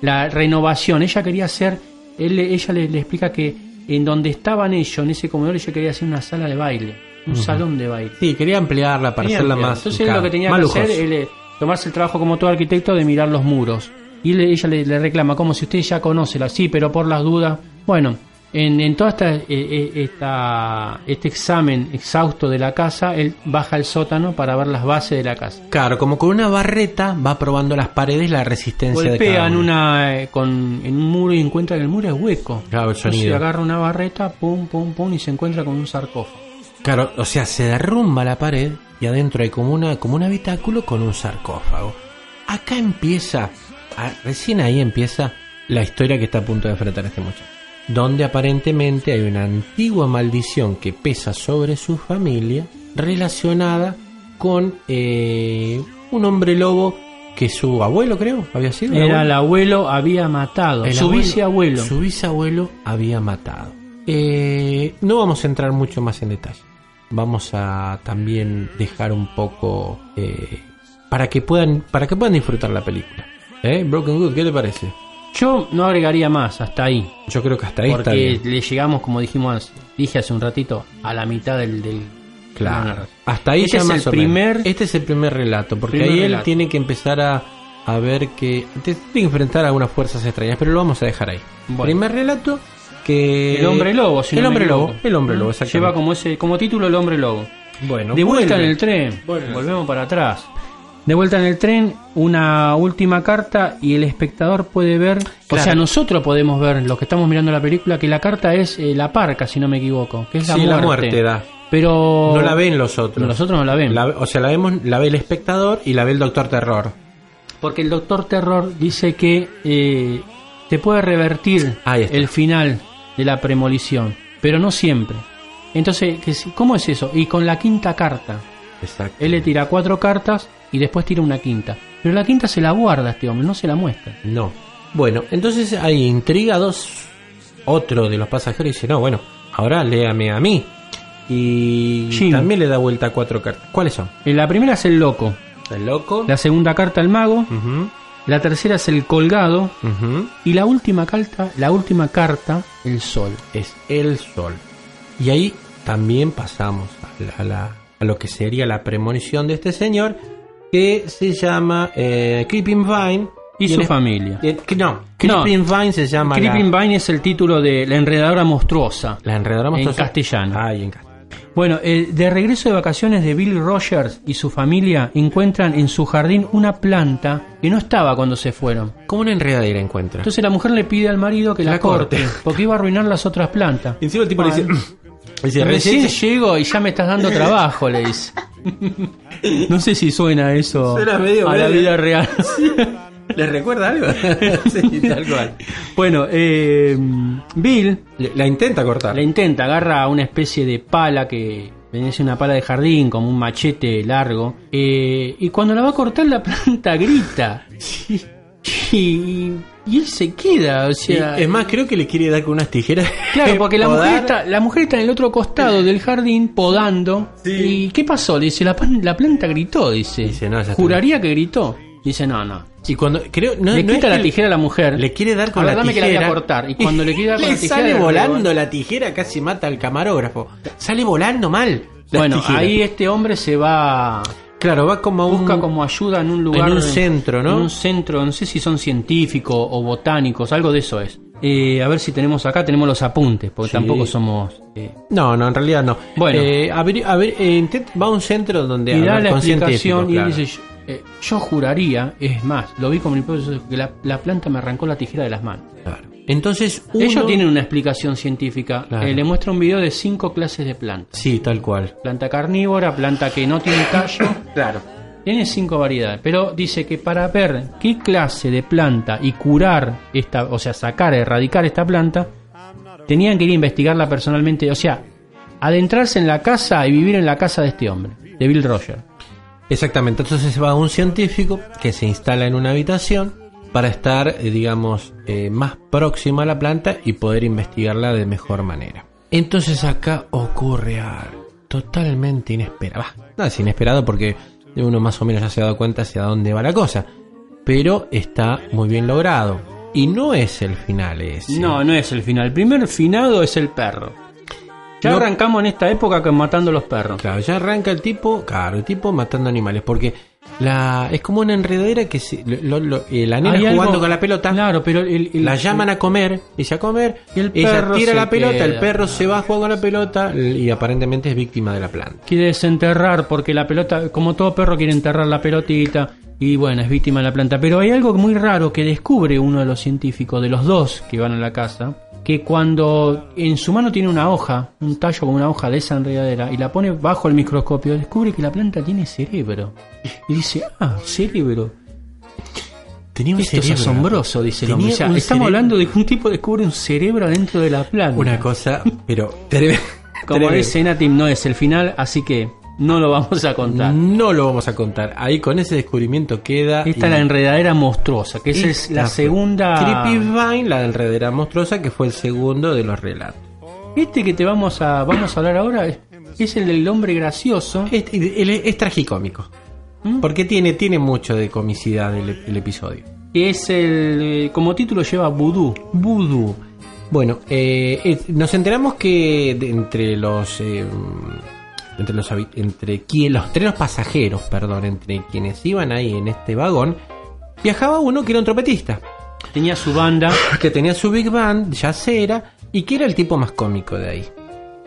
la renovación. Ella quería hacer, él, ella le, le explica que en donde estaban ellos, en ese comedor, ella quería hacer una sala de baile, un salón de baile. Sí, quería ampliarla para hacerla más. Entonces él lo que tenía que hacer, él, tomarse el trabajo como todo arquitecto de mirar los muros. Y le- ella le, le reclama, como si usted ya conoce la, sí, pero por las dudas. Bueno, en, en todo esta, eh, eh, esta- este examen exhausto de la casa, él baja al sótano para ver las bases de la casa. Claro, como con una barreta va probando las paredes la resistencia de Golpea cada en, uno. una, eh, con, en un muro y encuentra que el muro es hueco. Claro, el Entonces sonido. agarra una barreta, pum, pum, pum, y se encuentra con un sarcófago. Claro, o sea, se derrumba la pared y adentro hay como una como un habitáculo con un sarcófago. Acá empieza, a- recién ahí empieza la historia que está a punto de enfrentar este muchacho. Donde aparentemente hay una antigua maldición que pesa sobre su familia relacionada con eh, un hombre lobo que su abuelo, creo, había sido. ¿el Era el abuelo, había matado. El su abuelo- bisabuelo. Su bisabuelo había matado. Eh, no vamos a entrar mucho más en detalle. Vamos a también dejar un poco eh, para que puedan para que puedan disfrutar la película. ¿Eh? Broken Good, ¿qué te parece? Yo no agregaría más, hasta ahí. Yo creo que hasta ahí está Porque bien. le llegamos, como dijimos, dije hace un ratito, a la mitad del, del, Claro. Hasta ahí Este ya es más el o menos. primer- Este es el primer relato, porque Primer ahí él tiene que empezar a, a ver que te tiene que enfrentar a algunas fuerzas extrañas, pero lo vamos a dejar ahí. Bueno. Primer relato que El hombre lobo, si el no hombre lobo, el hombre lobo, exactamente. Lleva como ese como título el hombre lobo. Bueno, de vuelta vuelve. en el tren. Vuelve. Volvemos para atrás. De vuelta en el tren, una última carta y el espectador puede ver, o sea, nosotros podemos ver, los que estamos mirando la película, que la carta es eh, la parca, si no me equivoco, que es la Sí, muerte. la muerte da. Pero No la ven los otros. Los otros no la ven. La- o sea, la vemos, la ve el espectador y la ve el Doctor Terror. Porque el doctor Terror dice que eh, te puede revertir el final de la premolición, pero no siempre. Entonces, ¿qué si- ¿cómo es eso? Y con la quinta carta. Exacto. Él le tira cuatro cartas y después tira una quinta. Pero la quinta se la guarda este hombre, no se la muestra. No. Bueno, entonces hay intrigados. Otro de los pasajeros dice, no, bueno, ahora léame a mí. Y Jim. también le da vuelta a cuatro cartas. ¿Cuáles son? Eh, La primera es el loco, El loco. la segunda carta el mago, la tercera es el colgado y la última carta, la última carta, el sol. Es el sol. Y ahí también pasamos a, la- a la- a lo que sería la premonición de este señor, que se llama eh, Creeping Vine. Y su familia. que no, Creeping Vine se llama la- Creeping Vine es el título de La enredadora monstruosa. la, enredadora En monstruosa. castellano. Ah, en castellano. Bueno, eh, de regreso de vacaciones de Bill Rogers y su familia encuentran en su jardín una planta que no estaba cuando se fueron. ¿Cómo una enredadera encuentra? Entonces la mujer le pide al marido que la, La corte, corte. porque iba a arruinar las otras plantas. Encima el tipo le dice, dice, Recién recién llego y ya me estás dando trabajo, le dice. No sé si suena eso Suena medio a la vida real. ¿Le recuerda algo? sí, tal cual. Bueno, eh, Bill La intenta cortar. la intenta, agarra una especie de pala que ser una pala de jardín, como un machete largo, eh, y cuando la va a cortar la planta grita. Y, y él se queda, o Y, sea... es más, creo que le quiere dar con unas tijeras. Claro, porque la mujer, está, la mujer está en el otro costado del jardín podando. ¿Y qué pasó? Le dice, la, planta gritó, dice. Dice, no. Juraría que gritó. Dice, no, no. Y cuando creo no, le no quita la tijera a la mujer. le quiere dar con A ver, la dame que la tijera voy a cortar. Y cuando le quiere dar con le la tijera. sale le volando la tijera casi mata al camarógrafo sale volando mal Bueno, tijera. ahí este hombre se va. Claro va como un Busca como ayuda en un lugar. en un centro no En un centro, no sé si son científicos o botánicos, algo de eso es. Eh, a ver si tenemos acá, tenemos los apuntes, porque Sí. tampoco somos. eh, no no en realidad no Bueno. Eh, a ver, a ver, eh, intent- va a un centro donde y da la explicación y él dice: yo, eh, yo juraría, es más, lo vi con mi que la, la planta me arrancó la tijera de las manos. Claro. Entonces uno, Ellos tienen una explicación científica. Claro. Eh, le muestra un video de cinco clases de plantas: sí tal cual planta carnívora, planta que no tiene tallo. claro Tiene cinco variedades, pero dice que para ver qué clase de planta y curar esta, o sea, sacar, erradicar esta planta, tenían que ir a investigarla personalmente, o sea, adentrarse en la casa y vivir en la casa de este hombre, de Bill Rogers. Exactamente, entonces va un científico que se instala en una habitación para estar, eh, digamos, eh, más próximo a la planta y poder investigarla de mejor manera. Entonces acá ocurre algo totalmente inesperado. Bah, no es inesperado porque uno más o menos ya se ha dado cuenta hacia dónde va la cosa, pero está muy bien logrado. Y no es el final ese. No, no es el final. El primer finado es el perro. Ya No. arrancamos en esta época matando los perros. Claro, ya arranca el tipo, claro, el tipo matando animales, porque la es como una enredadera que se, lo- lo- eh, la nena Hay jugando algo- con la pelota, Claro, pero el, el- la llaman a comer, dice a comer, Y el ella perro tira la pelota, el perro se va a jugar con la pelota y aparentemente es víctima de la planta. quiere desenterrar porque la pelota, como todo perro quiere enterrar la pelotita y bueno, es víctima de la planta. Pero hay algo muy raro que descubre uno de los científicos, de los dos que van a la casa, que cuando en su mano tiene una hoja, un tallo con una hoja de esa enredadera y la pone bajo el microscopio, descubre que la planta tiene cerebro. Y dice, ah, cerebro. Tenía un Esto es cerebro. asombroso, dice el hombre. O sea, un estamos cerebro. hablando de que un tipo descubre un cerebro dentro de la planta. Una cosa, pero. Como dice Natim, no es el final, así que no lo vamos a contar. No lo vamos a contar. Ahí con ese descubrimiento queda. Esta y- es la enredadera monstruosa, que esa es la segunda. Creepy Vine, la enredadera monstruosa, que fue el segundo de los relatos. Este que te vamos a vamos a hablar ahora es, es el del hombre gracioso. Es, es- es tragicómico. ¿Mm? Porque tiene, tiene mucho de comicidad el, el episodio. es el. eh, como título lleva Voodoo. Voodoo. Bueno, eh, eh, nos enteramos que de entre los eh, entre los entre quien, los tres pasajeros, perdón, entre quienes iban ahí en este vagón, viajaba uno que era un trompetista. Tenía su banda. Que tenía su big band, yacera, y que era el tipo más cómico de ahí.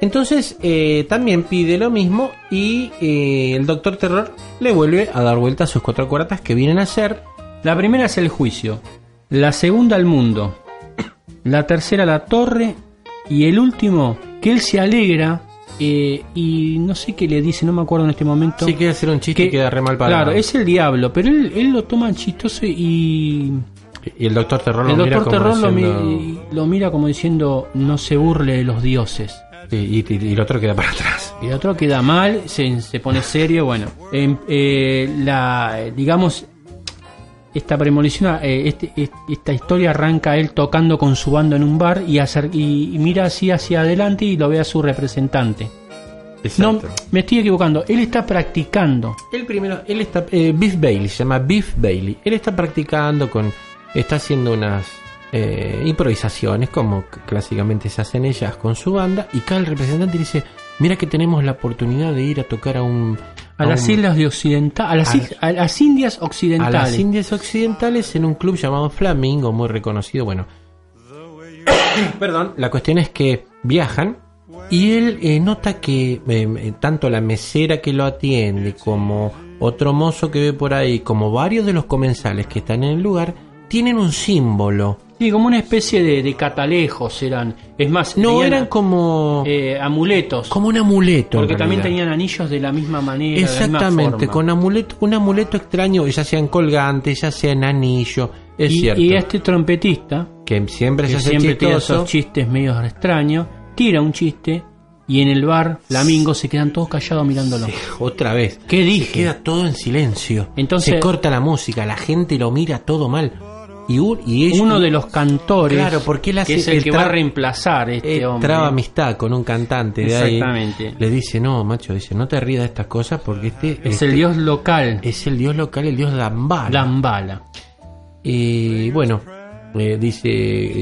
Entonces eh, también pide lo mismo y eh, el Doctor Terror le vuelve a dar vuelta a sus cuatro cuartas que vienen a ser La primera es el juicio, la segunda el mundo, la tercera la torre y el último que él se alegra eh, y no sé qué le dice, no me acuerdo en este momento. Sí, quiere hacer un chiste y queda re mal parado. Claro, es el diablo, pero él, él lo toma chistoso y Y el Doctor Terror el lo mira doctor como Terror lo, diciendo- mi- lo mira como diciendo no se burle de los dioses. Y, y- y el otro queda para atrás. Y el otro queda mal, se, se pone serio. Bueno, em, eh, la, digamos, esta premonición, eh, este- est- esta historia arranca él tocando con su banda en un bar y, acer- y- y mira así hacia adelante y lo ve a su representante. No, me estoy equivocando. Él está practicando. Él primero, él está, eh, Biff Bailey, se llama Biff Bailey. Él está practicando con, está haciendo unas eh, improvisaciones como clásicamente se hacen ellas con su banda y el representante dice, mira que tenemos la oportunidad de ir a tocar a un... A las un- islas de Occidental, a las, a- is- a las Indias a Occidentales. las Indias Occidentales en un club llamado Flamingo, muy reconocido. Bueno, perdón, la cuestión es que viajan y él eh, nota que eh, eh, tanto la mesera que lo atiende como otro mozo que ve por ahí, como varios de los comensales que están en el lugar, tienen un símbolo. Sí, como una especie de, de catalejos eran. Es más, No, eran como... eh, amuletos. como un amuleto. Porque también tenían anillos de la misma manera. de la misma Exactamente, con amuleto, un amuleto extraño, ya sean colgantes, ya sean anillo, es y, cierto. y este trompetista, que siempre se hace siempre chistoso. esos chistes medio extraños, tira un chiste y en el bar, Flamingo, se quedan todos callados mirándolo. Otra vez. ¿Qué dije? Queda todo en silencio. Entonces- se corta la música, la gente lo mira todo mal. Y, un- y ellos- Uno de los cantores, Claro, porque él hace que es el que va a reemplazar este él hombre. traba amistad con un cantante de ahí. Le dice, no, macho, dice, no te rías de estas cosas porque este Es este el dios local, es el dios local, el dios Dambala. Dambala. Y bueno, eh, dice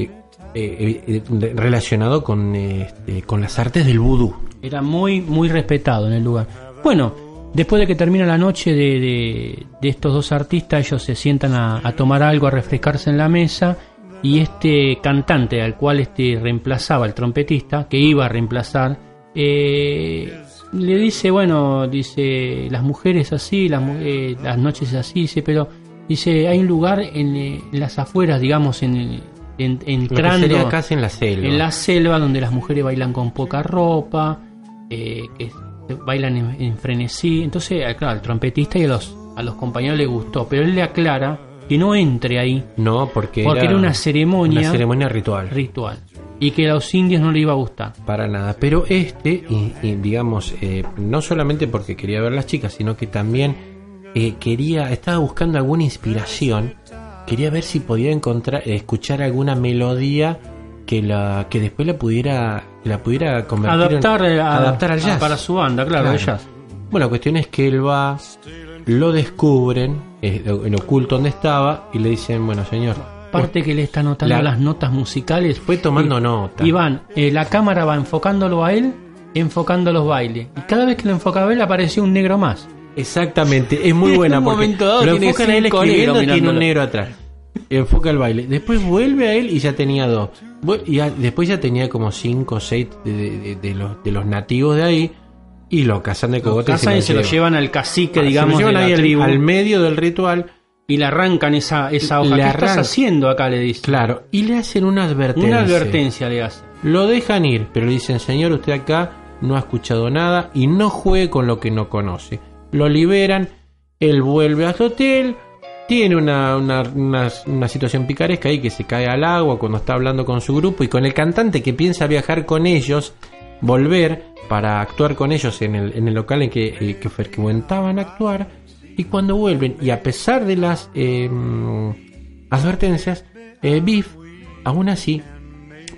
eh, eh, eh, relacionado con, eh, este, con las artes del vudú. Era muy, muy respetado en el lugar. Bueno, después de que termina la noche de, de- de estos dos artistas, ellos se sientan a, a tomar algo, a refrescarse en la mesa. Y este cantante al cual este reemplazaba el trompetista, que iba a reemplazar, eh, le dice, bueno, dice, las mujeres así, las, eh, las noches así, dice, pero dice, hay un lugar en, eh, en las afueras, digamos, en, en- entrando sería casi en la selva. en la selva donde las mujeres bailan con poca ropa, eh, que bailan en, en frenesí. Entonces, eh, claro, al trompetista y a los, a los compañeros le gustó, pero él le aclara que no entre ahí No, porque, porque era, una ceremonia una ceremonia ritual. ritual y que a los indios no le iba a gustar. Para nada. Pero este, y, y digamos, eh, no solamente porque quería ver las chicas, sino que también eh, quería, estaba buscando alguna inspiración. Quería ver si podía encontrar, escuchar alguna melodía que la que después la pudiera la pudiera convertir en- Adaptar, eh, a- adaptar al a- jazz para su banda, claro, el jazz. Bueno, la cuestión es que él va, lo descubren, en oculto donde estaba y le dicen, bueno señor, Parte que le está anotando La- las notas musicales. fue tomando nota. Y van, eh, la cámara va enfocándolo a él, enfocando los bailes. Y cada vez que lo enfocaba él apareció un negro más. Exactamente, es muy En buena un porque momento dado lo tiene enfocan a él escribiendo y tiene un negro atrás. Enfoca el baile. Después vuelve a él y ya tenía dos. Y ya- después ya tenía como cinco o seis de, de- de los, de los nativos de ahí y lo cazan de Lo cogote cazan y se lo llevan. llevan al cacique, Ah, se digamos, lo llevan de ahí al- tribu. al medio del ritual y le arrancan esa, esa hoja. Le ¿Qué estás arrancan. haciendo acá? Le dice. Claro, y le hacen una advertencia. Una advertencia le hace. Lo dejan ir, pero le dicen, señor, usted acá no ha escuchado nada y no juegue con lo que no conoce. Lo liberan, él vuelve a su hotel, tiene una, una, una- situación picaresca ahí que se cae al agua cuando está hablando con su grupo y con el cantante que piensa viajar con ellos, volver para actuar con ellos en el, en el local en que, eh, que frecuentaban actuar. Y cuando vuelven, y a pesar de las eh, advertencias, eh, Biff aún así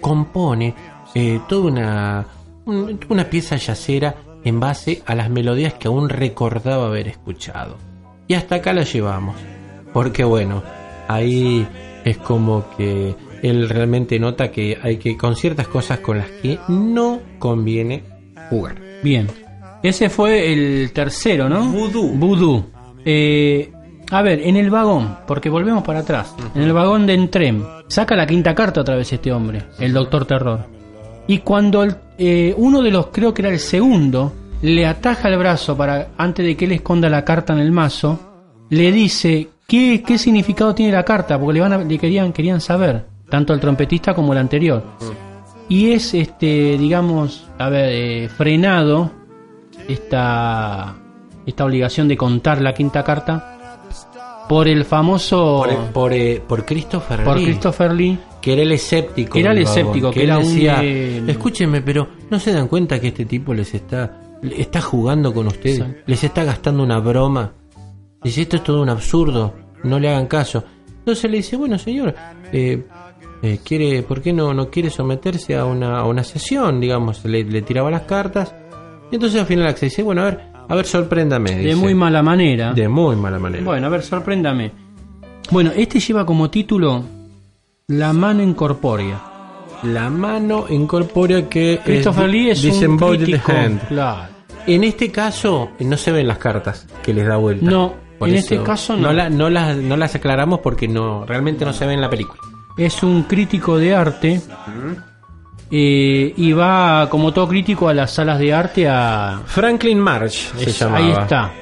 compone eh, toda una, un- una pieza yacera en base a las melodías que aún recordaba haber escuchado. Y hasta acá la llevamos. Porque bueno, ahí es como que él realmente nota que hay que con ciertas cosas con las que no conviene jugar. Bien. Ese fue el tercero, ¿no? Voodoo. Voodoo. Eh, a ver, en el vagón, porque volvemos para atrás. En el vagón de Entrem, saca la quinta carta otra vez este hombre, el Doctor Terror. Y cuando el- eh, uno de los, creo que era el segundo, le ataja el brazo para antes de que él esconda la carta en el mazo, le dice qué, qué significado tiene la carta, porque le, van a- le querían, querían saber, tanto el trompetista como el anterior. Y es, este, digamos, a ver, eh, frenado esta, esta obligación de contar la quinta carta por el famoso Por, por, eh, por Christopher por Lee, Christopher Lee que era el escéptico. Era el escéptico, que era un, decía, eh, escúcheme, pero ¿no se dan cuenta que este tipo les está, está jugando con ustedes? Sí. Les está gastando una broma. Dice, esto es todo un absurdo, no le hagan caso. Entonces le dice, bueno señor, eh, eh, quiere, ¿por qué no, no quiere someterse a una, a una sesión? Digamos, le, le tiraba las cartas. Y entonces al final accede, dice, bueno, a ver, a ver, sorpréndame. de dice. muy mala manera. De muy mala manera. Bueno, a ver, sorpréndame. Bueno, este lleva como título La mano incorpórea. La mano incorpórea que Christopher es Lee es un crítico. hand. Claro. En este caso eh, no se ven las cartas que les da vuelta. No, en este caso no. la- no, las, no las aclaramos porque no realmente no se ve en la película. Es un crítico de arte eh, y va, como todo crítico, a las salas de arte a... Franklin March se Es-. Ahí está.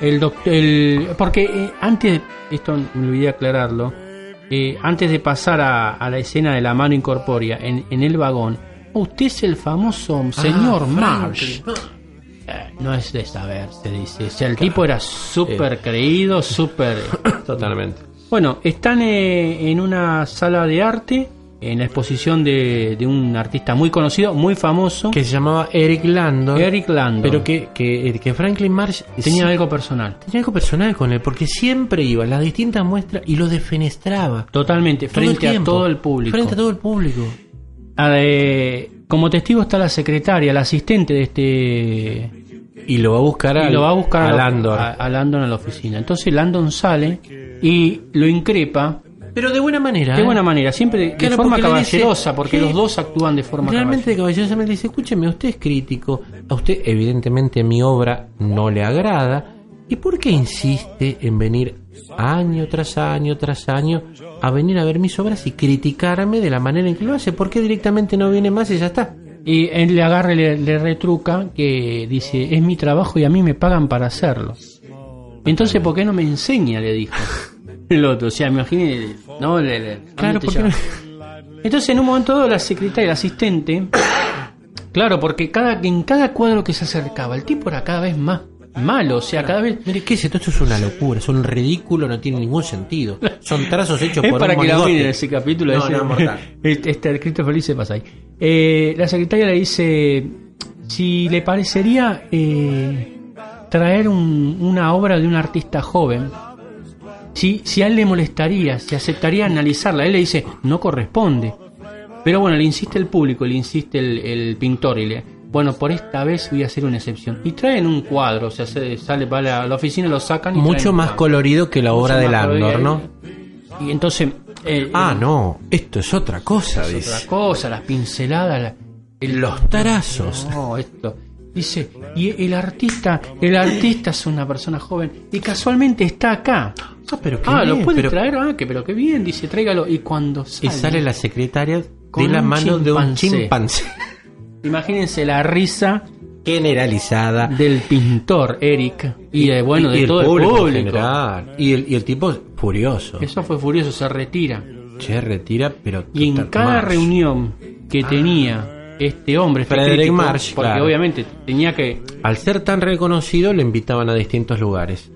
El doc- el, porque eh, antes, esto me olvidé aclararlo, eh, antes de pasar a, a la escena de la mano incorpórea en, en el vagón, usted es el famoso señor Marsh. Eh, no es de saberse, dice. O sea, el tipo era súper creído, súper... Totalmente. Bueno, están eh, en una sala de arte, en la exposición de, de un artista muy conocido, muy famoso. Que se llamaba Eric Landon. Eric Landon. Pero que, que, que Franklin Marsh Tenía sí- algo personal. tenía algo personal con él, porque siempre iba a las distintas muestras y lo defenestraba. Totalmente, Todo frente a todo el público. Frente a todo el público. Ah, eh, como testigo está la secretaria, la asistente de este. Y lo va a buscar al- lo va a buscar a la- Landon. A, a Landon a la oficina. Entonces Landon sale y lo increpa. Pero de buena manera. De ¿eh? buena manera, siempre de, forma porque dice, caballerosa, porque ¿qué? los dos actúan de forma Realmente caballerosamente dice, escúcheme, usted es crítico, a usted evidentemente mi obra no le agrada, ¿y por qué insiste en venir año tras año tras año a venir a ver mis obras y criticarme de la manera en que lo hace? ¿Por qué directamente no viene más y ya está? Y él le agarra y le, le retruca que dice, es mi trabajo y a mí me pagan para hacerlo. Entonces, ¿por qué no me enseña? Le dijo el otro. O sea, imagínate, ¿no? Le- le- Claro, ¿dónde te ¿por qué lleva? Entonces, en un momento dado, la secretaria, el asistente, claro, porque cada, en cada cuadro que se acercaba, el tipo era cada vez más malo, o sea, cada vez... Mire, ¿qué es esto? Esto es una locura, es un ridículo, no tiene ningún sentido. Son trazos hechos Es por para un que la miren ese capítulo. No, ese- no, mortal. Este, este Christopher Lee se pasa ahí. Eh, la secretaria le dice si le parecería eh, traer un- una obra de un artista joven. Si, si a él le molestaría, si aceptaría analizarla. Él le dice, no corresponde. Pero bueno, le insiste el público, le insiste el, el pintor y le... Bueno, por esta vez voy a hacer una excepción. Y traen un cuadro, o sea, se sale va a la, oficina, lo sacan y Mucho más colorido que la obra de. Landor, ¿no? Y entonces... eh, Ah, no, esto es otra cosa, es dice. otra cosa, las pinceladas, la- el- Los tarazos. No, esto. Dice, y el artista, el artista es una persona joven y casualmente está acá. Ah, pero qué Ah, lo puede pero- traer, ah, que pero qué bien, dice, tráigalo. Y cuando Y sale, sale la secretaria Con de la mano de un chimpancé. Imagínense la risa Generalizada. del pintor Eric y de, bueno, de todo público el público. general. Y el, y el tipo furioso. Eso fue furioso, se retira. Che, retira, pero. Y en cada Marsh. reunión que tenía este hombre, este Frederick crítico, Marsh, porque claro. obviamente tenía que Al ser tan reconocido, le invitaban a distintos lugares.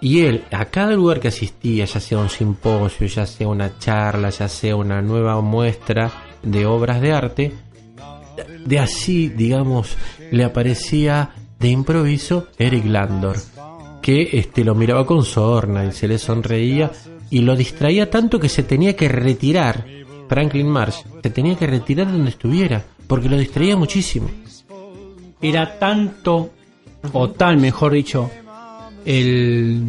Y él, a cada lugar que asistía, ya sea un simposio, ya sea una charla, ya sea una nueva muestra de obras de arte, de así, digamos, le aparecía de improviso Eric Landor, que este, lo miraba con sorna y se le sonreía y lo distraía tanto que se tenía que retirar. Franklin Marsh se tenía que retirar de donde estuviera, porque lo distraía muchísimo. era tanto, o tal, mejor dicho, el,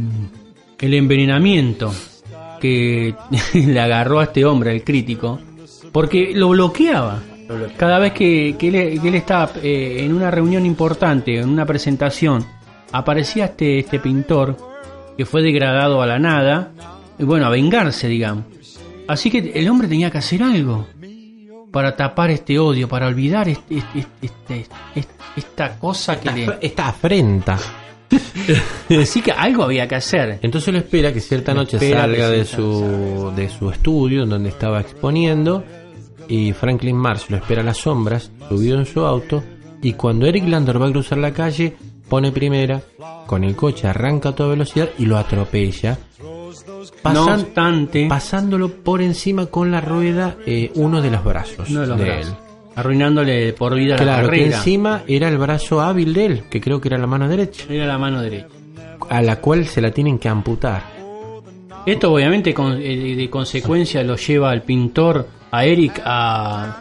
el envenenamiento que le agarró a este hombre, el crítico, porque lo bloqueaba. Cada vez que, que él, que él estaba eh, en una reunión importante, en una presentación, aparecía este, este pintor que fue degradado a la nada, y bueno, a vengarse, digamos. Así que el hombre tenía que hacer algo para tapar este odio, para olvidar este- este- este- este- esta cosa que le... Esta afrenta. Así que algo había que hacer. Entonces lo espera que cierta noche salga de su, de su estudio en donde estaba exponiendo y Franklin Marsh lo espera a las sombras, subido en su auto y cuando Eric Landor va a cruzar la calle pone primera, con el coche arranca a toda velocidad y lo atropella. No pasan- obstante, pasándolo por encima con la rueda eh, uno de los brazos uno de los de brazos, él. arruinándole por vida la Claro, que carrera. encima era el brazo hábil de él, que creo que era la mano derecha, Era la mano derecha. a la cual se la tienen que amputar. Esto obviamente con- eh, de consecuencia lo lleva al pintor, a Eric, a,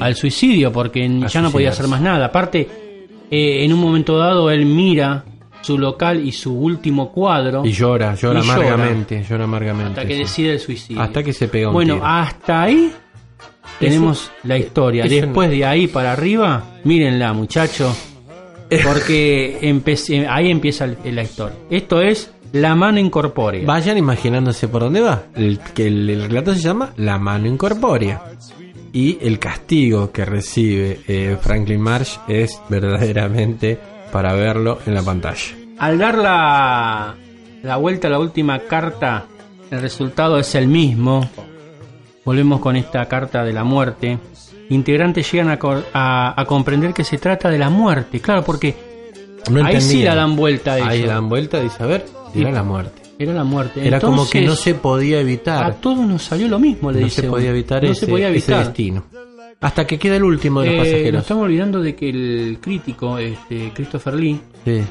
al suicidio, porque ya no podía hacer más nada. Aparte, eh, en un momento dado él mira su local y su último cuadro Y llora, llora Y amargamente, llora amargamente. hasta que sí. decide el suicidio. Hasta que se pega un Bueno, tiro. hasta ahí tenemos la historia. Después de ahí para arriba, mírenla, muchachos. Porque ahí empieza la historia. Esto es La mano incorpórea. Vayan imaginándose por dónde va. El, que el, el relato se llama La mano incorpórea. Y el castigo que recibe eh, Franklin Marsh es verdaderamente para verlo en la pantalla. Al dar la, la vuelta a la última carta, el resultado es el mismo. Volvemos con esta carta de la muerte. Integrantes llegan a, a- a comprender que se trata de la muerte. Claro, porque No ahí sí la dan vuelta. Ahí ellos. la dan vuelta dice, a ver, era la muerte. Era la muerte. Era como que no se podía evitar. A todos nos salió lo mismo, le no dice se uno. podía evitar, No ese, se podía ese evitar. destino. Hasta que queda el último de los Eh, Nos pasajeros. estamos olvidando de que el crítico, este, Christopher Lee, Sí,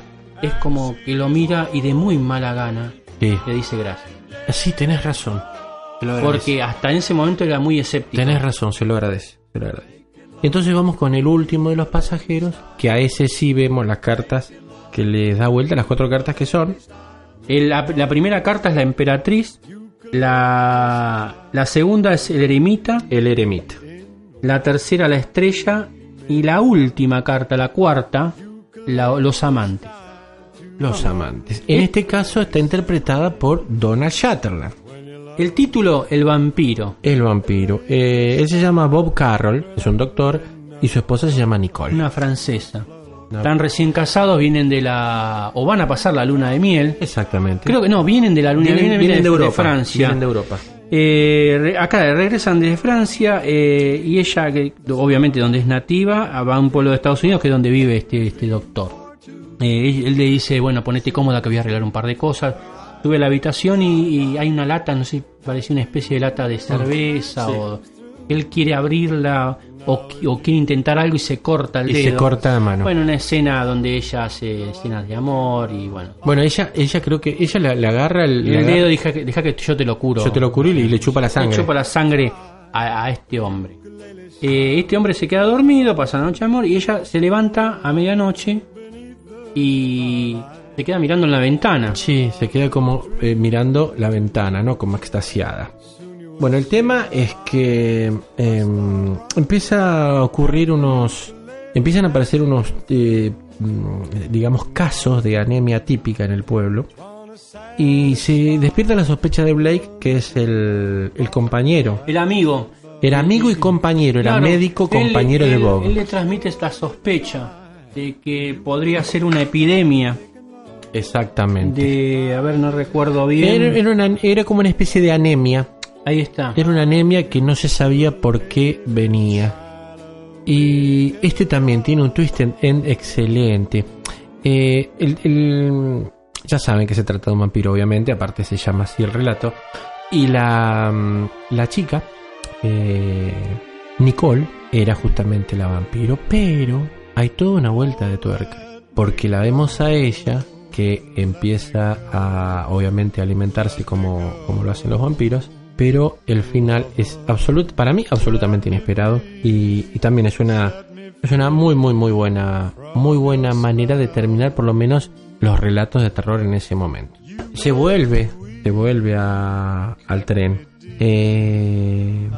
es como que lo mira y de muy mala gana sí. le dice gracias. Sí, tenés razón. Porque hasta en ese momento era muy escéptico. Tenés razón, se lo agradece. se lo agradece. Entonces vamos con el último de los pasajeros, que a ese sí vemos las cartas que les da vuelta, las cuatro cartas que son. El- la, la primera carta es la emperatriz, la, la segunda es el eremita, El eremita. la tercera la estrella y la última carta, la cuarta, la- los amantes. Los amantes. En este caso está interpretada por Donald Shatterland, El título, El vampiro. el vampiro. Eh, él se llama Bob Carroll, es un doctor, y su esposa se llama Nicole. Una francesa. No. Están recién casados, vienen de la... o van a pasar la luna de miel. Exactamente. Creo que no, vienen de la luna de vienen, miel, vienen de Europa. Francia. Vienen de Europa. Eh, re- acá regresan desde Francia eh, y ella, que obviamente donde es nativa, va a un pueblo de Estados Unidos que es donde vive este, este doctor. Eh, él, él le dice, bueno, ponete cómoda que voy a arreglar un par de cosas. A la habitación y, y hay una lata, no sé, parece una especie de lata de cerveza Sí. o él quiere abrirla o, qui- o quiere intentar algo y se corta el Y dedo. se corta la mano. Bueno, una escena donde ella hace escenas de amor y bueno. Bueno, ella, ella creo que ella le, le agarra el, le El dedo, deja que, deja que yo te lo curo. Yo te lo curo y le, le chupa la Le sangre. chupa la sangre a, a este hombre. Eh, este hombre se queda dormido, pasa la noche de amor y ella se levanta a medianoche y se queda mirando en la ventana. Sí, se queda como eh, mirando la ventana, ¿no? Como extasiada. Bueno, el tema es que em, empieza a ocurrir unos... Empiezan a aparecer unos, eh, mm, digamos, casos de anemia típica en el pueblo. Y se despierta la sospecha de Blake, que es el, el compañero. El amigo. Era amigo y compañero, era Claro, médico él- compañero de él- Bob. Él le transmite esta sospecha de que podría ser una epidemia. Exactamente. De, a ver, no recuerdo bien. Era, era una- era como una especie de anemia. Ahí está. Era una anemia que no se sabía por qué venía. Y este también tiene un twist en, en excelente. Eh, el- el- ya saben que se trata de un vampiro, obviamente, aparte se llama así el relato. Y la, mm, la chica, eh, Nicole, era justamente la vampiro, pero hay toda una vuelta de tuerca. Porque la vemos a ella que empieza a, obviamente, alimentarse como, como lo hacen los vampiros. Pero el final es absolut, para mí absolutamente inesperado y, y también es una es una muy muy muy buena muy buena manera de terminar por lo menos los relatos de terror en ese momento. Se vuelve se vuelve a- al tren. Eh,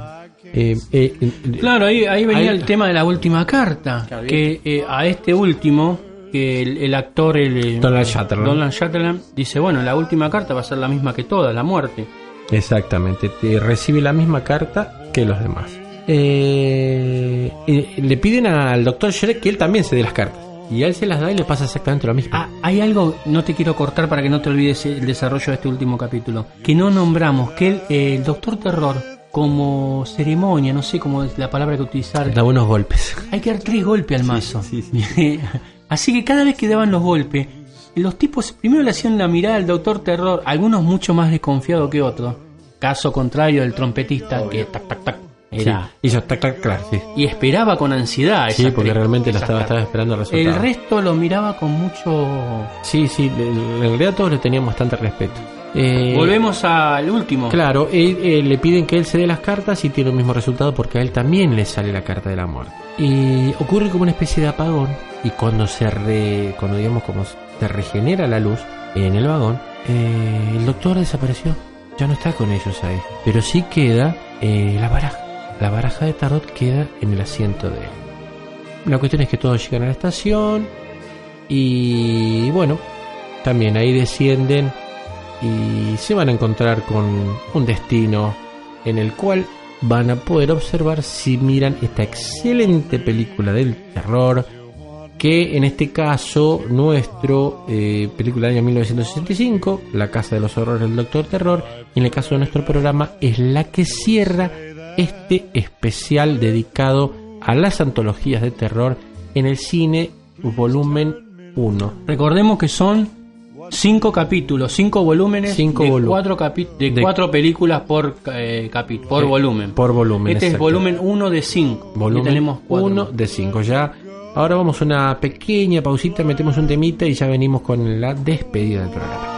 Eh, eh, Claro, ahí, ahí venía Ahí- el tema de la última carta. Que a este último, que el, el actor, el, Donald Sutherland. Donald Sutherland, dice: Bueno, la última carta va a ser la misma que todas, la muerte. Exactamente, te recibe la misma carta que los demás. Eh, eh, le piden al doctor Shrek que él también se dé las cartas. Y a él se las da y le pasa exactamente lo mismo. Ah, hay algo, no te quiero cortar para que no te olvides el desarrollo de este último capítulo. Que no nombramos que el, el Doctor Terror, como ceremonia, no sé cómo es la palabra que utilizar, Da buenos golpes. hay que dar tres golpes al mazo. Así que cada vez que daban los golpes, los tipos primero le hacían la mirada al Doctor Terror, algunos mucho más desconfiados que otros. Caso contrario del trompetista, que tac, tac, tac, era. Sí, hizo tac, tac, claro, sí. Y esperaba con ansiedad. Sí, porque realmente esas estaba, esperando el resultado. El resto lo miraba con mucho. Sí, sí, en realidad todos le tenían bastante respeto. Eh, Volvemos al último. Claro, él- eh, le piden que él se dé las cartas y tiene el mismo resultado porque a él también le sale la carta de la muerte. Y ocurre como una especie de apagón y cuando se re, cuando digamos como se regenera la luz en el vagón, eh, el doctor desapareció. Ya no está con ellos ahí. Pero sí queda la baraja. La baraja de tarot queda en el asiento de él. La cuestión es que todos llegan a la estación y bueno, también ahí descienden y se van a encontrar con un destino en el cual van a poder observar si miran esta excelente película del terror que en este caso nuestro eh, película del año 1965 La Casa de los Horrores del Doctor Terror y en el caso de nuestro programa es la que cierra este especial dedicado a las antologías de terror en el cine volumen 1 Recordemos que son cinco capítulos, cinco volúmenes Cinco de, volu- cuatro capi- de, de- cuatro películas por, eh, capi- por Eh, volumen. por volumen, Este es volumen 1 de 5. Volumen tenemos cuatro 1 más. de 5. Ya ahora vamos a una pequeña pausita, metemos un temita y ya venimos con la despedida del programa.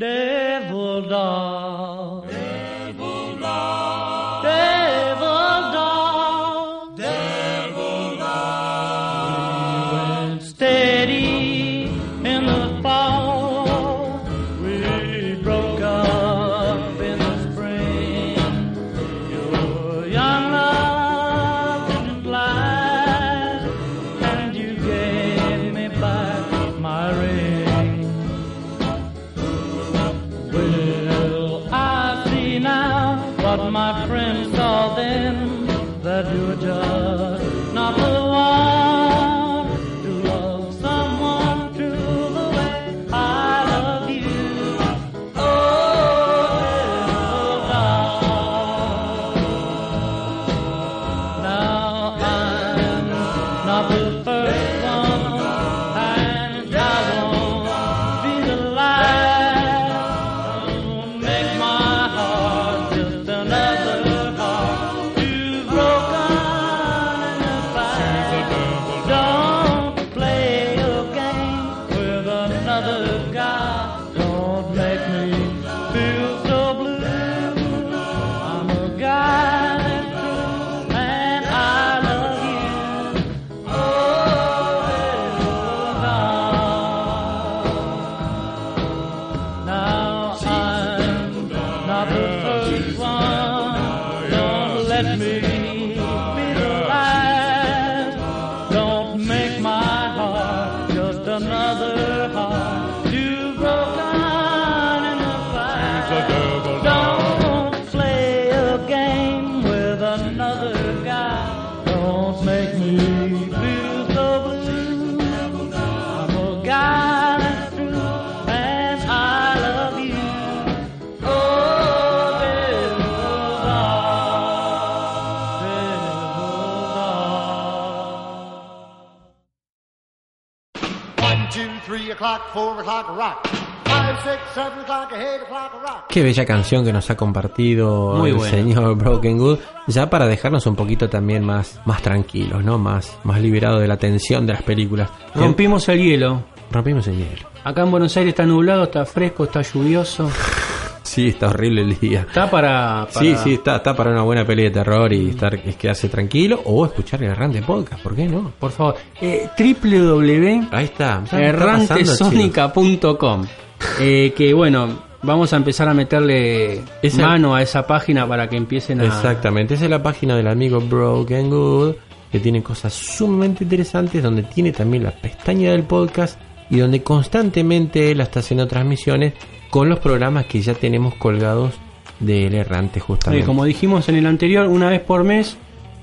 Devil dog. Qué bella canción que nos ha compartido Muy el señor Broken Good, ya para dejarnos un poquito también más, más tranquilos, ¿no? Más, más liberados de la tensión de las películas. Rompimos el hielo. Rompimos el hielo. Acá en Buenos Aires está nublado, está fresco, está lluvioso. Sí, está horrible el día. Está para, para- Sí, sí, está, está para una buena peli de terror y estar es quedarse tranquilo o escuchar el errante podcast, ¿por qué no? Por favor, eh, www. Ahí está. ¿sabes qué está pasando, errantesonica.com eh, que bueno vamos a empezar a meterle Esa- mano a esa página para que empiecen a Exactamente, esa es la página del amigo Broken Good, que tiene cosas sumamente interesantes, donde tiene también la pestaña del podcast y donde constantemente él está haciendo transmisiones con los programas que ya tenemos colgados del errante Eh, justamente. como dijimos en el anterior una vez por mes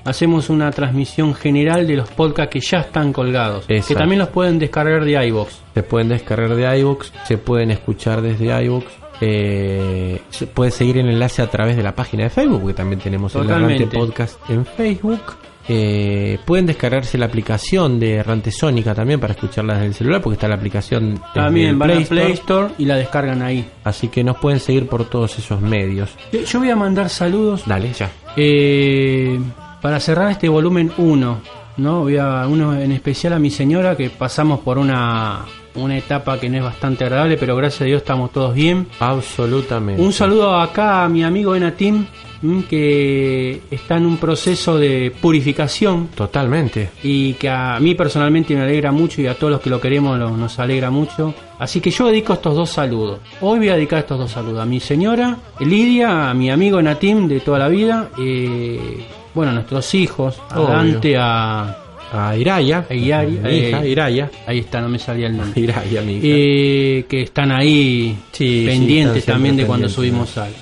hacemos una transmisión general de los podcasts que ya están colgados que también los pueden descargar de iVoox Se pueden descargar de iVoox, se pueden escuchar desde iVoox. Eh, se puede seguir el enlace a través de la página de Facebook, porque también tenemos el Totalmente. Errante Podcast en Facebook. Eh, pueden descargarse la aplicación de Errante Sónica también para escucharla desde el celular, porque está la aplicación también van Play a Play Store. Store y la descargan ahí Así que nos pueden seguir por todos esos medios. Eh, yo voy a mandar saludos Dale, ya. Eh, para cerrar este volumen 1, ¿no? Voy a uno en especial a mi señora que pasamos por una una etapa que no es bastante agradable, pero gracias a Dios estamos todos bien. Absolutamente. Un saludo acá a mi amigo Enatim que está en un proceso de purificación Totalmente. y que a mí personalmente me alegra mucho y a todos los que lo queremos lo- nos alegra mucho. Así que yo dedico estos dos saludos. Hoy voy a dedicar estos dos saludos a mi señora Lidia, a mi amigo Natim de toda la vida, eh, bueno, a nuestros hijos, a Obvio. Dante, a, A Iraya, a Iari- mi hija, eh, Iraya. ahí está, no me salía el nombre. Iraya, mi hija. Eh, que están ahí Sí, sí, pendientes están también de cuando subimos algo.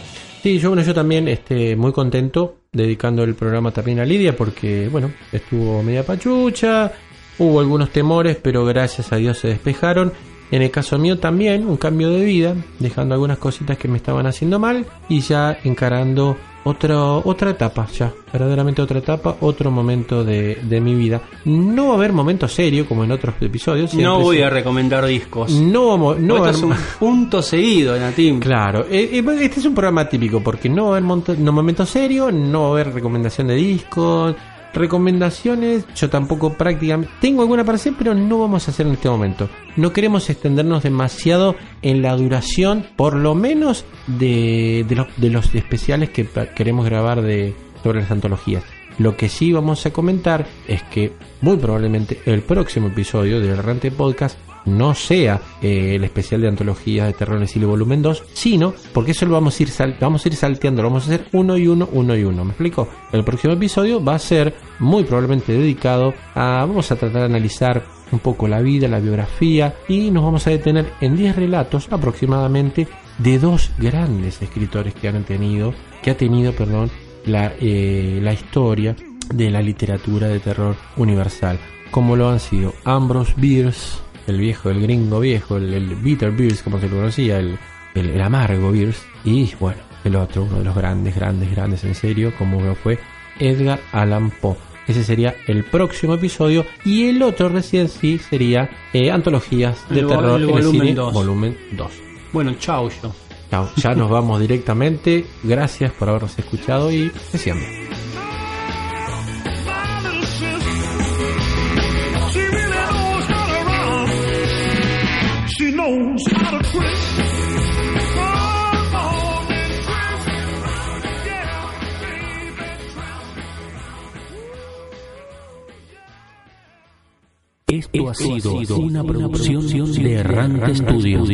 Sí, yo, bueno, yo también este, muy contento dedicando el programa también a Lidia porque, bueno, estuvo media pachucha, hubo algunos temores, pero gracias a Dios se despejaron. En el caso mío también, un cambio de vida, dejando algunas cositas que me estaban haciendo mal y ya encarando otra, otra etapa, ya, verdaderamente otra etapa, otro momento de, de mi vida. No va a haber momento serio como en otros episodios. No voy se- a recomendar discos. No vamos, no va a Esto es haber- un punto seguido, Natim. Claro, eh, eh, este es un programa típico porque no va a haber no momento serio, no va a haber recomendación de discos, recomendaciones, yo tampoco prácticamente tengo alguna para hacer, pero no vamos a hacer en este momento. No queremos extendernos demasiado en la duración, por lo menos de, los, especiales que queremos grabar de sobre las antologías. Lo que sí vamos a comentar es que muy probablemente el próximo episodio del Errante Podcast no sea eh, el especial de antologías de terror en exilio volumen 2, sino porque eso lo vamos a ir sal- vamos a ir salteando, lo vamos a hacer uno y uno, uno y uno. ¿Me explico? El próximo episodio va a ser muy probablemente dedicado a vamos a tratar de analizar un poco la vida, la biografía y nos vamos a detener en 10 relatos aproximadamente de dos grandes escritores que han tenido, que ha tenido, perdón, la, eh, la historia de la literatura de terror universal, como lo han sido Ambrose Bierce, el viejo, el gringo viejo, el, el Bitter Bierce, como se lo conocía, el, el, el amargo Bierce, y bueno, el otro, uno de los grandes, grandes, grandes en serio, como lo fue Edgar Allan Poe. Ese sería el próximo episodio y el otro recién sí sería eh, antologías de El terror el en el volumen cine, dos. volumen 2. Bueno, chau yo. Chao, ya nos vamos directamente. Gracias por habernos escuchado y que siempre. Knows how to twist. Esto ha sido una producción de Errante Studios.